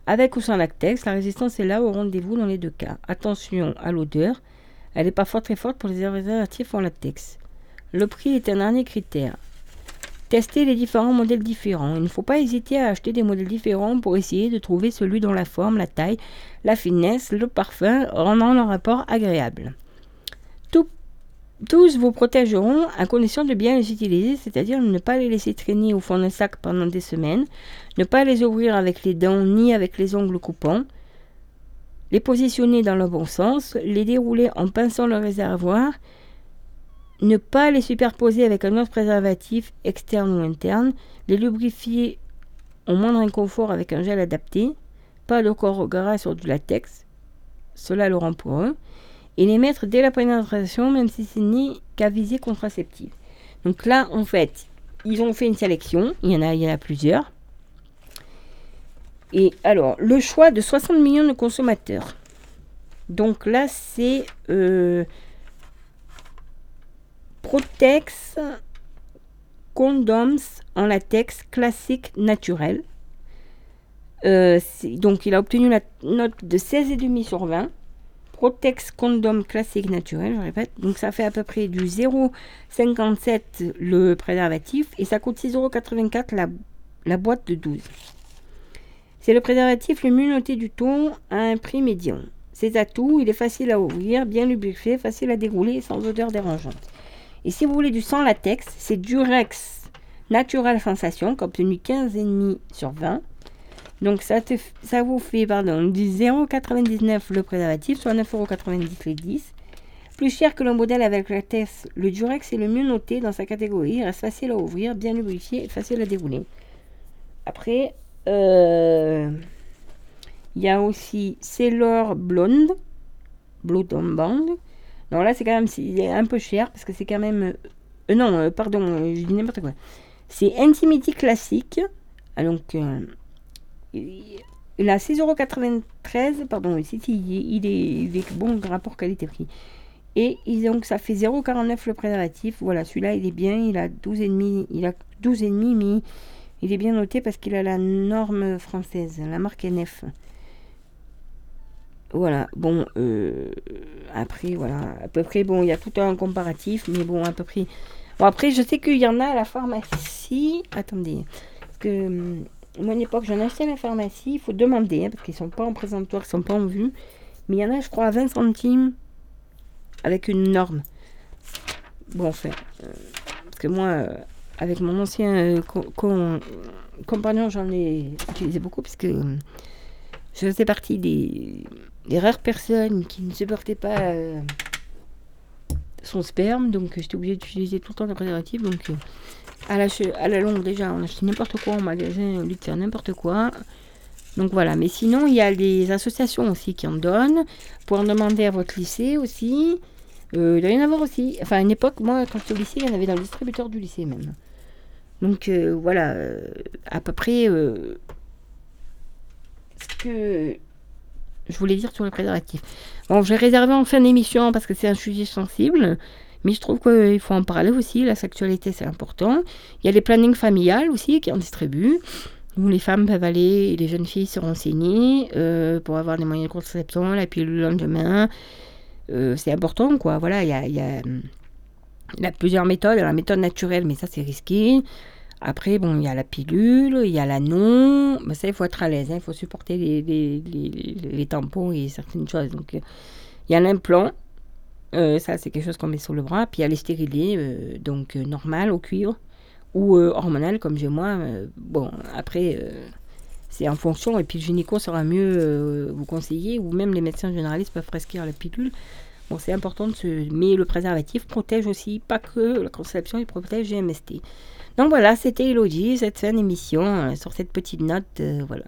Avec ou sans latex, la résistance est là au rendez-vous dans les deux cas. Attention à l'odeur, elle est parfois très forte pour les préservatifs en latex. Le prix est un dernier critère. Testez les différents modèles différents. Il ne faut pas hésiter à acheter des modèles différents pour essayer de trouver celui dont la forme, la taille, la finesse, le parfum rendant le rapport agréable. Tous vous protégeront à condition de bien les utiliser, c'est-à-dire ne pas les laisser traîner au fond d'un sac pendant des semaines, ne pas les ouvrir avec les dents ni avec les ongles coupants, les positionner dans le bon sens, les dérouler en pinçant le réservoir, ne pas les superposer avec un autre préservatif externe ou interne, les lubrifier au moindre inconfort avec un gel adapté, pas de corps gras sur du latex, cela le rend poreux, et les mettre dès la pénétration, même si ce n'est qu'à visée contraceptive. Donc là, en fait, ils ont fait une sélection, il y en a, il y a plusieurs. Et alors, le choix de 60 millions de consommateurs. Donc là, c'est euh, Protex Condoms en latex classique naturel. Euh, donc il a obtenu la note de 16,5 sur 20. Protex Condom classique naturel, je répète. Donc ça fait à peu près du 0,57 le préservatif et ça coûte 6,84 la, la boîte de 12. C'est le préservatif le mieux noté du ton à un prix médian. Ses atouts, il est facile à ouvrir, bien lubrifié, facile à dérouler et sans odeur dérangeante. Et si vous voulez du sans latex, c'est Durex Natural Sensation qui a obtenu 15,5 sur 20. Donc ça, te ça vous fait pardon, du 0,99 le préservatif, soit 9,90€ les 10. Plus cher que le modèle avec latex, le Durex est le mieux noté dans sa catégorie. Il reste facile à ouvrir, bien lubrifié et facile à dérouler. Après, euh, il y a aussi Sailor Blonde, Blonde on Band. Non, là, c'est quand même un peu cher parce que c'est quand même. euh, non, euh, pardon, je dis n'importe quoi. C'est Intimity Classique. Ah, donc, il a 6,93€. Pardon, si, il, est, il est bon rapport qualité-prix. Et donc, ça fait 0,49 le préservatif. Voilà, celui-là, il est bien. Il a 12,5. Il a 12,5, mais il est bien noté parce qu'il a la norme française, la marque NF. Voilà, bon, euh, après, voilà, à peu près, bon, il y a tout un comparatif, mais bon, à peu près. Bon, après, je sais qu'il y en a à la pharmacie. Attendez, que hum, moi, à l'époque, j'en achetais à la pharmacie, il faut demander, hein, parce qu'ils sont pas en présentoir, ils sont pas en vue. Mais il y en a, je crois, à 20 centimes, avec une norme. Bon, enfin, euh, parce que moi, euh, avec mon ancien euh, co- co- compagnon, j'en ai utilisé beaucoup, puisque hum, je faisais partie des, des rares personnes qui ne supportaient pas son sperme, donc j'étais obligée d'utiliser tout le temps le préservatif. Donc euh, à, la, à la longue, déjà, on achetait n'importe quoi en magasin, au lieu de faire n'importe quoi. Donc voilà, mais sinon, il y a des associations aussi qui en donnent. Pour en demander à votre lycée aussi. Euh, il doit y en avoir aussi. Enfin, à une époque, moi, quand j'étais au lycée, il y en avait dans le distributeur du lycée même. Donc euh, voilà, à peu près ce que je voulais dire sur le préservatif. Bon, j'ai réservé en fin d'émission parce que c'est un sujet sensible, mais je trouve qu'il faut en parler aussi. La sexualité, c'est important. Il y a les plannings familiales aussi qui en distribuent, où les femmes peuvent aller et les jeunes filles se renseigner euh, pour avoir des moyens de contraception, la pilule le lendemain. Euh, c'est important, quoi. Voilà, il y a, y hum, y a plusieurs méthodes. La méthode naturelle, mais ça, c'est risqué. Après, bon, il y a la pilule, il y a l'anneau. Mais ça, il faut être à l'aise. hein. Il faut supporter les, tampons et certaines choses. Donc, euh, il y a l'implant. Euh, ça, c'est quelque chose qu'on met sur le bras. Puis, il y a les stérilés, euh, donc normal, au cuivre. Ou hormonal, comme j'ai moi. Bon, après, c'est en fonction. Et puis, le gynéco saura mieux vous conseiller. Ou même les médecins généralistes peuvent prescrire la pilule. Bon, c'est important de se. Mais le préservatif protège aussi, pas que la conception, il protège les MST. Donc voilà, c'était Elodie, cette fin d'émission, euh, sur cette petite note, euh, voilà.